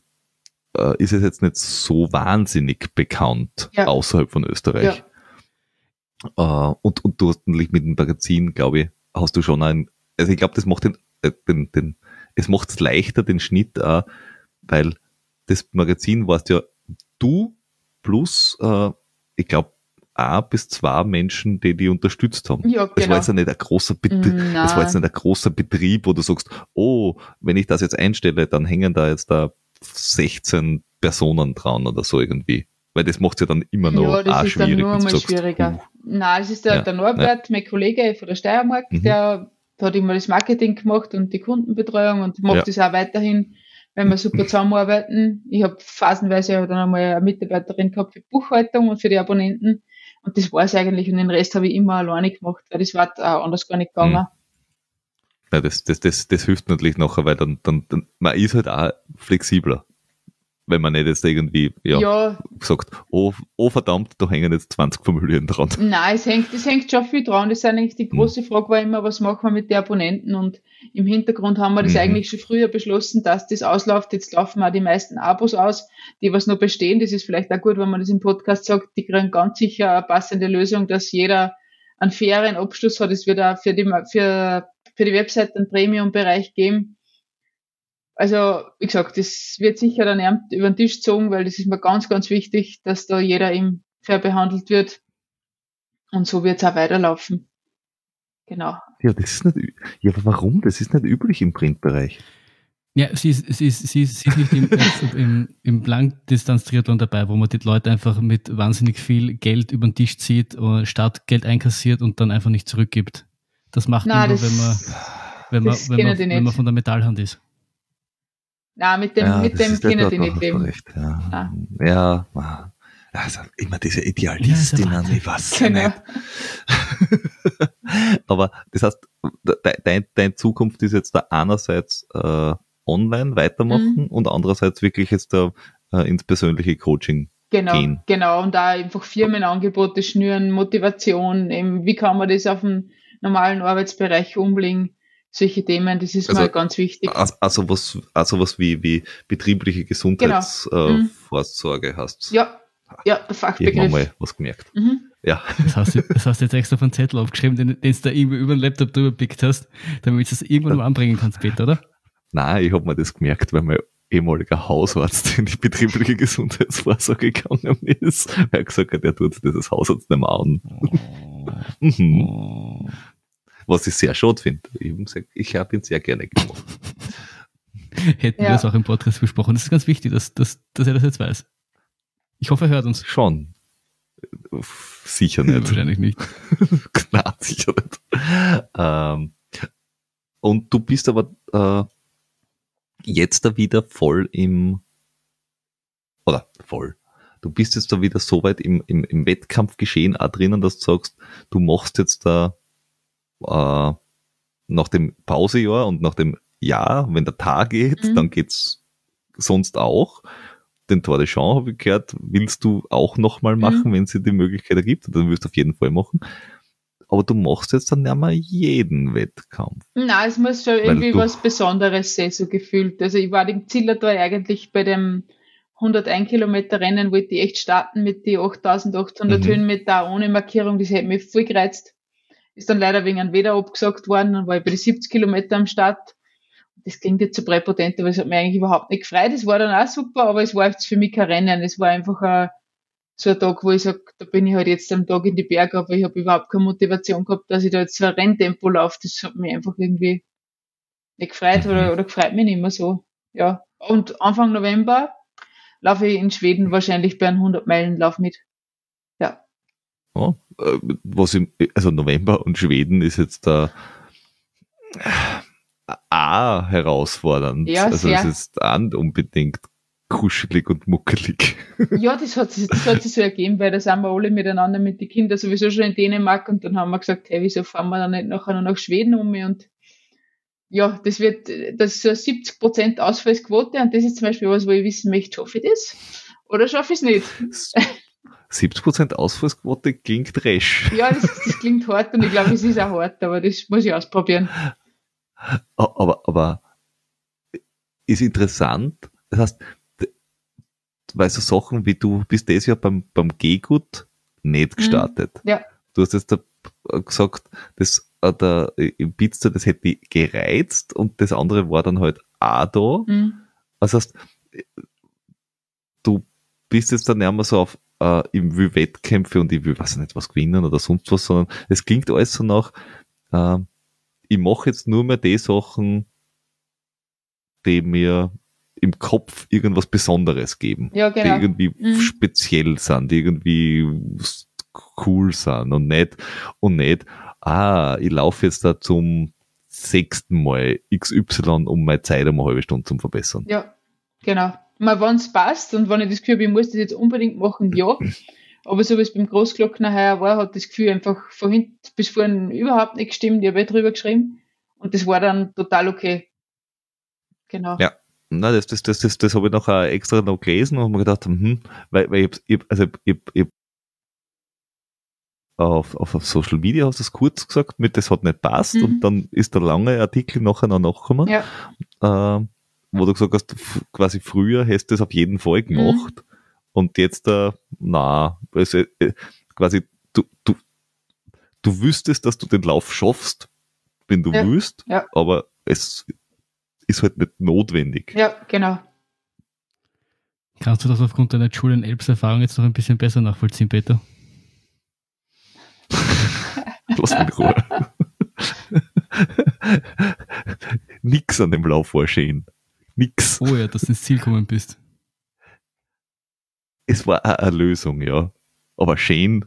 Speaker 1: äh, ist es jetzt nicht so wahnsinnig bekannt ja. außerhalb von Österreich. Ja. Uh, und, und du hast natürlich mit dem Magazin, glaube ich, hast du schon ein, also ich glaube, das macht den, äh, den, den, es macht es leichter, den Schnitt, uh, weil das Magazin warst ja du plus, uh, ich glaube, ein bis zwei Menschen, die die unterstützt haben. Ja, genau. Es war jetzt nicht ein großer Betrieb, es war jetzt nicht ein großer Betrieb, wo du sagst, oh, wenn ich das jetzt einstelle, dann hängen da jetzt da 16 Personen dran oder so irgendwie. Weil das macht es ja dann immer noch ja, das ist schwierig. Dann nur
Speaker 5: mal schwieriger. Nein, es ist der, ja, der Norbert, ja. mein Kollege von der Steiermark, mhm. der, der hat immer das Marketing gemacht und die Kundenbetreuung und macht ja. das auch weiterhin, wenn wir super zusammenarbeiten. Ich habe phasenweise dann einmal eine Mitarbeiterin gehabt für Buchhaltung und für die Abonnenten. Und das war es eigentlich. Und den Rest habe ich immer alleine gemacht, weil das war auch anders gar nicht gegangen. Mhm.
Speaker 1: Ja, das, das, das, das hilft natürlich nachher, weil dann, dann, dann man ist halt auch flexibler wenn man nicht jetzt irgendwie ja, ja. sagt, oh, oh verdammt, da hängen jetzt 20 Familien dran.
Speaker 5: Nein, es hängt, es hängt schon viel dran. Das ist eigentlich die große Frage war immer, was machen wir mit den Abonnenten? Und im Hintergrund haben wir das mhm. eigentlich schon früher beschlossen, dass das ausläuft. Jetzt laufen auch die meisten Abos aus, die was noch bestehen. Das ist vielleicht auch gut, wenn man das im Podcast sagt. Die kriegen ganz sicher eine passende Lösung, dass jeder einen fairen Abschluss hat. Es wird auch für die, für, für die Website einen Premium-Bereich geben also, wie gesagt, das wird sicher dann über den Tisch gezogen, weil das ist mir ganz, ganz wichtig, dass da jeder im fair behandelt wird. Und so wird es auch weiterlaufen. Genau.
Speaker 1: Ja, das ist nicht, ja, aber warum? Das ist nicht üblich im Printbereich.
Speaker 4: Ja, sie ist, sie ist, sie ist, sie ist nicht im, im, im Blankdistanz-Triathlon dabei, wo man die Leute einfach mit wahnsinnig viel Geld über den Tisch zieht, oder Startgeld einkassiert und dann einfach nicht zurückgibt. Das macht Nein, man nur, wenn man, wenn man, wenn man, wenn man von der Metallhand ist.
Speaker 5: Nein, mit dem, ja, mit dem können die nicht leben. Recht,
Speaker 1: ja. ja. ja, also immer diese Idealistinnen, ja, ich weiß genau. nicht. Aber das heißt, deine dein Zukunft ist jetzt da einerseits äh, online weitermachen mhm. und andererseits wirklich jetzt da äh, ins persönliche Coaching
Speaker 5: genau,
Speaker 1: gehen.
Speaker 5: Genau, und da einfach Firmenangebote schnüren, Motivation, eben, wie kann man das auf einen normalen Arbeitsbereich umlegen solche Themen, das ist also, mal ganz wichtig.
Speaker 1: Also was, also was wie, wie betriebliche Gesundheitsvorsorge genau. äh, mhm. hast.
Speaker 5: Ja, ja, der Fachbegriff. Ich
Speaker 1: habe mal was gemerkt. Mhm. Ja.
Speaker 4: Das hast, du, das hast du jetzt extra auf einen Zettel aufgeschrieben, den, den du da irgendwie über den Laptop drüber pickt hast, damit du das irgendwann mal anbringen kannst, Peter, oder?
Speaker 1: Nein, ich habe mir das gemerkt, weil mein ehemaliger Hausarzt in die betriebliche Gesundheitsvorsorge gegangen ist. Er hat gesagt, der tut das Hausarzt nicht mehr an. Oh. mhm. oh was ich sehr schade finde. Ich habe gesagt, ich habe ihn sehr gerne gemacht.
Speaker 4: Hätten ja. wir das auch im Podcast besprochen. Das ist ganz wichtig, dass, dass, dass er das jetzt weiß. Ich hoffe, er hört uns.
Speaker 1: Schon. Sicher nicht.
Speaker 4: Wahrscheinlich nicht.
Speaker 1: Nein, sicher nicht. Ähm, und du bist aber äh, jetzt da wieder voll im, oder voll, du bist jetzt da wieder so weit im, im, im Wettkampfgeschehen auch drinnen, dass du sagst, du machst jetzt da äh, nach dem Pausejahr und nach dem Jahr, wenn der Tag geht,
Speaker 5: Mhm.
Speaker 1: dann geht's sonst auch. Den Tour de Champ habe ich gehört, willst du auch nochmal machen, wenn es dir die Möglichkeit ergibt, dann wirst du auf jeden Fall machen. Aber du machst jetzt dann nicht mehr jeden Wettkampf.
Speaker 5: Na, es muss schon irgendwie was Besonderes sein, so gefühlt. Also ich war im Zillertal eigentlich bei dem 101 Kilometer Rennen, wollte ich echt starten mit die 8800
Speaker 1: Mhm.
Speaker 5: Höhenmeter ohne Markierung, das hätte mich voll gereizt. Ist dann leider wegen einem Wetter abgesagt worden, dann war ich bei den 70 Kilometer am Start. Das klingt jetzt so präpotent, aber es hat mich eigentlich überhaupt nicht gefreut. Es war dann auch super, aber es war jetzt für mich kein Rennen. Es war einfach ein, so ein Tag, wo ich sage, da bin ich halt jetzt am Tag in die Berge, aber ich habe überhaupt keine Motivation gehabt, dass ich da jetzt so ein Renntempo laufe. Das hat mich einfach irgendwie nicht gefreut oder, oder gefreut mich nicht mehr so. Ja. Und Anfang November laufe ich in Schweden wahrscheinlich bei einem 100 Meilen Lauf mit. Ja.
Speaker 1: Äh, was im, also November und Schweden ist jetzt da A herausfordernd.
Speaker 5: Ja,
Speaker 1: also es ist auch nicht unbedingt kuschelig und muckelig.
Speaker 5: Ja, das hat, sich, das hat sich so ergeben, weil da sind wir alle miteinander mit den Kindern sowieso schon in Dänemark und dann haben wir gesagt, hey, wieso fahren wir dann nicht nachher noch nach Schweden um und ja, das wird, das ist so eine 70% Ausfallsquote und das ist zum Beispiel was, wo ich wissen möchte, schaffe ich das? Oder schaffe ich es nicht?
Speaker 1: 70% Ausfallsquote klingt resch.
Speaker 5: Ja, das, das klingt hart und ich glaube, es ist auch hart, aber das muss ich ausprobieren.
Speaker 1: Aber, aber ist interessant. Das heißt, weil so Sachen wie du bist das Jahr beim, beim Gehgut nicht gestartet.
Speaker 5: Ja.
Speaker 1: Du hast jetzt da gesagt, das, äh, der, im Pizza, das hätte dich gereizt und das andere war dann halt auch da.
Speaker 5: Mhm.
Speaker 1: Das heißt, du bist jetzt dann nicht mehr so auf, äh, ich will Wettkämpfe und ich will, weiß nicht, was gewinnen oder sonst was, sondern es klingt alles so nach, äh, ich mache jetzt nur mehr die Sachen, die mir im Kopf irgendwas Besonderes geben.
Speaker 5: Ja, genau.
Speaker 1: Die irgendwie
Speaker 5: Mhm.
Speaker 1: speziell sind, die irgendwie cool sind und nicht, und nicht, ah, ich laufe jetzt da zum sechsten Mal XY, um meine Zeit um eine halbe Stunde zu verbessern.
Speaker 5: Ja, genau. Mal, wenn es passt und wenn ich das Gefühl habe, ich muss das jetzt unbedingt machen, ja. Aber so wie es beim Großglockner heuer war, hat das Gefühl einfach von hinten bis vorne überhaupt nicht gestimmt. Ich habe eh drüber geschrieben und das war dann total okay. Genau.
Speaker 1: Ja. Na, das, das, das, das, das habe ich noch äh, extra noch gelesen und mir gedacht, hm, weil, weil ich, ich, also ich, ich, auf, auf, auf Social Media hast du es kurz gesagt, mit das hat nicht passt
Speaker 5: Mhm.
Speaker 1: und dann ist der lange Artikel nachher noch nachgekommen,
Speaker 5: Ja.
Speaker 1: äh, wo du gesagt hast, quasi früher hast du das auf jeden Fall gemacht und jetzt, äh, na, also, äh, quasi du, du, du wüsstest, dass du den Lauf schaffst, wenn du
Speaker 5: Ja.
Speaker 1: willst,
Speaker 5: Ja.
Speaker 1: aber es ist halt nicht notwendig.
Speaker 5: Ja, genau.
Speaker 4: Kannst du das aufgrund deiner Julian Elbs Erfahrung jetzt noch ein bisschen besser nachvollziehen, Peter?
Speaker 1: Lass mich in Ruhe. Nix an dem Lauf war schön. Nix.
Speaker 4: Oh ja, dass du ins Ziel gekommen bist.
Speaker 1: Es war auch eine Lösung, ja. Aber schön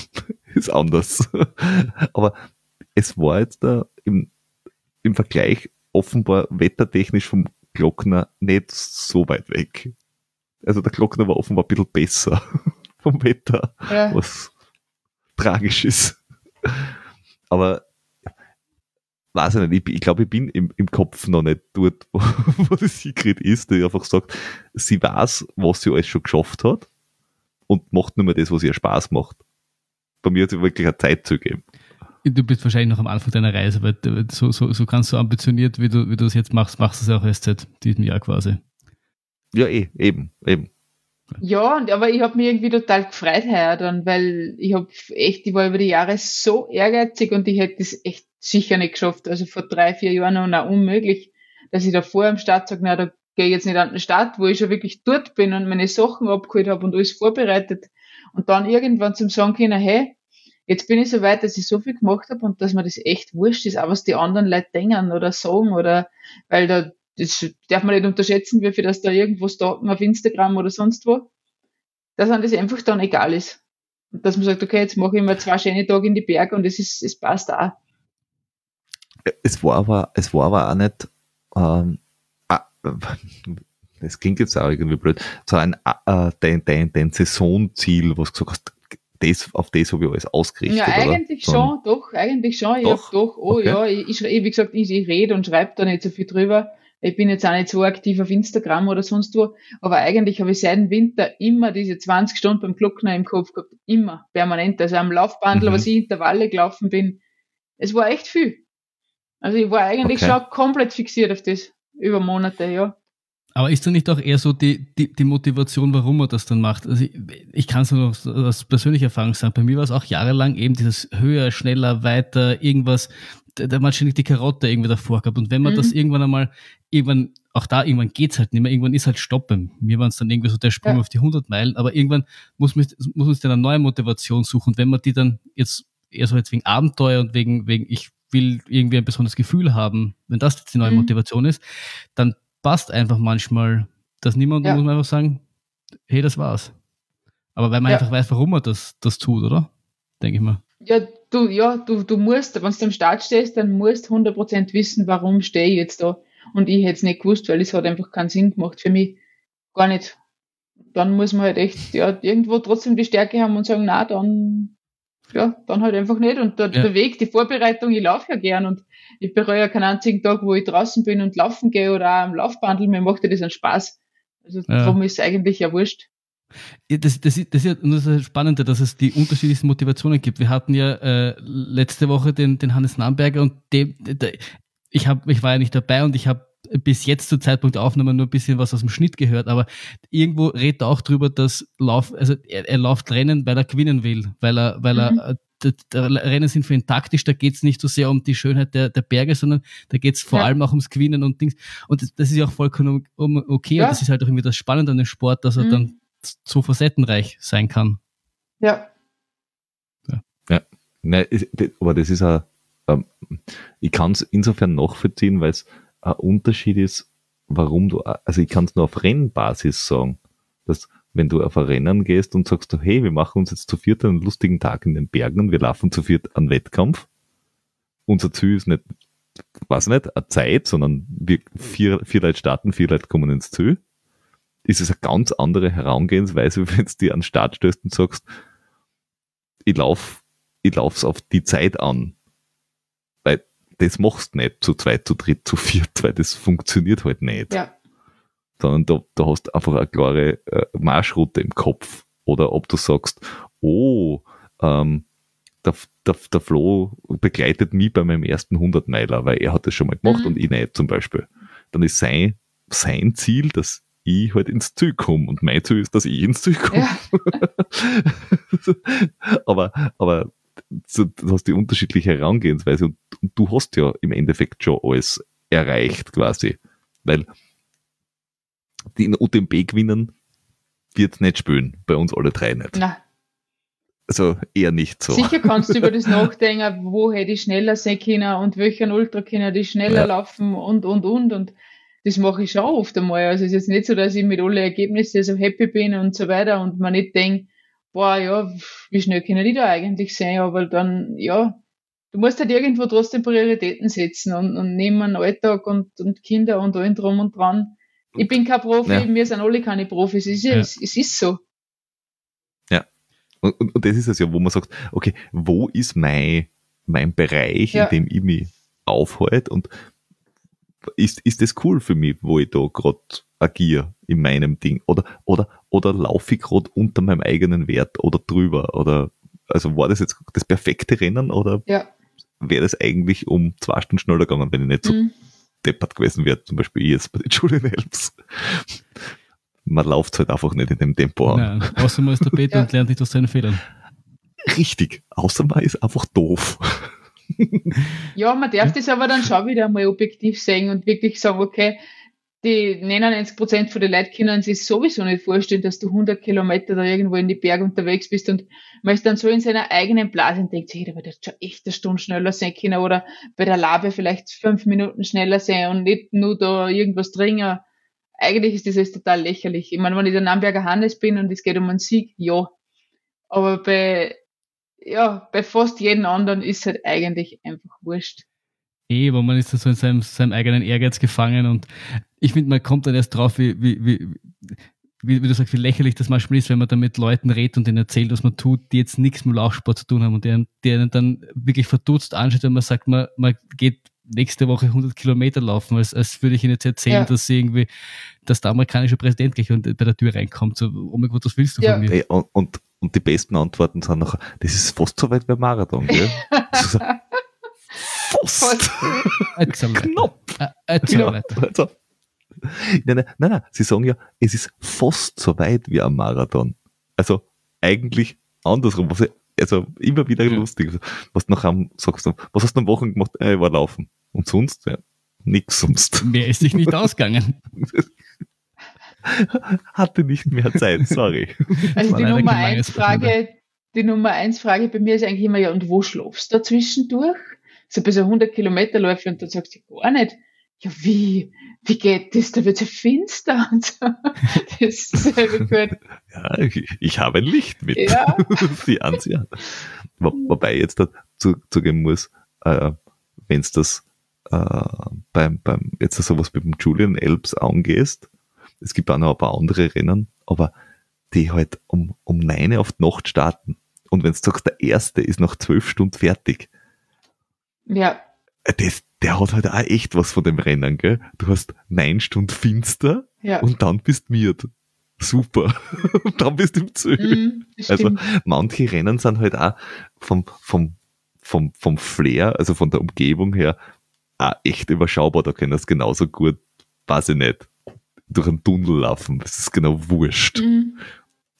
Speaker 1: ist anders. Aber es war jetzt da im, im Vergleich offenbar wettertechnisch vom Glockner nicht so weit weg. Also der Glockner war offenbar ein bisschen besser vom Wetter.
Speaker 5: Ja.
Speaker 1: was tragisch ist. Aber weiß ich nicht, ich, ich glaube, ich bin im, im Kopf noch nicht dort, wo, wo die Sigrid ist, die einfach sagt, sie weiß, was sie alles schon geschafft hat und macht nur mehr das, was ihr Spaß macht. Bei mir hat sie wirklich eine Zeit zu geben.
Speaker 4: Du bist wahrscheinlich noch am Anfang deiner Reise, weil du- so, so, so ganz so ambitioniert, wie du, wie du es jetzt machst, machst du es auch erst seit diesem Jahr quasi.
Speaker 1: Ja, eh, eben, eben.
Speaker 5: Ja, und, aber ich habe mich irgendwie total gefreut heuer dann, weil ich habe echt, ich war über die Jahre so ehrgeizig und ich hätte das echt sicher nicht geschafft. Also vor drei, vier Jahren noch na, unmöglich, dass ich da vor am Start sage, na, da gehe ich jetzt nicht an den Start, wo ich schon wirklich dort bin und meine Sachen abgeholt habe und alles vorbereitet. Und dann irgendwann zum sagen können, hey, jetzt bin ich so weit, dass ich so viel gemacht habe und dass mir das echt wurscht ist, auch was die anderen Leute denken oder sagen oder weil da das darf man nicht unterschätzen, wie viel das da irgendwo stalken auf Instagram oder sonst wo. dass einem das einfach dann egal ist. Und dass man sagt, okay, jetzt mache ich mal zwei schöne Tage in die Berge und es ist, es passt auch.
Speaker 1: Es war aber, es war aber auch nicht, ähm, ah, das klingt jetzt auch irgendwie blöd, so ein, äh, dein, dein, dein Saisonziel, was du gesagt hast, das, auf das habe ich alles ausgerichtet.
Speaker 5: Ja, eigentlich
Speaker 1: oder?
Speaker 5: schon, doch, eigentlich schon. Ich
Speaker 1: Doch?
Speaker 5: hab doch, oh
Speaker 1: Okay.
Speaker 5: ja, ich, ich, wie gesagt, ich, ich rede und schreibe da nicht so viel drüber. Ich bin jetzt auch nicht so aktiv auf Instagram oder sonst wo, aber eigentlich habe ich seit dem Winter immer diese 20 Stunden beim Glockner im Kopf gehabt. Immer, permanent. Also am Laufbandel,
Speaker 1: Mhm.
Speaker 5: was ich Intervalle gelaufen bin. Es war echt viel. Also ich war eigentlich
Speaker 1: Okay.
Speaker 5: schon komplett fixiert auf das. Über Monate, ja.
Speaker 4: Aber ist da nicht auch eher so die, die, die Motivation, warum man das dann macht? Also ich, ich kann es nur noch aus persönlicher Erfahrung sagen. Bei mir war es auch jahrelang eben dieses höher, schneller, weiter, irgendwas. Da, man ständig die Karotte irgendwie davor gehabt. Und wenn man
Speaker 5: Mhm.
Speaker 4: das irgendwann einmal, irgendwann, auch da irgendwann geht's halt nicht mehr. Irgendwann ist halt Stopp. Bei Mir waren es dann irgendwie so der Sprung
Speaker 5: Ja.
Speaker 4: auf die 100 Meilen. Aber irgendwann muss man, muss man sich dann eine neue Motivation suchen. Und wenn man die dann jetzt eher so jetzt wegen Abenteuer und wegen, wegen, ich will irgendwie ein besonderes Gefühl haben, wenn das jetzt die neue
Speaker 5: Mhm.
Speaker 4: Motivation ist, dann passt einfach manchmal das niemand,
Speaker 5: Ja.
Speaker 4: muss man einfach sagen, hey, das war's. Aber weil man
Speaker 5: Ja.
Speaker 4: einfach weiß, warum man das, das tut, oder? Denke ich mal.
Speaker 5: Ja, du, ja, du, du musst, wenn du am Start stehst, dann musst 100% wissen, warum stehe ich jetzt da. Und ich hätte es nicht gewusst, weil es hat einfach keinen Sinn gemacht für mich. Gar nicht. Dann muss man halt echt, ja, irgendwo trotzdem die Stärke haben und sagen, na, dann, ja, dann halt einfach nicht. Und der,
Speaker 4: Ja.
Speaker 5: der Weg, die Vorbereitung, ich laufe ja gern und ich bereue ja keinen einzigen Tag, wo ich draußen bin und laufen gehe oder auch am Laufbandel. Mir macht ja das einen Spaß. Also
Speaker 4: Ja.
Speaker 5: darum ist es eigentlich ja wurscht.
Speaker 4: Das, das, ist- das ist ja und das ist das Spannende, dass es die unterschiedlichsten Motivationen gibt. Wir hatten ja äh, letzte Woche den, den Hannes Namberger und dem, der, ich, hab, ich war ja nicht dabei und ich habe bis jetzt zum Zeitpunkt der Aufnahme nur ein bisschen was aus dem Schnitt gehört, aber irgendwo redet er auch drüber, dass Lauf, also er, er läuft Rennen, weil er gewinnen will, weil er, weil
Speaker 5: Mhm.
Speaker 4: er äh, der Rennen sind für ihn taktisch, da geht's nicht so sehr um die Schönheit der, der Berge, sondern da geht's vor
Speaker 5: Ja.
Speaker 4: allem auch ums Gewinnen und Dings. Und das, das ist ja auch vollkommen um- okay
Speaker 5: Ja.
Speaker 4: und das ist halt auch irgendwie das Spannende an dem Sport, dass er
Speaker 5: Mhm.
Speaker 4: dann so facettenreich sein kann.
Speaker 5: Ja.
Speaker 1: Nein, ist- das- aber das ist ein, ähm, ich kann es insofern nachvollziehen, weil es ein Unterschied ist, warum du, also ich kann es nur auf Rennbasis sagen, dass wenn du auf ein Rennen gehst und sagst, du, hey, wir machen uns jetzt zu viert einen lustigen Tag in den Bergen und wir laufen zu viert einen Wettkampf. Unser Ziel ist nicht, weiß nicht, eine Zeit, sondern wir vier, vier Leute starten, vier Leute kommen ins Ziel. Ist es eine ganz andere Herangehensweise, wenn du dir an den Start stößt und sagst, ich lauf ich lauf's auf die Zeit an. Das machst du nicht zu zweit, zu dritt, zu viert, weil das funktioniert halt nicht.
Speaker 5: Ja.
Speaker 1: Sondern da, da hast du einfach eine klare äh, Marschroute im Kopf. Oder ob du sagst, oh, ähm, der, der, der Flo begleitet mich bei meinem ersten 100 Meiler, weil er hat das schon mal gemacht
Speaker 5: Mhm.
Speaker 1: und ich nicht zum Beispiel. Dann ist sein, sein Ziel, dass ich halt ins Ziel komme und mein Ziel ist, dass ich ins Ziel komme.
Speaker 5: Ja.
Speaker 1: aber, aber so, du hast die unterschiedliche Herangehensweise und, und du hast ja im Endeffekt schon alles erreicht quasi. Weil die in UTMB gewinnen wird nicht spielen, bei uns alle drei nicht.
Speaker 5: Na,
Speaker 1: Also eher nicht so.
Speaker 5: Sicher kannst du über das nachdenken, wo hätte ich schneller sein können und welchen Ultra können die schneller
Speaker 1: Ja.
Speaker 5: laufen und, und, und. Und das mache ich schon oft einmal. Also es ist jetzt nicht so, dass ich mit allen Ergebnissen so happy bin und so weiter und man nicht denkt, boah, ja, wie schnell können die da eigentlich sein? Aber dann, ja, du musst halt irgendwo trotzdem Prioritäten setzen und, und neben einen Alltag und, und Kinder und allem drum und dran. Ich bin kein Profi,
Speaker 1: Ja.
Speaker 5: wir sind alle keine Profis. Es ist,
Speaker 4: Ja.
Speaker 5: es, es ist so.
Speaker 1: Und, und, und das ist es ja, wo man sagt, okay, wo ist mein, mein Bereich,
Speaker 5: Ja.
Speaker 1: in dem ich mich aufhalte und ist, ist das cool für mich, wo ich da gerade agiere in meinem Ding? Oder, oder, oder laufe ich gerade unter meinem eigenen Wert oder drüber? Oder, also war das jetzt das perfekte Rennen oder
Speaker 5: Ja.
Speaker 1: wäre das eigentlich um zwei Stunden schneller gegangen, wenn ich nicht so
Speaker 5: Mhm.
Speaker 1: deppert gewesen wäre, zum Beispiel ich jetzt bei den Julian Helms. Man läuft halt einfach nicht in dem Tempo an.
Speaker 4: Nein, außer man ist der Peter
Speaker 5: Ja.
Speaker 4: und lernt nicht aus seinen Fehlern.
Speaker 1: Richtig. Außer man ist einfach doof.
Speaker 5: Ja, man darf das aber dann schon wieder mal objektiv sehen und wirklich sagen, okay, die 99 Prozent von den Leuten können sich sowieso nicht vorstellen, dass du 100 Kilometer da irgendwo in die Berge unterwegs bist und man ist dann so in seiner eigenen Blase und denkt hey, da wird jetzt schon echt eine Stunde schneller sein können oder bei der Labe vielleicht fünf Minuten schneller sein und nicht nur da irgendwas dringen. eigentlich ist das total lächerlich. Ich meine, wenn ich der Namberger Hannes bin und es geht um einen Sieg, ja. Aber bei, ja, bei fast jedem anderen ist es halt eigentlich einfach wurscht.
Speaker 4: Eh, wo man ist so in seinem, seinem eigenen Ehrgeiz gefangen und ich finde, man kommt dann erst drauf, wie, wie, wie, wie, wie du sagst, wie lächerlich das manchmal ist, wenn man dann mit Leuten redet und ihnen erzählt, was man tut, die jetzt nichts mit Laufsport zu tun haben und die, die einen dann wirklich verdutzt anschaut, wenn man sagt, man, man geht nächste Woche 100 Kilometer laufen, als, als würde ich ihnen jetzt erzählen, ja. dass sie irgendwie, dass der amerikanische Präsident gleich bei der Tür reinkommt. So, oh mein Gott, was willst du ja. von mir?
Speaker 1: Hey, und, und, und, die besten Antworten sind noch, das ist fast so weit wie ein Marathon, gell? so, fast.
Speaker 4: Knapp. Erzähl
Speaker 1: ja, also, nein, nein, nein, nein, sie sagen ja, es ist fast so weit wie ein Marathon. Also eigentlich andersrum, was ich also immer wieder ja. lustig. Was du nachher sagst, du, was hast du am Wochen gemacht? Äh, ich war laufen. Und sonst? Ja, nix sonst.
Speaker 4: Mehr ist sich nicht ausgegangen.
Speaker 1: Hatte nicht mehr Zeit, sorry.
Speaker 5: Also die Nummer eins Frage, die Nummer eins Frage bei mir ist eigentlich immer, ja, und wo schlafst du zwischendurch? So bis 100 Kilometer läuft und dann sagst du gar nicht, ja, wie, wie geht das? Da wird es ja finster und so. Das ist sehr gut.
Speaker 1: Ja, ich, ich habe ein Licht mit. Ja. Sie ansehen. Wo, wobei jetzt dazu zugeben muss, äh, wenn es das äh, beim, beim, jetzt sowas mit dem Julian Elbs angehst, es gibt auch noch ein paar andere Rennen, aber die halt um, um neun auf die Nacht starten. Und wenn du sagst, der erste ist nach zwölf Stunden fertig.
Speaker 5: Ja.
Speaker 1: Das, der hat halt auch echt was von dem Rennen, gell? Du hast neun Stunden finster ja. und dann bist miert. Super. und dann bist du im Ziel. Mm, also manche Rennen sind halt auch vom, vom, vom, vom Flair, also von der Umgebung her, auch echt überschaubar. Da können das genauso gut, weiß ich nicht, durch einen Tunnel laufen. Das ist genau wurscht. Mm.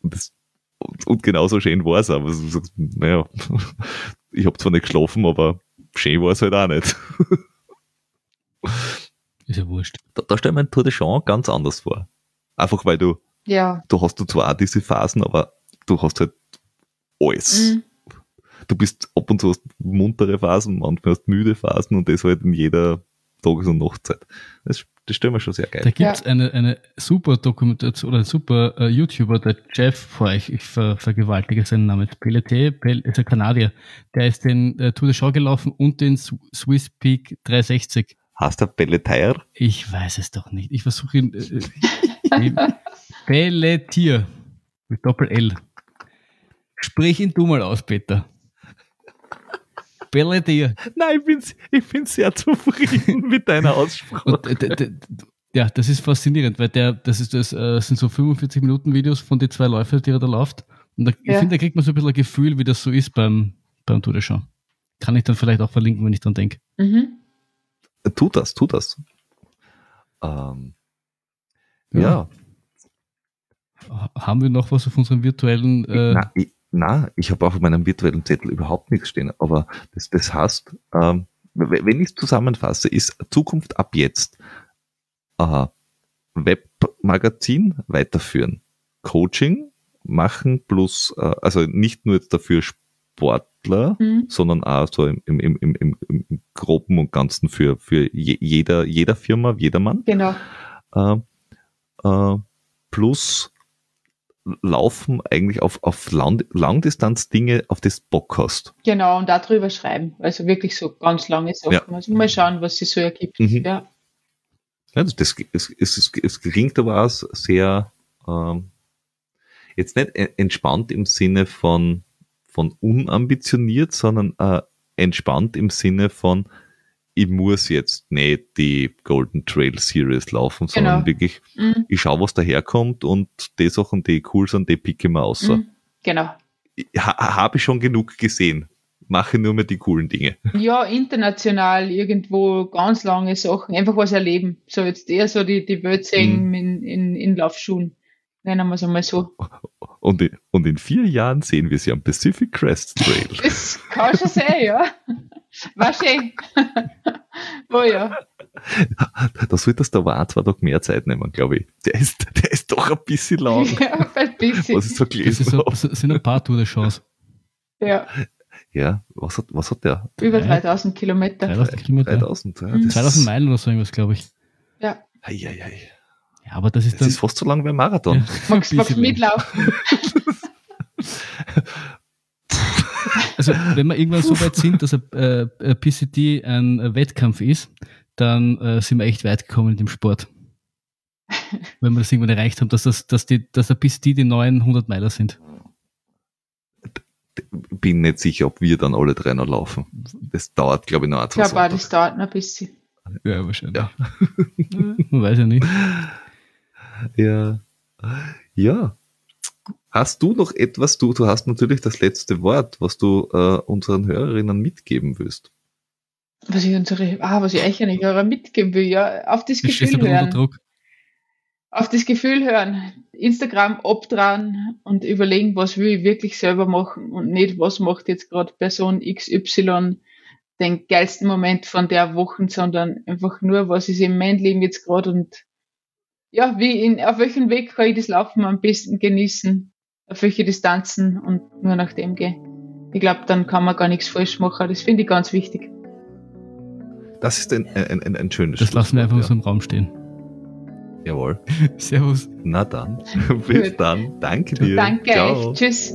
Speaker 1: Und, das, und, und genauso schön war es aber. Naja, ich habe zwar nicht geschlafen, aber schön war es halt auch nicht.
Speaker 4: Ist ja wurscht.
Speaker 1: Da, da stell ich mir ein Tour de Champ ganz anders vor. Einfach weil du,
Speaker 5: ja.
Speaker 1: du hast du zwar auch diese Phasen, aber du hast halt alles. Mhm. Du bist ab und zu hast muntere Phasen, manchmal hast müde Phasen und das halt in jeder Tages- und Nachtzeit. Das, das stellen wir schon sehr geil.
Speaker 4: Da gibt es ja. eine, eine super Dokumentation oder ein super uh, YouTuber, der Jeff, vor ich, ich ver, vergewaltige seinen Namen, Pelleté, Pel, ist ein Kanadier, der ist den uh, Tour de Show gelaufen und den Swiss Peak 360.
Speaker 1: Heißt der Pelletier?
Speaker 4: Ich weiß es doch nicht. Ich versuche ihn. Äh, äh Pelletier. Mit Doppel-L. Sprich ihn du mal aus, Peter. Pelletier.
Speaker 1: Nein, ich bin, ich bin sehr zufrieden mit deiner Aussprache. Und,
Speaker 4: äh, ja, das ist faszinierend, weil der, das ist das, äh, sind so 45 Minuten Videos von den zwei Läufern, die er da läuft. Und da, ja. ich finde, da kriegt man so ein bisschen ein Gefühl, wie das so ist beim, beim Tour de Show. Kann ich dann vielleicht auch verlinken, wenn ich dann denke. Mhm.
Speaker 1: Tu das, tu das. Ähm, ja.
Speaker 4: ja. Haben wir noch was auf unserem virtuellen?
Speaker 1: Äh na, ich, na, ich habe auf meinem virtuellen Zettel überhaupt nichts stehen. Aber das, das heißt, ähm, wenn ich es zusammenfasse, ist Zukunft ab jetzt äh, Webmagazin weiterführen, Coaching machen plus, äh, also nicht nur dafür Sport Sportler, mhm. sondern auch so im, im, im, im, im Groben und Ganzen für, für jeder, jeder Firma, jedermann.
Speaker 5: Genau.
Speaker 1: Äh, äh, plus laufen eigentlich auf, auf Lang Langdistanz Dinge, auf das Bock hast.
Speaker 5: Genau, und darüber schreiben. Also wirklich so ganz lange Sachen. Ja. Also mal schauen, was sich so ergibt. Mhm. Ja.
Speaker 1: Ja, das, das, es, es, es klingt aber auch sehr, ähm, jetzt nicht entspannt im Sinne von, von unambitioniert, sondern äh, entspannt im Sinne von, ich muss jetzt nicht die Golden Trail Series laufen, sondern genau. wirklich, mhm. ich schaue, was daherkommt und die Sachen, die cool sind, die picke ich mir aus. Mhm.
Speaker 5: Genau.
Speaker 1: Ha, Habe ich schon genug gesehen. Mache nur mehr die coolen Dinge.
Speaker 5: Ja, international irgendwo ganz lange Sachen, einfach was erleben. So jetzt eher so die, die Welt sehen mhm. in, in, in Laufschuhen. Nennen wir es einmal so.
Speaker 1: Und in, und in vier Jahren sehen wir sie am Pacific Crest Trail.
Speaker 5: Das kann schon sein, ja. War schön. oh ja.
Speaker 1: Da solltest du aber auch zwei Tage mehr Zeit nehmen, glaube ich. Der ist, der ist doch ein bisschen lang.
Speaker 5: Ja, ein bisschen.
Speaker 1: Was ich so gelesen
Speaker 4: das, ist so, das sind ein paar Tour de Chance.
Speaker 5: Ja.
Speaker 1: Ja, was hat, was hat der?
Speaker 5: Über 3000 Kilometer.
Speaker 4: 3000 Kilometer.
Speaker 1: 3000, ja,
Speaker 4: mhm. 3000 Meilen oder so irgendwas, glaube ich.
Speaker 5: Ja.
Speaker 1: Ei, ei, ei.
Speaker 4: Aber das ist
Speaker 1: Das
Speaker 4: dann.
Speaker 1: ist fast so lang wie ein Marathon.
Speaker 4: Ja.
Speaker 5: Magst du mitlaufen?
Speaker 4: Also, wenn wir irgendwann so weit sind, dass ein, äh, ein PCT ein, Wettkampf ist, dann äh, sind wir echt weit gekommen in dem Sport. wenn wir das irgendwann erreicht haben, dass, das, dass, die, dass der PCT die neuen 100 Meiler sind.
Speaker 1: Bin nicht sicher, ob wir dann alle drei noch laufen. Das dauert, glaube ich, noch ein,
Speaker 5: Ich
Speaker 1: zwei
Speaker 5: glaube auch,
Speaker 1: Sonntage.
Speaker 5: das dauert noch ein bisschen.
Speaker 4: Ja, wahrscheinlich.
Speaker 1: Ja.
Speaker 4: Man weiß ja nicht.
Speaker 1: Ja. Ja. Hast du noch etwas, du, du hast natürlich das letzte Wort, was du äh, unseren Hörerinnen mitgeben willst.
Speaker 5: Was ich unsere, ah, was ich euch an die Hörer mitgeben will, ja, auf das
Speaker 4: stehst
Speaker 5: Gefühl hören.
Speaker 4: Druck.
Speaker 5: Auf das Gefühl hören. Instagram abdrehen und überlegen, was will ich wirklich selber machen und nicht, was macht jetzt gerade Person XY den geilsten Moment von der Woche, sondern einfach nur, was ist in meinem Leben jetzt gerade und ja, wie in, auf welchem Weg kann ich das Laufen am besten genießen, auf welche Distanzen und nur nach dem gehen. Ich glaube, dann kann man gar nichts falsch machen. Das finde ich ganz wichtig.
Speaker 1: Das ist ein, ein, ein, ein schönes
Speaker 4: Das lassen wir einfach
Speaker 1: Schlusswort,
Speaker 4: so im Raum stehen.
Speaker 1: ja. Jawohl.
Speaker 4: Servus.
Speaker 1: Na dann. Bis
Speaker 5: Gut.
Speaker 1: dann. Danke dir.
Speaker 5: Danke
Speaker 1: Ciao.
Speaker 5: euch. Tschüss.